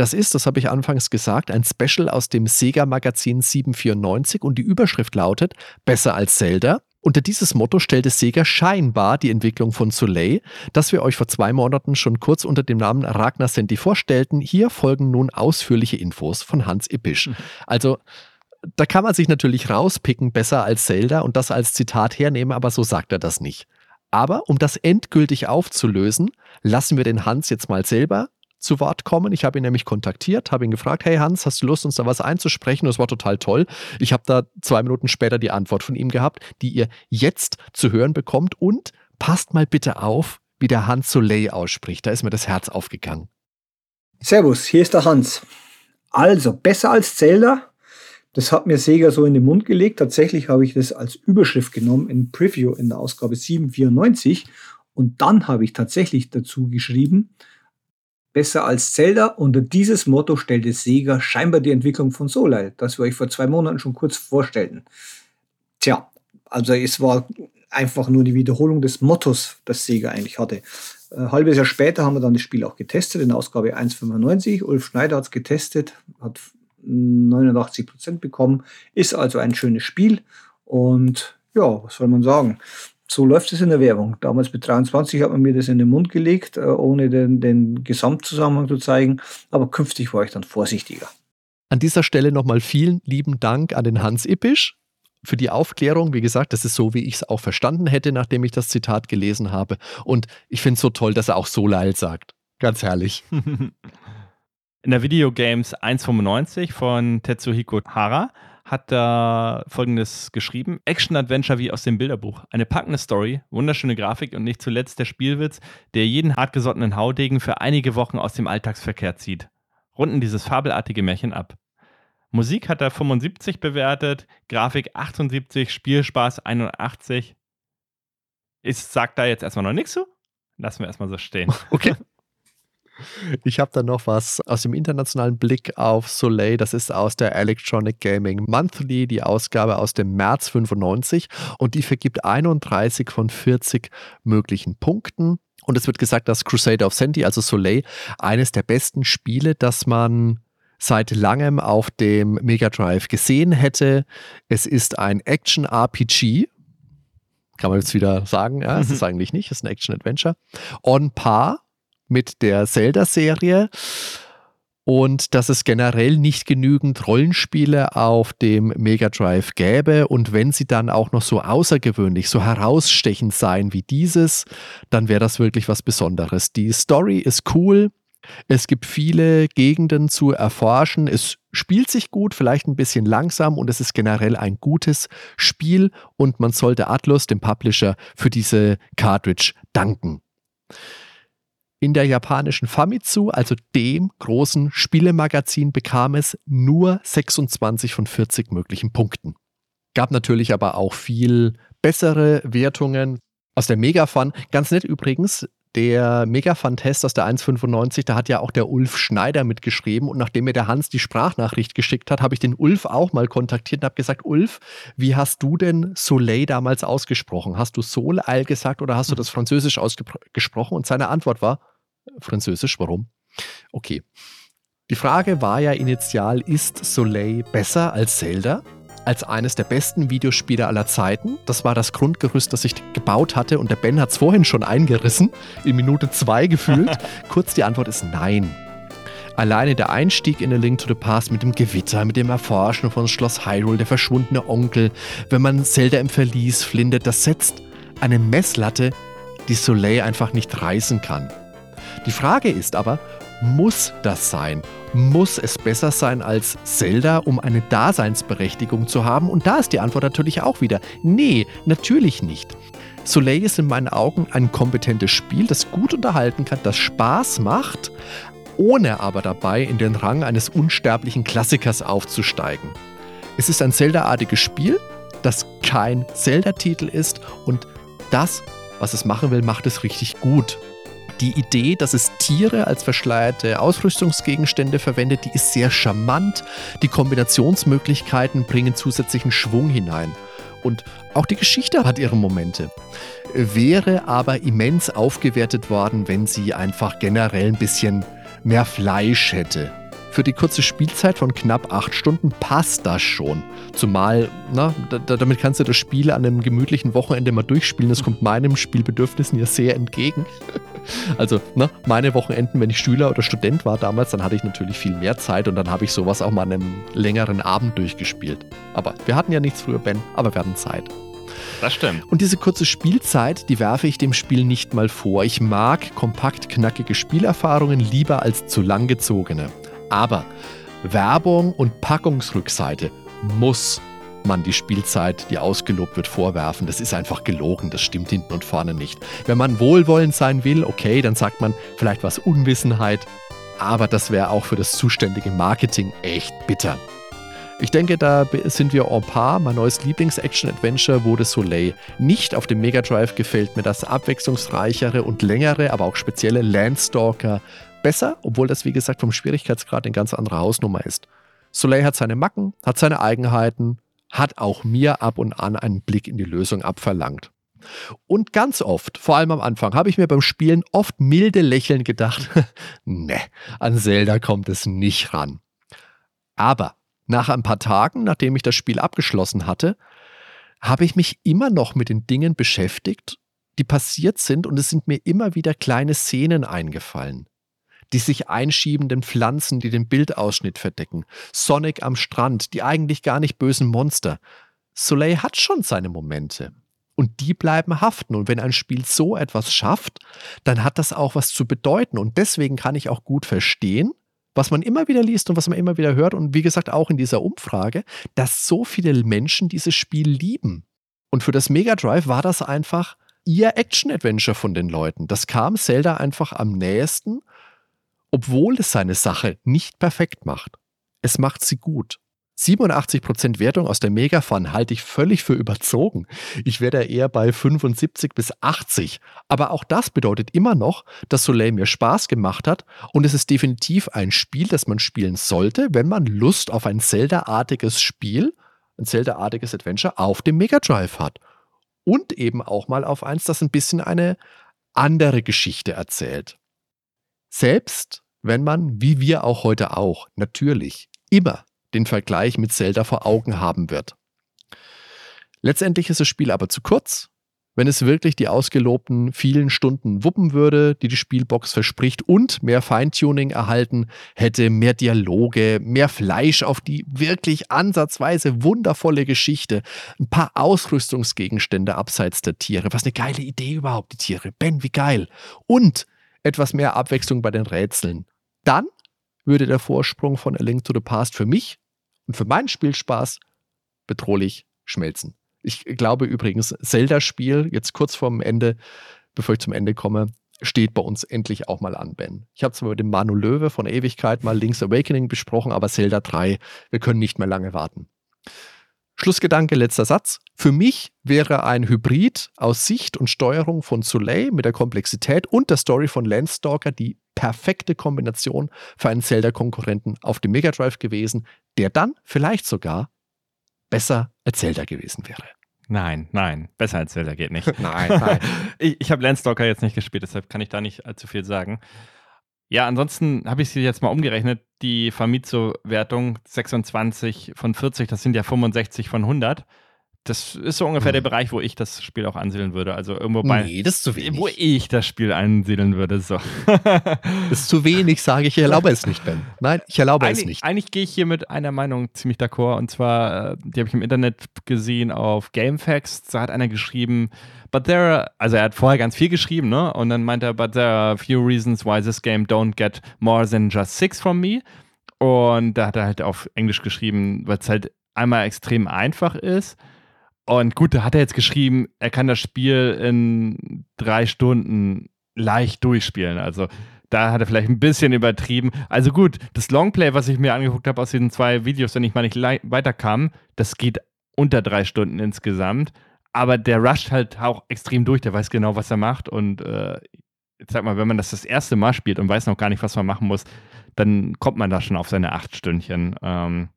Das ist, das habe ich anfangs gesagt, ein Special aus dem Sega-Magazin 794 und die Überschrift lautet Besser als Zelda. Unter dieses Motto stellte Sega scheinbar die Entwicklung von Soleil, das wir euch vor zwei Monaten schon kurz unter dem Namen Ragnar Senti vorstellten. Hier folgen nun ausführliche Infos von Hans Ippisch. Also da kann man sich natürlich rauspicken, besser als Zelda und das als Zitat hernehmen, aber so sagt er das nicht. Aber um das endgültig aufzulösen, lassen wir den Hans jetzt mal selber zu Wort kommen. Ich habe ihn nämlich kontaktiert, habe ihn gefragt, hey Hans, hast du Lust, uns da was einzusprechen? Das war total toll. Ich habe da zwei Minuten später die Antwort von ihm gehabt, die ihr jetzt zu hören bekommt. Und passt mal bitte auf, wie der Hans Soleil ausspricht. Da ist mir das Herz aufgegangen. Servus, hier ist der Hans. Also, besser als Zelda? Das hat mir Sega so in den Mund gelegt. Tatsächlich habe ich das als Überschrift genommen in Preview in der Ausgabe 794. Und dann habe ich tatsächlich dazu geschrieben, besser als Zelda. Unter dieses Motto stellte Sega scheinbar die Entwicklung von Soleil, das wir euch vor zwei Monaten schon kurz vorstellten. Tja, also es war einfach nur die Wiederholung des Mottos, das Sega eigentlich hatte. Ein halbes Jahr später haben wir dann das Spiel auch getestet, in Ausgabe 1.95. Ulf Schneider hat es getestet, hat 89 Prozent bekommen, ist also ein schönes Spiel. Und ja, was soll man sagen? So läuft es in der Werbung. Damals mit 23 hat man mir das in den Mund gelegt, äh, ohne den, den Gesamtzusammenhang zu zeigen. Aber künftig war ich dann vorsichtiger. An dieser Stelle nochmal vielen lieben Dank an den Hans Ippisch für die Aufklärung. Wie gesagt, das ist so, wie ich es auch verstanden hätte, nachdem ich das Zitat gelesen habe. Und ich finde es so toll, dass er auch so leil sagt. Ganz herrlich. In der Videogames 1.95 von Tetsuhiko Hara hat da folgendes geschrieben: Action-Adventure wie aus dem Bilderbuch. Eine packende Story, wunderschöne Grafik und nicht zuletzt der Spielwitz, der jeden hartgesottenen Haudegen für einige Wochen aus dem Alltagsverkehr zieht. Runden dieses fabelartige Märchen ab. Musik hat er 75 bewertet, Grafik 78, Spielspaß 81. Ich sag da jetzt erstmal noch nichts zu. Lassen wir erstmal so stehen. Okay. Ich habe da noch was aus dem internationalen Blick auf Soleil. Das ist aus der Electronic Gaming Monthly, die Ausgabe aus dem März 95. Und die vergibt 31 von 40 möglichen Punkten. Und es wird gesagt, dass Crusader of Senti, also Soleil, eines der besten Spiele, das man seit langem auf dem Mega Drive gesehen hätte. Es ist ein Action-RPG. Kann man jetzt wieder sagen, ja, es ist eigentlich nicht, es ist ein Action-Adventure. On par mit der Zelda-Serie. Und dass es generell nicht genügend Rollenspiele auf dem Mega Drive gäbe. Und wenn sie dann auch noch so außergewöhnlich, so herausstechend seien wie dieses, dann wäre das wirklich was Besonderes. Die Story ist cool, es gibt viele Gegenden zu erforschen, es spielt sich gut, vielleicht ein bisschen langsam. Und es ist generell ein gutes Spiel. Und man sollte Atlus, dem Publisher, für diese Cartridge danken in der japanischen Famitsu, also dem großen Spielemagazin, bekam es nur 26 von 40 möglichen Punkten. Gab natürlich aber auch viel bessere Wertungen aus der Megafun. Ganz nett übrigens, der Mega-Fan-Test aus der 1.95, da hat ja auch der Ulf Schneider mitgeschrieben und nachdem mir der Hans die Sprachnachricht geschickt hat, habe ich den Ulf auch mal kontaktiert und habe gesagt, Ulf, wie hast du denn Soleil damals ausgesprochen? Hast du Soleil gesagt oder hast du das Französisch ausgesprochen? Und seine Antwort war, Französisch, warum? Okay. Die Frage war ja initial, ist Soleil besser als Zelda? als eines der besten Videospiele aller Zeiten. Das war das Grundgerüst, das ich gebaut hatte und der Ben hat es vorhin schon eingerissen, in Minute zwei gefühlt. Kurz die Antwort ist nein. Alleine der Einstieg in A Link to the Past mit dem Gewitter, mit dem Erforschen von Schloss Hyrule, der verschwundene Onkel, wenn man Zelda im Verlies flindet, das setzt eine Messlatte, die Soleil einfach nicht reißen kann. Die Frage ist aber, muss das sein? Muss es besser sein als Zelda, um eine Daseinsberechtigung zu haben? Und da ist die Antwort natürlich auch wieder, nee, natürlich nicht. Soleil ist in meinen Augen ein kompetentes Spiel, das gut unterhalten kann, das Spaß macht, ohne aber dabei in den Rang eines unsterblichen Klassikers aufzusteigen. Es ist ein Zelda-artiges Spiel, das kein Zelda-Titel ist und das, was es machen will, macht es richtig gut. Die Idee, dass es Tiere als verschleierte Ausrüstungsgegenstände verwendet, die ist sehr charmant. Die Kombinationsmöglichkeiten bringen zusätzlichen Schwung hinein. Und auch die Geschichte hat ihre Momente. Wäre aber immens aufgewertet worden, wenn sie einfach generell ein bisschen mehr Fleisch hätte. Für die kurze Spielzeit von knapp acht Stunden passt das schon. Zumal, na, da, damit kannst du das Spiel an einem gemütlichen Wochenende mal durchspielen. Das kommt meinem Spielbedürfnissen ja sehr entgegen. Also, ne, meine Wochenenden, wenn ich Schüler oder Student war damals, dann hatte ich natürlich viel mehr Zeit und dann habe ich sowas auch mal an einem längeren Abend durchgespielt. Aber wir hatten ja nichts früher, Ben, aber wir hatten Zeit. Das stimmt. Und diese kurze Spielzeit, die werfe ich dem Spiel nicht mal vor. Ich mag kompakt knackige Spielerfahrungen lieber als zu langgezogene. Aber Werbung und Packungsrückseite muss man die Spielzeit, die ausgelobt wird, vorwerfen. Das ist einfach gelogen, das stimmt hinten und vorne nicht. Wenn man wohlwollend sein will, okay, dann sagt man vielleicht was Unwissenheit, aber das wäre auch für das zuständige Marketing echt bitter. Ich denke, da sind wir en par. Mein neues Lieblings-Action-Adventure wurde Soleil. Nicht auf dem Mega Drive gefällt mir das abwechslungsreichere und längere, aber auch spezielle Landstalker besser, obwohl das, wie gesagt, vom Schwierigkeitsgrad eine ganz andere Hausnummer ist. Soleil hat seine Macken, hat seine Eigenheiten, hat auch mir ab und an einen Blick in die Lösung abverlangt. Und ganz oft, vor allem am Anfang, habe ich mir beim Spielen oft milde Lächeln gedacht, ne, an Zelda kommt es nicht ran. Aber nach ein paar Tagen, nachdem ich das Spiel abgeschlossen hatte, habe ich mich immer noch mit den Dingen beschäftigt, die passiert sind und es sind mir immer wieder kleine Szenen eingefallen die sich einschiebenden Pflanzen, die den Bildausschnitt verdecken, Sonic am Strand, die eigentlich gar nicht bösen Monster. Soleil hat schon seine Momente. Und die bleiben haften. Und wenn ein Spiel so etwas schafft, dann hat das auch was zu bedeuten. Und deswegen kann ich auch gut verstehen, was man immer wieder liest und was man immer wieder hört. Und wie gesagt, auch in dieser Umfrage, dass so viele Menschen dieses Spiel lieben. Und für das Mega Drive war das einfach ihr Action-Adventure von den Leuten. Das kam Zelda einfach am nächsten obwohl es seine Sache nicht perfekt macht. Es macht sie gut. 87% Wertung aus der Megafun halte ich völlig für überzogen. Ich wäre eher bei 75 bis 80. Aber auch das bedeutet immer noch, dass Soleil mir Spaß gemacht hat und es ist definitiv ein Spiel, das man spielen sollte, wenn man Lust auf ein Zelda-artiges Spiel, ein Zelda-artiges Adventure auf dem Mega Drive hat. Und eben auch mal auf eins, das ein bisschen eine andere Geschichte erzählt. Selbst wenn man, wie wir auch heute auch, natürlich immer den Vergleich mit Zelda vor Augen haben wird. Letztendlich ist das Spiel aber zu kurz, wenn es wirklich die ausgelobten vielen Stunden wuppen würde, die die Spielbox verspricht und mehr Feintuning erhalten hätte, mehr Dialoge, mehr Fleisch auf die wirklich ansatzweise wundervolle Geschichte, ein paar Ausrüstungsgegenstände abseits der Tiere. Was eine geile Idee überhaupt, die Tiere. Ben, wie geil. Und etwas mehr Abwechslung bei den Rätseln. Dann würde der Vorsprung von A Link to the Past für mich und für meinen Spielspaß bedrohlich schmelzen. Ich glaube übrigens, Zelda-Spiel, jetzt kurz vorm Ende, bevor ich zum Ende komme, steht bei uns endlich auch mal an, Ben. Ich habe zwar mit dem Manu Löwe von Ewigkeit mal Link's Awakening besprochen, aber Zelda 3, wir können nicht mehr lange warten. Schlussgedanke, letzter Satz. Für mich wäre ein Hybrid aus Sicht und Steuerung von Soleil mit der Komplexität und der Story von Landstalker die perfekte Kombination für einen Zelda-Konkurrenten auf dem Mega Drive gewesen, der dann vielleicht sogar besser als Zelda gewesen wäre. Nein, nein, besser als Zelda geht nicht. nein, nein. ich ich habe Landstalker jetzt nicht gespielt, deshalb kann ich da nicht allzu viel sagen. Ja, ansonsten habe ich sie jetzt mal umgerechnet. Die Famitsu-Wertung 26 von 40, das sind ja 65 von 100. Das ist so ungefähr der Hm. Bereich, wo ich das Spiel auch ansiedeln würde. Also irgendwo bei, Nee, das ist zu wenig. wo ich das Spiel ansiedeln würde. So. Das ist zu wenig, sage ich. Ich erlaube es nicht, Ben. Nein, ich erlaube es eigentlich, nicht. eigentlich gehe ich hier mit einer Meinung ziemlich d'accord. Und zwar, äh, die habe ich im Internet gesehen auf GameFAQs. Da hat einer geschrieben, but there are, also er hat vorher ganz viel geschrieben, ne? Und dann meinte er, but there are a few reasons why this game don't get more than just six from me. Und da hat er halt auf Englisch geschrieben, weil es halt einmal extrem einfach ist. Und gut, da hat er jetzt geschrieben, er kann das Spiel in drei Stunden leicht durchspielen. Also da hat er vielleicht ein bisschen übertrieben. Also gut, das Longplay, was ich mir angeguckt habe aus diesen zwei Videos, wenn ich mal nicht weiterkam, das geht unter drei Stunden insgesamt. Aber der rusht halt auch extrem durch, der weiß genau, was er macht. Und äh, ich sag mal, wenn man das das erste Mal spielt und weiß noch gar nicht, was man machen muss, dann kommt man da schon auf seine acht Stündchen. Ähm,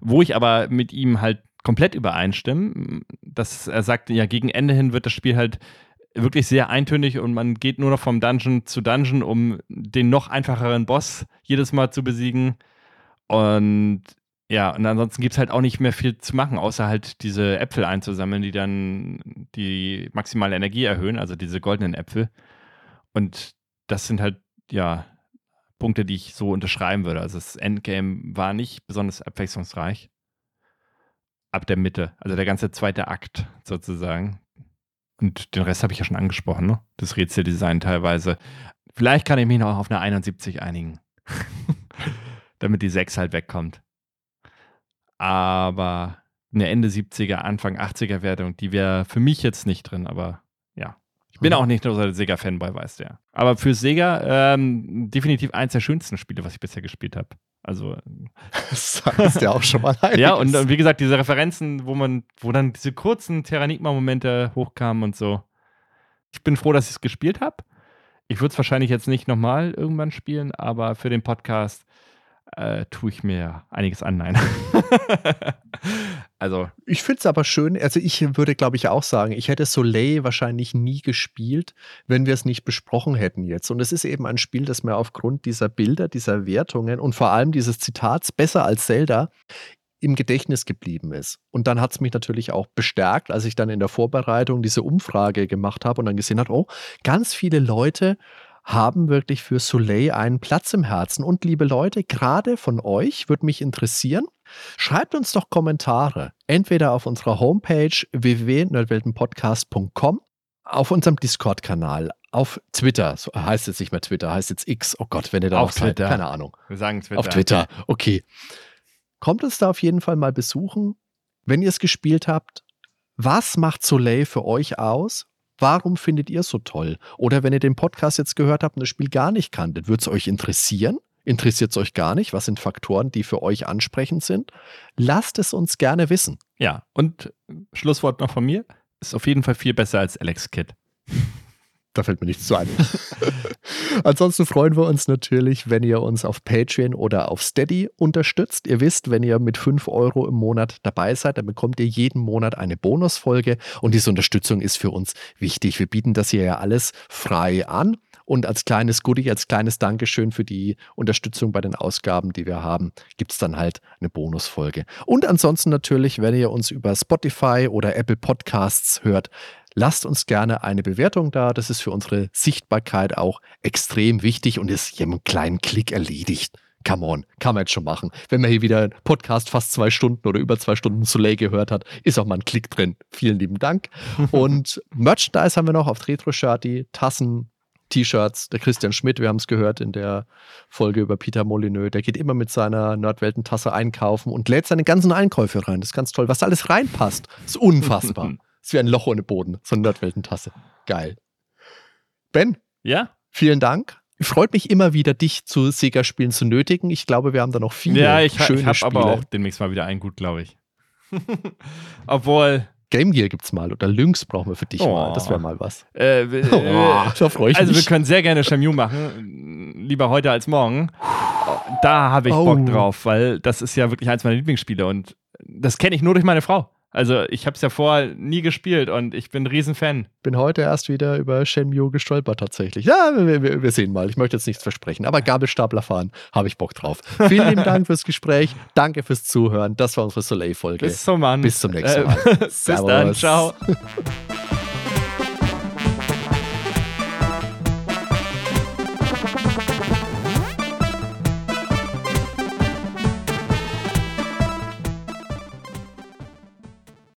wo ich aber mit ihm halt komplett übereinstimme, dass er sagt, ja, gegen Ende hin wird das Spiel halt wirklich sehr eintönig und man geht nur noch vom Dungeon zu Dungeon, um den noch einfacheren Boss jedes Mal zu besiegen. Und ja, und ansonsten gibt es halt auch nicht mehr viel zu machen, außer halt diese Äpfel einzusammeln, die dann die maximale Energie erhöhen, also diese goldenen Äpfel. Und das sind halt, ja, Punkte, die ich so unterschreiben würde. Also das Endgame war nicht besonders abwechslungsreich. Ab der Mitte, also der ganze zweite Akt sozusagen. Und den Rest habe ich ja schon angesprochen, ne? Das Rätseldesign teilweise. Vielleicht kann ich mich noch auf eine 71 einigen. Damit die 6 halt wegkommt. Aber eine Ende 70er, Anfang 80er Wertung, die wäre für mich jetzt nicht drin, aber ja. Ich bin Mhm. auch nicht nur so ein Sega-Fanboy, weißt du ja. Aber für Sega ähm, definitiv eins der schönsten Spiele, was ich bisher gespielt habe. Also Das sagst ja auch schon mal einiges. ja, und äh, wie gesagt, diese Referenzen, wo man, wo dann diese kurzen Terranigma-Momente hochkamen und so. Ich bin froh, dass ich es gespielt habe. Ich würde es wahrscheinlich jetzt nicht nochmal irgendwann spielen, aber für den Podcast äh, tue ich mir einiges an. Nein. also, Ich finde es aber schön, also ich würde, glaube ich, auch sagen, ich hätte Soleil wahrscheinlich nie gespielt, wenn wir es nicht besprochen hätten jetzt. Und es ist eben ein Spiel, das mir aufgrund dieser Bilder, dieser Wertungen und vor allem dieses Zitats besser als Zelda im Gedächtnis geblieben ist. Und dann hat es mich natürlich auch bestärkt, als ich dann in der Vorbereitung diese Umfrage gemacht habe und dann gesehen habe, oh, ganz viele Leute haben wirklich für Soleil einen Platz im Herzen. Und liebe Leute, gerade von euch würde mich interessieren, Schreibt uns doch Kommentare, entweder auf unserer Homepage www.nerdweltenpodcast.com, auf unserem Discord-Kanal, auf Twitter, so heißt jetzt nicht mehr Twitter, heißt jetzt X, oh Gott, wenn ihr da Auf seid, Twitter. keine Ahnung. wir sagen Twitter. Auf Twitter, okay. Kommt uns da auf jeden Fall mal besuchen, wenn ihr es gespielt habt. Was macht Soleil für euch aus? Warum findet ihr es so toll? Oder wenn ihr den Podcast jetzt gehört habt und das Spiel gar nicht kanntet, würde es euch interessieren? Interessiert es euch gar nicht? Was sind Faktoren, die für euch ansprechend sind? Lasst es uns gerne wissen. Ja, und Schlusswort noch von mir. Ist auf jeden Fall viel besser als Alex Kidd. Da fällt mir nichts zu ein. Ansonsten freuen wir uns natürlich, wenn ihr uns auf Patreon oder auf Steady unterstützt. Ihr wisst, wenn ihr mit 5 Euro im Monat dabei seid, dann bekommt ihr jeden Monat eine Bonusfolge und diese Unterstützung ist für uns wichtig. Wir bieten das hier ja alles frei an. Und als kleines Goodie, als kleines Dankeschön für die Unterstützung bei den Ausgaben, die wir haben, gibt es dann halt eine Bonusfolge. Und ansonsten natürlich, wenn ihr uns über Spotify oder Apple Podcasts hört, lasst uns gerne eine Bewertung da. Das ist für unsere Sichtbarkeit auch extrem wichtig und ist einem kleinen Klick erledigt. Come on, kann man jetzt schon machen. Wenn man hier wieder einen Podcast fast zwei Stunden oder über zwei Stunden Soleil gehört hat, ist auch mal ein Klick drin. Vielen lieben Dank. Und Merchandise haben wir noch auf Retro Shirty, Tassen, T-Shirts. Der Christian Schmidt, wir haben es gehört in der Folge über Peter Molyneux, der geht immer mit seiner Nordwelten-Tasse einkaufen und lädt seine ganzen Einkäufe rein. Das ist ganz toll. Was da alles reinpasst, ist unfassbar. ist wie ein Loch ohne Boden, so eine Nordwelten-Tasse. Geil. Ben, Ja? vielen Dank. Freut mich immer wieder, dich zu Sega-Spielen zu nötigen. Ich glaube, wir haben da noch viele ja, ich, schöne ich habe Spiele. aber auch demnächst mal wieder einen gut, glaube ich. Obwohl, Game Gear gibt's mal oder Lynx brauchen wir für dich Oh. mal. Das wäre mal was. äh, äh, Oh, da freue ich also wir mich. können sehr gerne Shamu machen, lieber heute als morgen. Da habe ich Oh. Bock drauf, weil das ist ja wirklich eins meiner Lieblingsspiele und das kenne ich nur durch meine Frau. Also ich habe es ja vorher nie gespielt und ich bin ein Riesenfan. bin heute erst wieder über Shenmue gestolpert tatsächlich. Ja, wir, wir, wir sehen mal. Ich möchte jetzt nichts versprechen, aber Gabelstapler fahren habe ich Bock drauf. Vielen lieben Dank fürs Gespräch. Danke fürs Zuhören. Das war unsere Soleil-Folge. Bis zum Mann. Bis zum nächsten Mal. Äh, bis dann. Ciao.